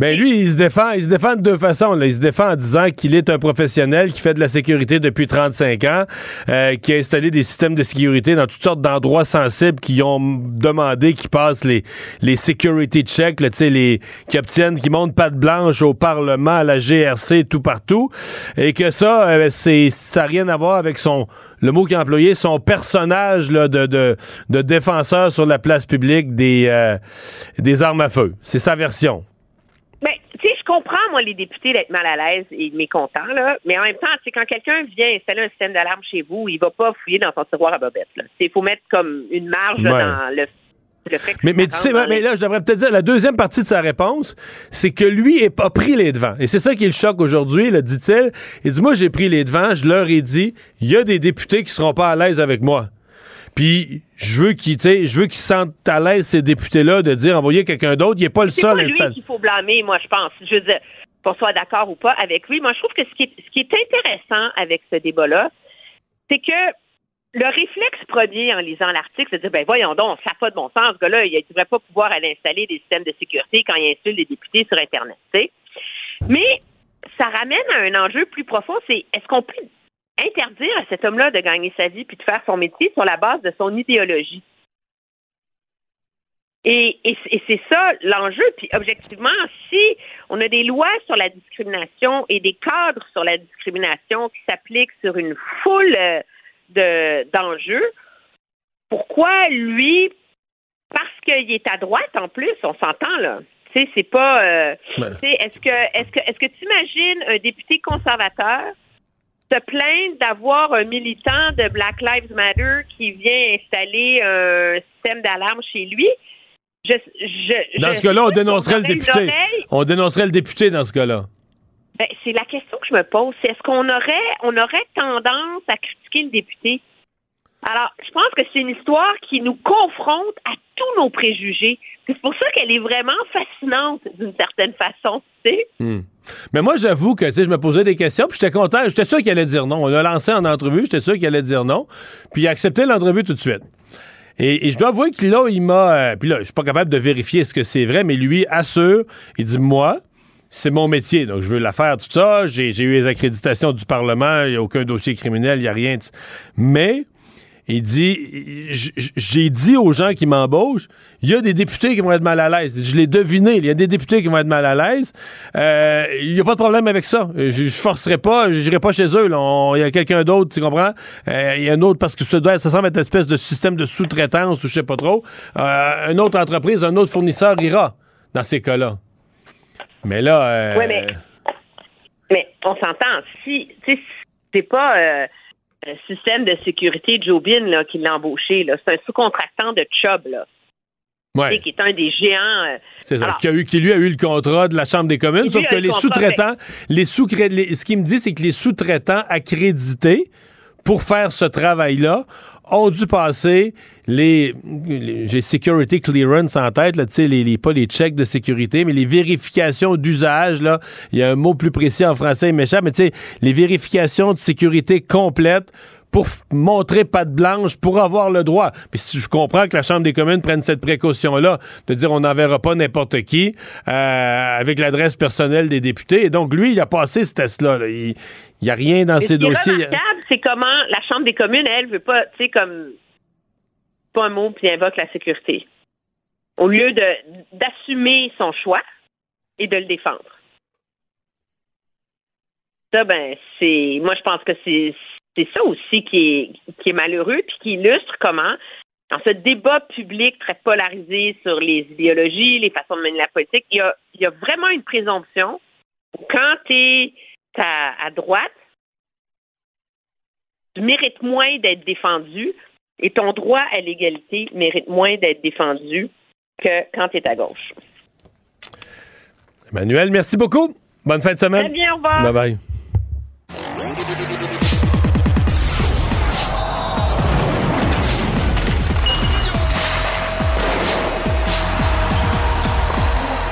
Ben lui, il se défend, il se défend de deux façons. là. Il se défend en disant qu'il est un professionnel qui fait de la sécurité depuis 35 ans, euh, qui a installé des systèmes de sécurité dans toutes sortes d'endroits sensibles qui ont demandé qu'ils passent les, les security checks, là, les, qui obtiennent, qui montent patte blanche au Parlement, à la GRC, tout partout. Et que ça, euh, c'est, ça n'a rien à voir avec son, le mot qu'il a employé, son personnage là, de, de, de défenseur sur la place publique des, euh, des armes à feu. C'est sa version. Ben, tu sais, je comprends, moi, les députés d'être mal à l'aise et mécontents, là. Mais en même temps, sais, quand quelqu'un vient installer un système d'alarme chez vous, il va pas fouiller dans son tiroir à bobette, là. Il faut mettre comme une marge Ouais. dans le, le fait que Mais, mais tu sais, mais là, je devrais peut-être dire, la deuxième partie de sa réponse, c'est que lui a pas pris les devants. Et c'est ça qui le choque aujourd'hui, le dit-il. Il dit, moi, j'ai pris les devants, je leur ai dit, il y a des députés qui seront pas à l'aise avec moi. Puis, je veux qu'ils, je veux qu'ils se sentent à l'aise, ces députés-là, de dire, envoyer quelqu'un d'autre. Il n'est pas le C'est seul pas à lui qu'il faut blâmer, moi, je pense. Je veux dire, qu'on soit d'accord ou pas avec lui. Moi, je trouve que ce qui est, ce qui est intéressant avec ce débat-là, c'est que le réflexe premier en lisant l'article, c'est de dire, ben voyons donc, ça n'a pas de bon sens, ce gars-là, il ne devrait pas pouvoir aller installer des systèmes de sécurité quand il insulte les députés sur Internet, tu sais. Mais ça ramène à un enjeu plus profond, c'est est-ce qu'on peut interdire à cet homme-là de gagner sa vie puis de faire son métier sur la base de son idéologie? Et, et, et c'est ça l'enjeu. Puis objectivement, si on a des lois sur la discrimination et des cadres sur la discrimination qui s'appliquent sur une foule euh, de d'enjeux, pourquoi lui, parce qu'il est à droite en plus, on s'entend là. Tu sais, c'est pas. Euh, Ben. tu sais, est-ce que est-ce que est-ce que tu imagines un député conservateur se plaindre d'avoir un militant de Black Lives Matter qui vient installer un système d'alarme chez lui? Je, je, Dans ce cas-là, on dénoncerait le député. On dénoncerait le député dans ce cas-là. Ben, c'est la question que je me pose. C'est est-ce qu'on aurait, on aurait tendance à critiquer le député? Alors, je pense que c'est une histoire qui nous confronte à tous nos préjugés. C'est pour ça qu'elle est vraiment fascinante d'une certaine façon, tu sais. Hmm. Mais moi, j'avoue que tu sais, je me posais des questions, puis j'étais content. J'étais sûr qu'il allait dire non. On l'a lancé en entrevue, j'étais sûr qu'il allait dire non. Puis il a accepté l'entrevue tout de suite. Et, je dois avouer que là, il m'a. euh, puis là, je suis pas capable de vérifier ce que c'est vrai, mais lui assure, il dit Moi, c'est mon métier, donc je veux la faire, tout ça. J'ai eu les accréditations du Parlement, il n'y a aucun dossier criminel, il n'y a rien. Mais. Il dit, j'ai dit aux gens qui m'embauchent, il y a des députés qui vont être mal à l'aise. Je l'ai deviné, il y a des députés qui vont être mal à l'aise. Euh, il n'y a pas de problème avec ça. Je, je forcerai pas, je n'irai pas chez eux. Il y a quelqu'un d'autre, tu comprends? Euh, Il y a un autre, parce que ça, doit, ça semble être une espèce de système de sous-traitance ou je sais pas trop. Euh, une autre entreprise, un autre fournisseur ira dans ces cas-là. Mais là... euh, Oui, mais, mais on s'entend. Si, tu sais, c'est pas système de sécurité Joe Bin là, qui l'a embauché. C'est un sous-contractant de Chubb, là. Ouais. Qui est un des géants. euh, C'est ça. alors, Qui, a eu, qui lui a eu le contrat de la Chambre des communes, sauf que les sous-traitants, les sous ce qu'il me dit, c'est que les sous-traitants accrédités pour faire ce travail-là ont dû passer les, j'ai security clearance en tête, là, les, les- pas les checks de sécurité, mais les vérifications d'usage, là. Il y a un mot plus précis en français, m'échappe, mais tu sais, les vérifications de sécurité complètes pour montrer patte blanche, pour avoir le droit. Puis je comprends que la Chambre des communes prenne cette précaution-là, de dire on n'enverra pas n'importe qui euh, avec l'adresse personnelle des députés. Et donc, lui, il a passé ce test-là. là. Il n'y a rien dans Mais ses ce qui est dossiers. remarquable, c'est comment la Chambre des communes, elle, veut pas, tu sais, comme pas un mot, puis invoque la sécurité. Au lieu de d'assumer son choix et de le défendre. Ça, ben, c'est. Moi, je pense que c'est c'est ça aussi qui est, qui est malheureux, puis qui illustre comment, dans ce débat public très polarisé sur les idéologies, les façons de mener la politique, il y a, il y a vraiment une présomption. Quand tu es à, à droite, tu mérites moins d'être défendu et ton droit à l'égalité mérite moins d'être défendu que quand tu es à gauche. Emmanuel, merci beaucoup. Bonne fin de semaine. Très bien, au revoir. Bye bye.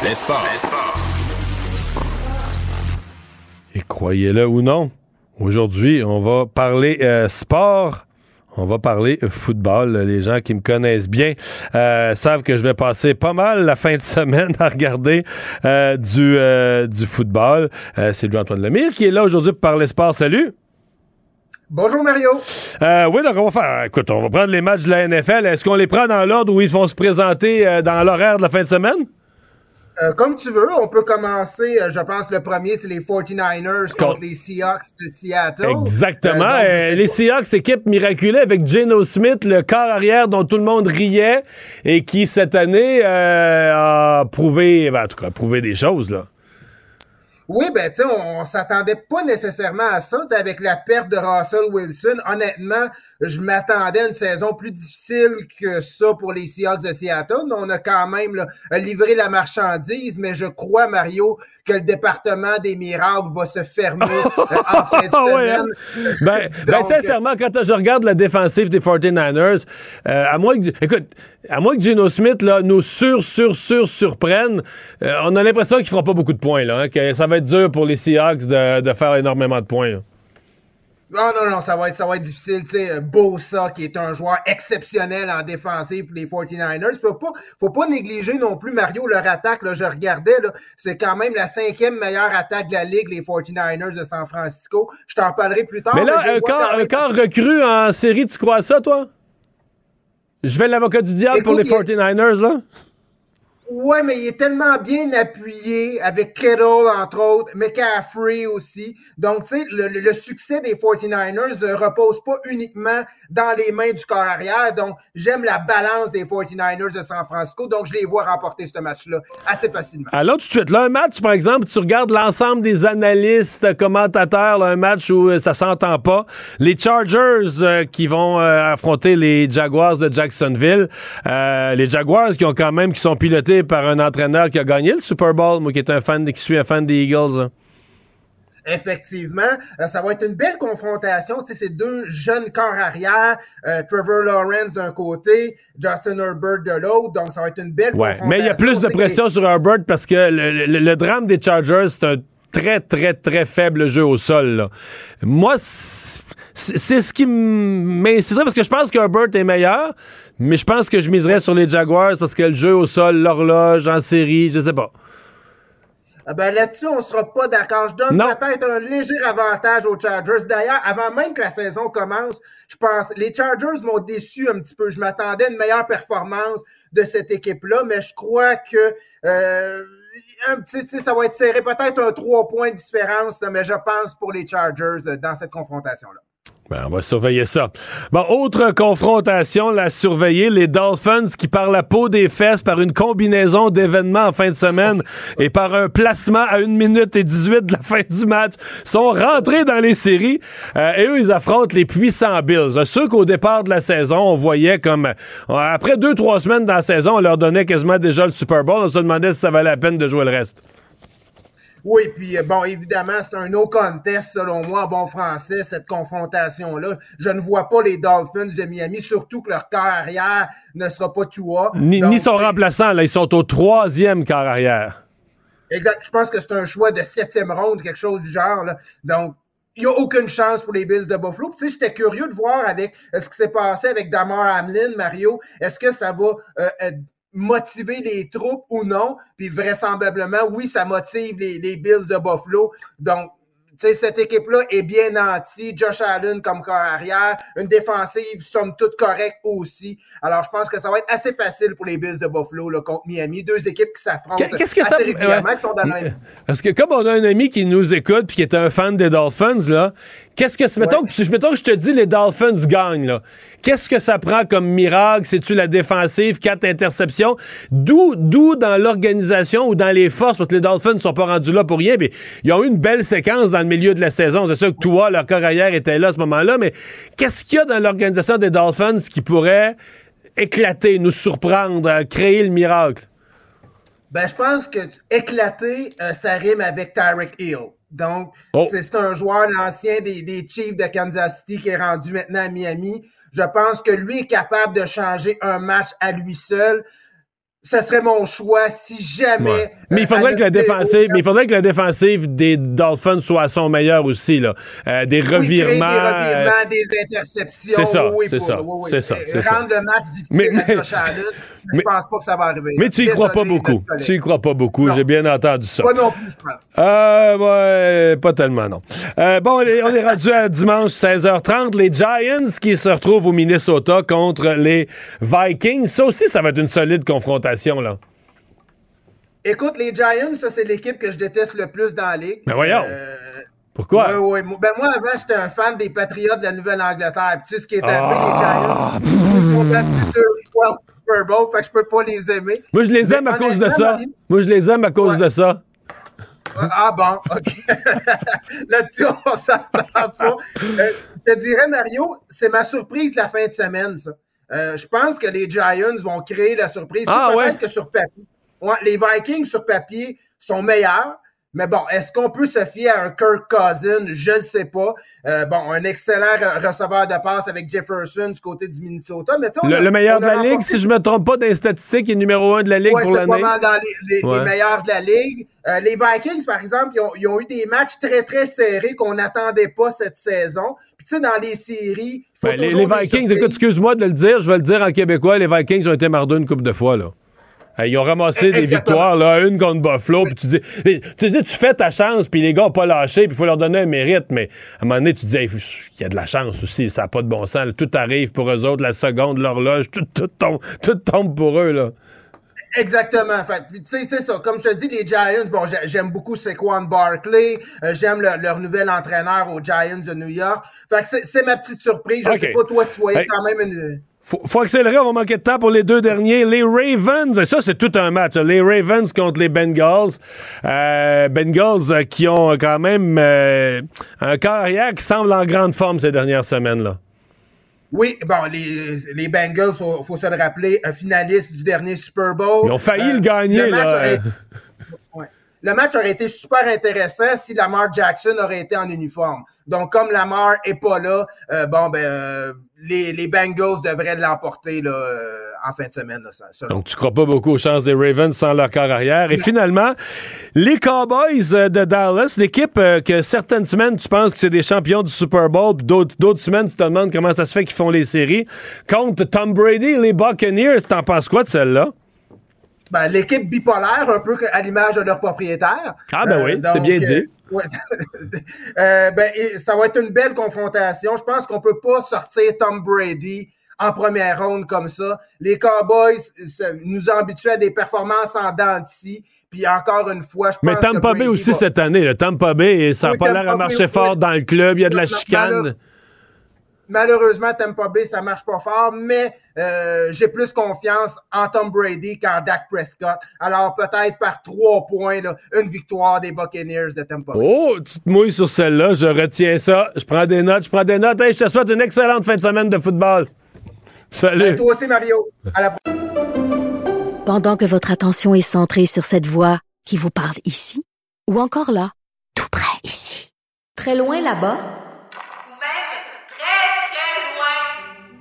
Les sports. Et croyez-le ou non, aujourd'hui, on va parler euh, sport. On va parler football. Les gens qui me connaissent bien euh, savent que je vais passer pas mal la fin de semaine à regarder euh, du, du football. C'est Louis-Antoine Lemire qui est là aujourd'hui pour parler sport. Salut! Bonjour Mario. Euh, oui, donc on va faire. Écoute, on va prendre les matchs de la NFL. Est-ce qu'on les prend dans l'ordre où ils vont se présenter euh, dans l'horaire de la fin de semaine? Euh, comme tu veux, on peut commencer. euh, je pense que le premier, c'est les 49ers contre les Seahawks de Seattle. Exactement. Euh, donc, les Seahawks, équipe miraculée avec Geno Smith, le corps arrière dont tout le monde riait et qui, cette année, a prouvé, ben, en tout cas, prouvé des choses, là. Oui, ben, tu sais, on, on s'attendait pas nécessairement à ça. Avec la perte de Russell Wilson, honnêtement, je m'attendais à une saison plus difficile que ça pour les Seahawks de Seattle, mais on a quand même là, livré la marchandise. Mais je crois, Mario, que le département des miracles va se fermer euh, en <laughs> fin de Ah ouais, hein? Ben, ben, sincèrement, quand je regarde la défensive des 49ers, euh, à moins que, écoute, à moins que Geno Smith là, nous sur, sur, sur, surprenne, euh, on a l'impression qu'il fera pas beaucoup de points, là, hein, que ça va être dur pour les Seahawks de, de faire énormément de points. là. Non, non, non, ça va être, ça va être difficile. Tu sais, Bosa, qui est un joueur exceptionnel en défensive pour les 49ers. Faut pas, faut pas négliger non plus, Mario, leur attaque. Là, je regardais, là, c'est quand même la cinquième meilleure attaque de la Ligue, les 49ers de San Francisco. Je t'en parlerai plus tard. Mais là, un corps, un recru en série, tu crois à ça, toi? Je vais l'avocat du diable pour les Écoute, il- 49ers, là? Ouais, mais il est tellement bien appuyé avec Kittle, entre autres, McCaffrey aussi. Donc, tu sais, le, le- succès des 49ers ne repose pas uniquement dans les mains du corps arrière. Donc, j'aime la balance des 49ers de San Francisco. Donc, je les vois remporter ce match-là assez facilement. Alors, tout de suite, là, un match, par exemple, tu regardes l'ensemble des analystes, commentateurs, là, un match où euh, ça s'entend pas. Les Chargers euh, qui vont euh, affronter les Jaguars de Jacksonville. Euh, les Jaguars qui ont quand même, qui sont pilotés par un entraîneur qui a gagné le Super Bowl, moi qui est un fan, qui suis un fan des Eagles. hein. Effectivement, euh, ça va être une belle confrontation. Tu sais, c'est deux jeunes corps arrière, euh, Trevor Lawrence d'un côté, Justin Herbert de l'autre. Donc, ça va être une belle Ouais, confrontation. mais il y a plus de pression sur Herbert parce que le, le- le drame des Chargers, c'est un très, très, très faible jeu au sol. là. Moi, c'est c'est ce qui m'inciterait parce que je pense que Herbert est meilleur, mais je pense que je miserais sur les Jaguars parce que le jeu au sol, l'horloge en série, je sais pas. Ah ben là-dessus, on sera pas d'accord. Je donne peut-être un léger avantage aux Chargers. D'ailleurs, avant même que la saison commence, je pense, les Chargers m'ont déçu un petit peu. Je m'attendais à une meilleure performance de cette équipe-là, mais je crois que euh, un petit, ça va être serré. Peut-être un 3 points de différence, mais je pense pour les Chargers euh, dans cette confrontation-là. Ben, on va surveiller ça. Bon, autre confrontation, la surveiller, les Dolphins qui, par la peau des fesses, par une combinaison d'événements en fin de semaine <laughs> et par un placement à 1 minute et 18 de la fin du match, sont rentrés dans les séries. Euh, et eux, ils affrontent les puissants Bills. Euh, Ceux qu'au départ de la saison, on voyait comme... euh, après deux, trois semaines dans la saison, on leur donnait quasiment déjà le Super Bowl. On se demandait si ça valait la peine de jouer le reste. Oui, puis euh, bon, évidemment, c'est un no contest, selon moi, en bon français, cette confrontation-là. Je ne vois pas les Dolphins de Miami, surtout que leur corps arrière ne sera pas Tua. Ni, Donc, ni son remplaçant, là, ils sont au troisième quart arrière. Exact. Je pense que c'est un choix de septième ronde, quelque chose du genre. Là. Donc, il n'y a aucune chance pour les Bills de Buffalo. Puis, Tu sais, j'étais curieux de voir avec euh, ce qui s'est passé avec Damar Hamlin, Mario. Est-ce que ça va euh, motiver les troupes ou non? Puis vraisemblablement, oui, ça motive les, les Bills de Buffalo. Donc, tu sais, cette équipe-là est bien nantie. Josh Allen comme corps arrière. Une défensive, somme toute correcte aussi. Alors, je pense que ça va être assez facile pour les Bills de Buffalo là, contre Miami. Deux équipes qui s'affrontent Qu'est-ce que ça assez régulièrement, ouais. qui sont dans la même Parce que comme on a un ami qui nous écoute puis qui est un fan des Dolphins là, qu'est-ce que c'est? Mettons que tu- mettons que je te dis les Dolphins gagnent là. Qu'est-ce que ça prend comme miracle? C'est-tu la défensive, quatre interceptions? D'où d'où dans l'organisation ou dans les forces parce que les Dolphins ne sont pas rendus là pour rien, mais ils ont eu une belle séquence dans le milieu de la saison. C'est sûr que toi leur corps arrière était là à ce moment-là, mais qu'est-ce qu'il y a dans l'organisation des Dolphins qui pourrait éclater, nous surprendre, euh, créer le miracle? Ben, je pense que éclater, euh, ça rime avec Tyreek Hill. Donc, Oh. c'est un joueur, l'ancien des, des Chiefs de Kansas City, qui est rendu maintenant à Miami. Je pense que lui est capable de changer un match à lui seul. Ce serait mon choix si jamais. Ouais. Mais il euh, faudrait à que la notre défensive, mais il faudrait que la défensive des Dolphins soit à son meilleur aussi là. Euh, des Oui, revirements. des euh, revirements, des interceptions. c'est ça, oui, c'est ça, oui, c'est ça, c'est ça. Rendre le match difficile Mais- je pense pas que ça va arriver. mais tu y crois pas beaucoup. Tu y crois pas beaucoup. J'ai bien entendu ça. Pas non plus, je pense. Euh, ouais, pas tellement, non. Euh, bon, on est, on est rendu à dimanche 16h30. Les Giants qui se retrouvent au Minnesota contre les Vikings. Ça aussi, ça va être une solide confrontation, là. Écoute, les Giants, ça, c'est l'équipe que je déteste le plus dans la ligue. Mais voyons. Euh, Pourquoi? Oui, oui. Ben, moi, avant, j'étais un fan des Patriots de la Nouvelle-Angleterre. Puis, tu sais, ce qui est arrivé, Ah. les Giants, ils sont battus deux fois au Super Bowl, fait que je peux pas les aimer. Moi, je les Mais aime à cause de ça. Moi, je les aime à cause de ça. Ah bon, OK. <laughs> Là-dessus, on s'entend pas. Euh, je te dirais, Mario, c'est ma surprise la fin de semaine, ça. Euh, je pense que les Giants vont créer la surprise. Ah, peut-être ouais? que sur papier. Ouais, les Vikings, sur papier, sont meilleurs. Mais bon, est-ce qu'on peut se fier à un Kirk Cousin? Je ne sais pas. Euh, bon, un excellent re- receveur de passe avec Jefferson du côté du Minnesota. Mais Le, a- le meilleur de la Ligue, si je me trompe pas, dans les statistiques, il est numéro un de la Ligue Ouais, pour c'est pas l'année. mal dans les, les- les Ouais. meilleurs de la ligue. Euh, les Vikings, par exemple, ils ont, ils ont eu des matchs très, très serrés qu'on n'attendait pas cette saison. Puis, tu sais, dans les séries, faut Ben, les, Vikings, écoute, excuse-moi de le dire, je vais le dire en québécois, les Vikings ont été mardeux une coupe de fois, là. Hey, Ils ont ramassé des victoires, là, une contre Buffalo, puis tu dis, tu dis, tu fais ta chance, puis les gars n'ont pas lâché, puis il faut leur donner un mérite, mais à un moment donné, tu dis, Hey, il y a de la chance aussi, ça n'a pas de bon sens, là. tout arrive pour eux autres, la seconde, l'horloge, tout, tout tombe, tout tombe pour eux, là. Exactement. Fait, tu sais, c'est ça. Comme je te dis, les Giants, bon, j'aime beaucoup Saquon Barkley. Euh, j'aime leur nouvel entraîneur aux Giants de New York. Fait que c'est ma petite surprise. Je sais pas, toi, tu voyais quand même une... Faut, faut, accélérer, on va manquer de temps pour les deux derniers. Les Ravens, et ça c'est tout un match. Les Ravens contre les Bengals. Euh, Bengals euh, qui ont quand même euh, un carrière qui semble en grande forme ces dernières semaines-là. Oui, bon, les, les Bengals, faut, faut se le rappeler, un finaliste du dernier Super Bowl. Ils ont failli le gagner, le là. <laughs> Le match aurait été super intéressant si Lamar Jackson aurait été en uniforme. Donc, comme Lamar est pas là, euh, bon, ben, euh, les, les, Bengals devraient l'emporter là, euh, en fin de semaine. Là, ça, Donc, tu crois pas beaucoup aux chances des Ravens sans leur corps arrière. Et finalement, les Cowboys de Dallas, l'équipe que certaines semaines, tu penses que c'est des champions du Super Bowl, puis d'autres, d'autres semaines, tu te demandes comment ça se fait qu'ils font les séries, contre Tom Brady, les Buccaneers. T'en penses quoi de celle-là? Ben, l'équipe bipolaire, un peu à l'image de leur propriétaire. Ah ben oui, euh, c'est bien dit. Euh, ouais, <laughs> euh, ben, ça va être une belle confrontation. Je pense qu'on peut pas sortir Tom Brady en première ronde comme ça. Les Cowboys nous ont habitués à des performances en dents Puis encore une fois, je pense Mais Tampa Bay aussi va... cette année. Le Tampa Bay, ça n'a oui, pas l'air à marcher oui, fort oui. dans le club. Il y a de la chicane. Malheureusement, Tampa Bay, ça marche pas fort, mais euh, j'ai plus confiance en Tom Brady qu'en Dak Prescott. Alors peut-être par trois points, là, une victoire des Buccaneers de Tampa Bay. Oh, tu te mouilles sur celle-là, je retiens ça. Je prends des notes, je prends des notes. Hey, je te souhaite une excellente fin de semaine de football. Salut. Et toi aussi, Mario. À la Pendant que votre attention est centrée sur cette voix qui vous parle ici, ou encore là, tout près ici, très loin là-bas,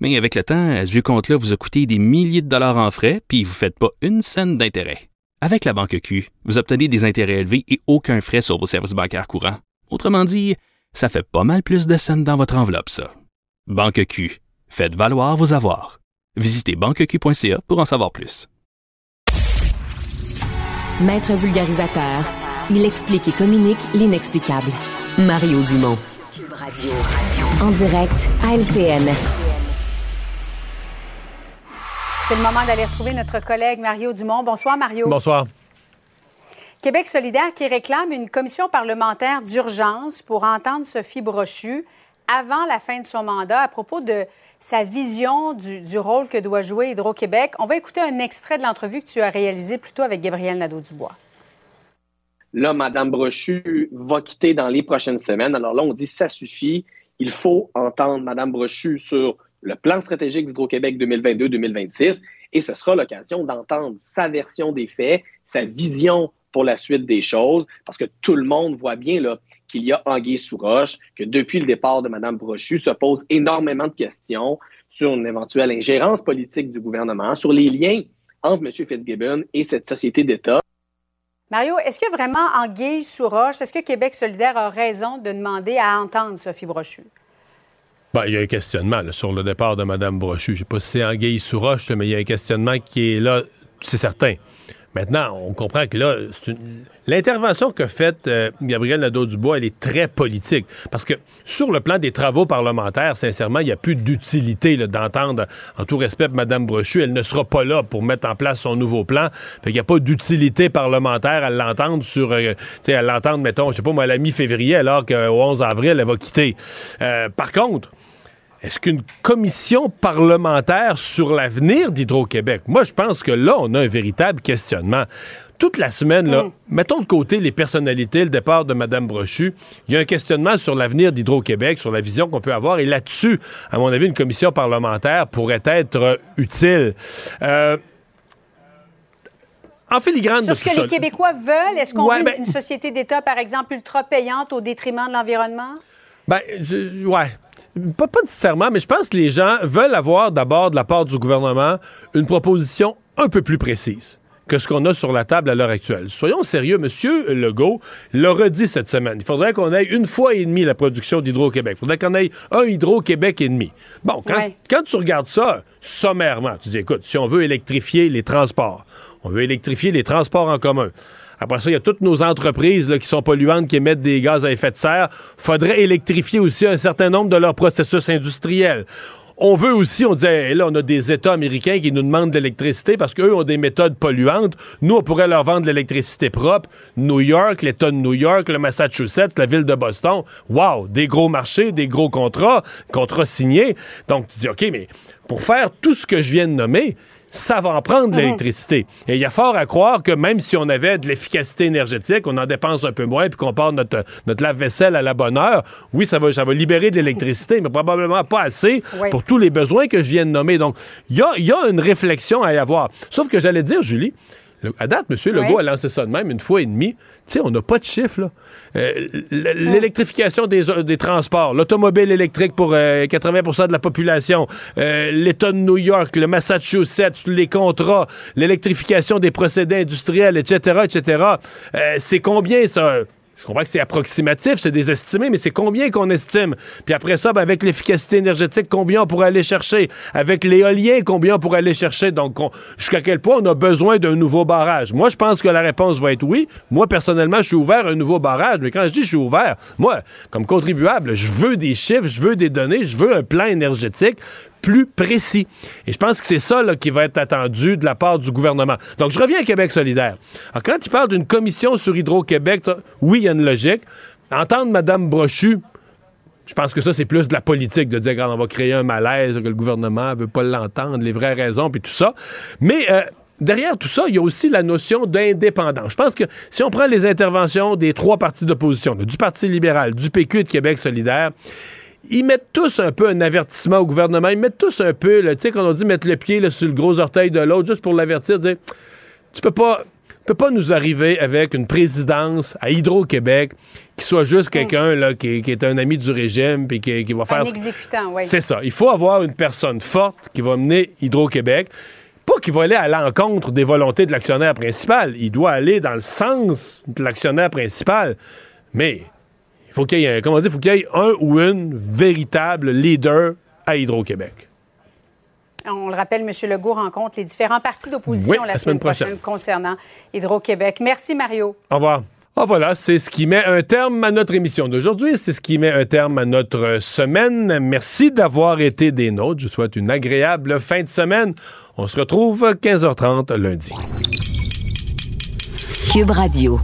Mais avec le temps, à ce compte-là vous a coûté des milliers de dollars en frais, puis vous ne faites pas une scène d'intérêt. Avec la banque Q, vous obtenez des intérêts élevés et aucun frais sur vos services bancaires courants. Autrement dit, ça fait pas mal plus de scènes dans votre enveloppe, ça. Banque Q, faites valoir vos avoirs. Visitez banqueq.ca pour en savoir plus. Maître vulgarisateur, il explique et communique l'inexplicable. Mario Dumont. Cube Radio. En direct à LCN. C'est le moment d'aller retrouver notre collègue Mario Dumont. Bonsoir, Mario. Bonsoir. Québec solidaire qui réclame une commission parlementaire d'urgence pour entendre Sophie Brochu avant la fin de son mandat à propos de sa vision du, du rôle que doit jouer Hydro-Québec. On va écouter un extrait de l'entrevue que tu as réalisée plutôt avec Gabriel Nadeau-Dubois. Là, Mme Brochu va quitter dans les prochaines semaines. Alors là, on dit ça suffit. Il faut entendre Mme Brochu sur le plan stratégique d'Hydro-Québec 2022-2026 et ce sera l'occasion d'entendre sa version des faits, sa vision pour la suite des choses, parce que tout le monde voit bien qu'il y a anguille sous roche, que depuis le départ de Mme Brochu se pose énormément de questions sur une éventuelle ingérence politique du gouvernement, sur les liens entre M. Fitzgibbon et cette société d'État. Mario, est-ce que vraiment anguille sous roche, est-ce que Québec solidaire a raison de demander à entendre Sophie Brochu? Ben, il y a un questionnement sur le départ de Mme Brochu. Je ne sais pas si c'est anguille sous roche, mais il y a un questionnement qui est là, c'est certain. Maintenant, on comprend que là, une... l'intervention qu'a faite euh, Gabriel Nadeau-Dubois, elle est très politique. Parce que sur le plan des travaux parlementaires, sincèrement, il n'y a plus d'utilité d'entendre, en tout respect, Mme Brochu, elle ne sera pas là pour mettre en place son nouveau plan. Fait n'y a pas d'utilité parlementaire à l'entendre sur, euh, à l'entendre, mettons, je sais pas moi, à la mi-février, alors qu'au 11 avril, elle va quitter. Euh, par contre, est-ce qu'une commission parlementaire sur l'avenir d'Hydro-Québec? Moi, je pense que là, on a un véritable questionnement. Toute la semaine, là, mm. mettons de côté les personnalités, le départ de Mme Brochu, il y a un questionnement sur l'avenir d'Hydro-Québec, sur la vision qu'on peut avoir. Et là-dessus, à mon avis, une commission parlementaire pourrait être utile. Euh, en filigrane Sur ce que ça, les Québécois veulent, est-ce qu'on Ouais, veut ben- une société d'État, par exemple, ultra payante au détriment de l'environnement? Ben, je- ouais. Pas, pas nécessairement, mais je pense que les gens veulent avoir d'abord de la part du gouvernement une proposition un peu plus précise. que ce qu'on a sur la table à l'heure actuelle. Soyons sérieux, Monsieur Legault l'a redit cette semaine. Il faudrait qu'on ait une fois et demie la production d'Hydro-Québec. Il faudrait qu'on ait un Hydro-Québec et demi. Bon, quand, Ouais. quand tu regardes ça sommairement, tu dis, écoute, si on veut électrifier les transports, on veut électrifier les transports en commun. Après ça, il y a toutes nos entreprises qui sont polluantes, qui émettent des gaz à effet de serre. faudrait électrifier aussi un certain nombre de leurs processus industriels. On veut aussi, on disait, là, on a des États américains qui nous demandent de l'électricité parce qu'eux ont des méthodes polluantes. Nous, on pourrait leur vendre de l'électricité propre. New York, l'État de New York, le Massachusetts, la ville de Boston. Wow, des gros marchés, des gros contrats, contrats signés. Donc, tu dis, OK, mais pour faire tout ce que je viens de nommer, ça va en prendre de l'électricité. Et il y a fort à croire que même si on avait de l'efficacité énergétique, on en dépense un peu moins, puis qu'on part notre, notre lave-vaisselle à la bonne heure, oui, ça va, ça va libérer de l'électricité, mais probablement pas assez Oui. pour tous les besoins que je viens de nommer. Donc, il y a, il y a une réflexion à y avoir. Sauf que j'allais dire, Julie, à date, M. Legault a lancé ça de même une fois et demie. Tu sais, on n'a pas de chiffre. Euh, L'électrification des, des transports, l'automobile électrique pour euh, 80% de la population, euh, l'État de New York, le Massachusetts, les contrats, l'électrification des procédés industriels, etc., etc. Euh, c'est combien, ça? Je comprends que c'est approximatif, c'est des estimés, mais c'est combien qu'on estime? Puis après ça, ben, avec l'efficacité énergétique, combien on pourrait aller chercher? Avec l'éolien, combien on pourrait aller chercher? Donc, on- jusqu'à quel point on a besoin d'un nouveau barrage? Moi, je pense que la réponse va être oui. Moi, personnellement, je suis ouvert à un nouveau barrage, mais quand je dis je suis ouvert, moi, comme contribuable, je veux des chiffres, je veux des données, je veux un plan énergétique plus précis. Et je pense que c'est ça qui va être attendu de la part du gouvernement. Donc, je reviens à Québec solidaire. Alors, quand il parle d'une commission sur Hydro-Québec, oui, il y a une logique. Entendre Mme Brochu, je pense que ça, c'est plus de la politique, de dire qu'on va créer un malaise, que le gouvernement veut pas l'entendre, les vraies raisons, puis tout ça. Mais... euh, Derrière tout ça, il y a aussi la notion d'indépendance. Je pense que si on prend les interventions des trois partis d'opposition, du Parti libéral, du PQ et de Québec solidaire, ils mettent tous un peu un avertissement au gouvernement. Ils mettent tous un peu, tu sais, quand on dit mettre le pied là, sur le gros orteil de l'autre, juste pour l'avertir, dire tu peux pas. tu peux pas nous arriver avec une présidence à Hydro-Québec qui soit juste quelqu'un là, qui, qui est un ami du régime puis qui, qui va faire. Un exécutant, oui. C'est ça. Il faut avoir une personne forte qui va mener Hydro-Québec. Pas qu'il va aller à l'encontre des volontés de l'actionnaire principal. Il doit aller dans le sens de l'actionnaire principal. Mais faut qu'il y ait, un- comment dire, il faut qu'il y ait un ou une véritable leader à Hydro-Québec. On le rappelle, M. Legault rencontre les différents partis d'opposition Oui, la, la semaine semaine prochaine. prochaine concernant Hydro-Québec. Merci, Mario. Au revoir. Ah voilà, c'est ce qui met un terme à notre émission d'aujourd'hui. C'est ce qui met un terme à notre semaine. Merci d'avoir été des nôtres. Je vous souhaite une agréable fin de semaine. On se retrouve à 15h30 lundi. Cube Radio.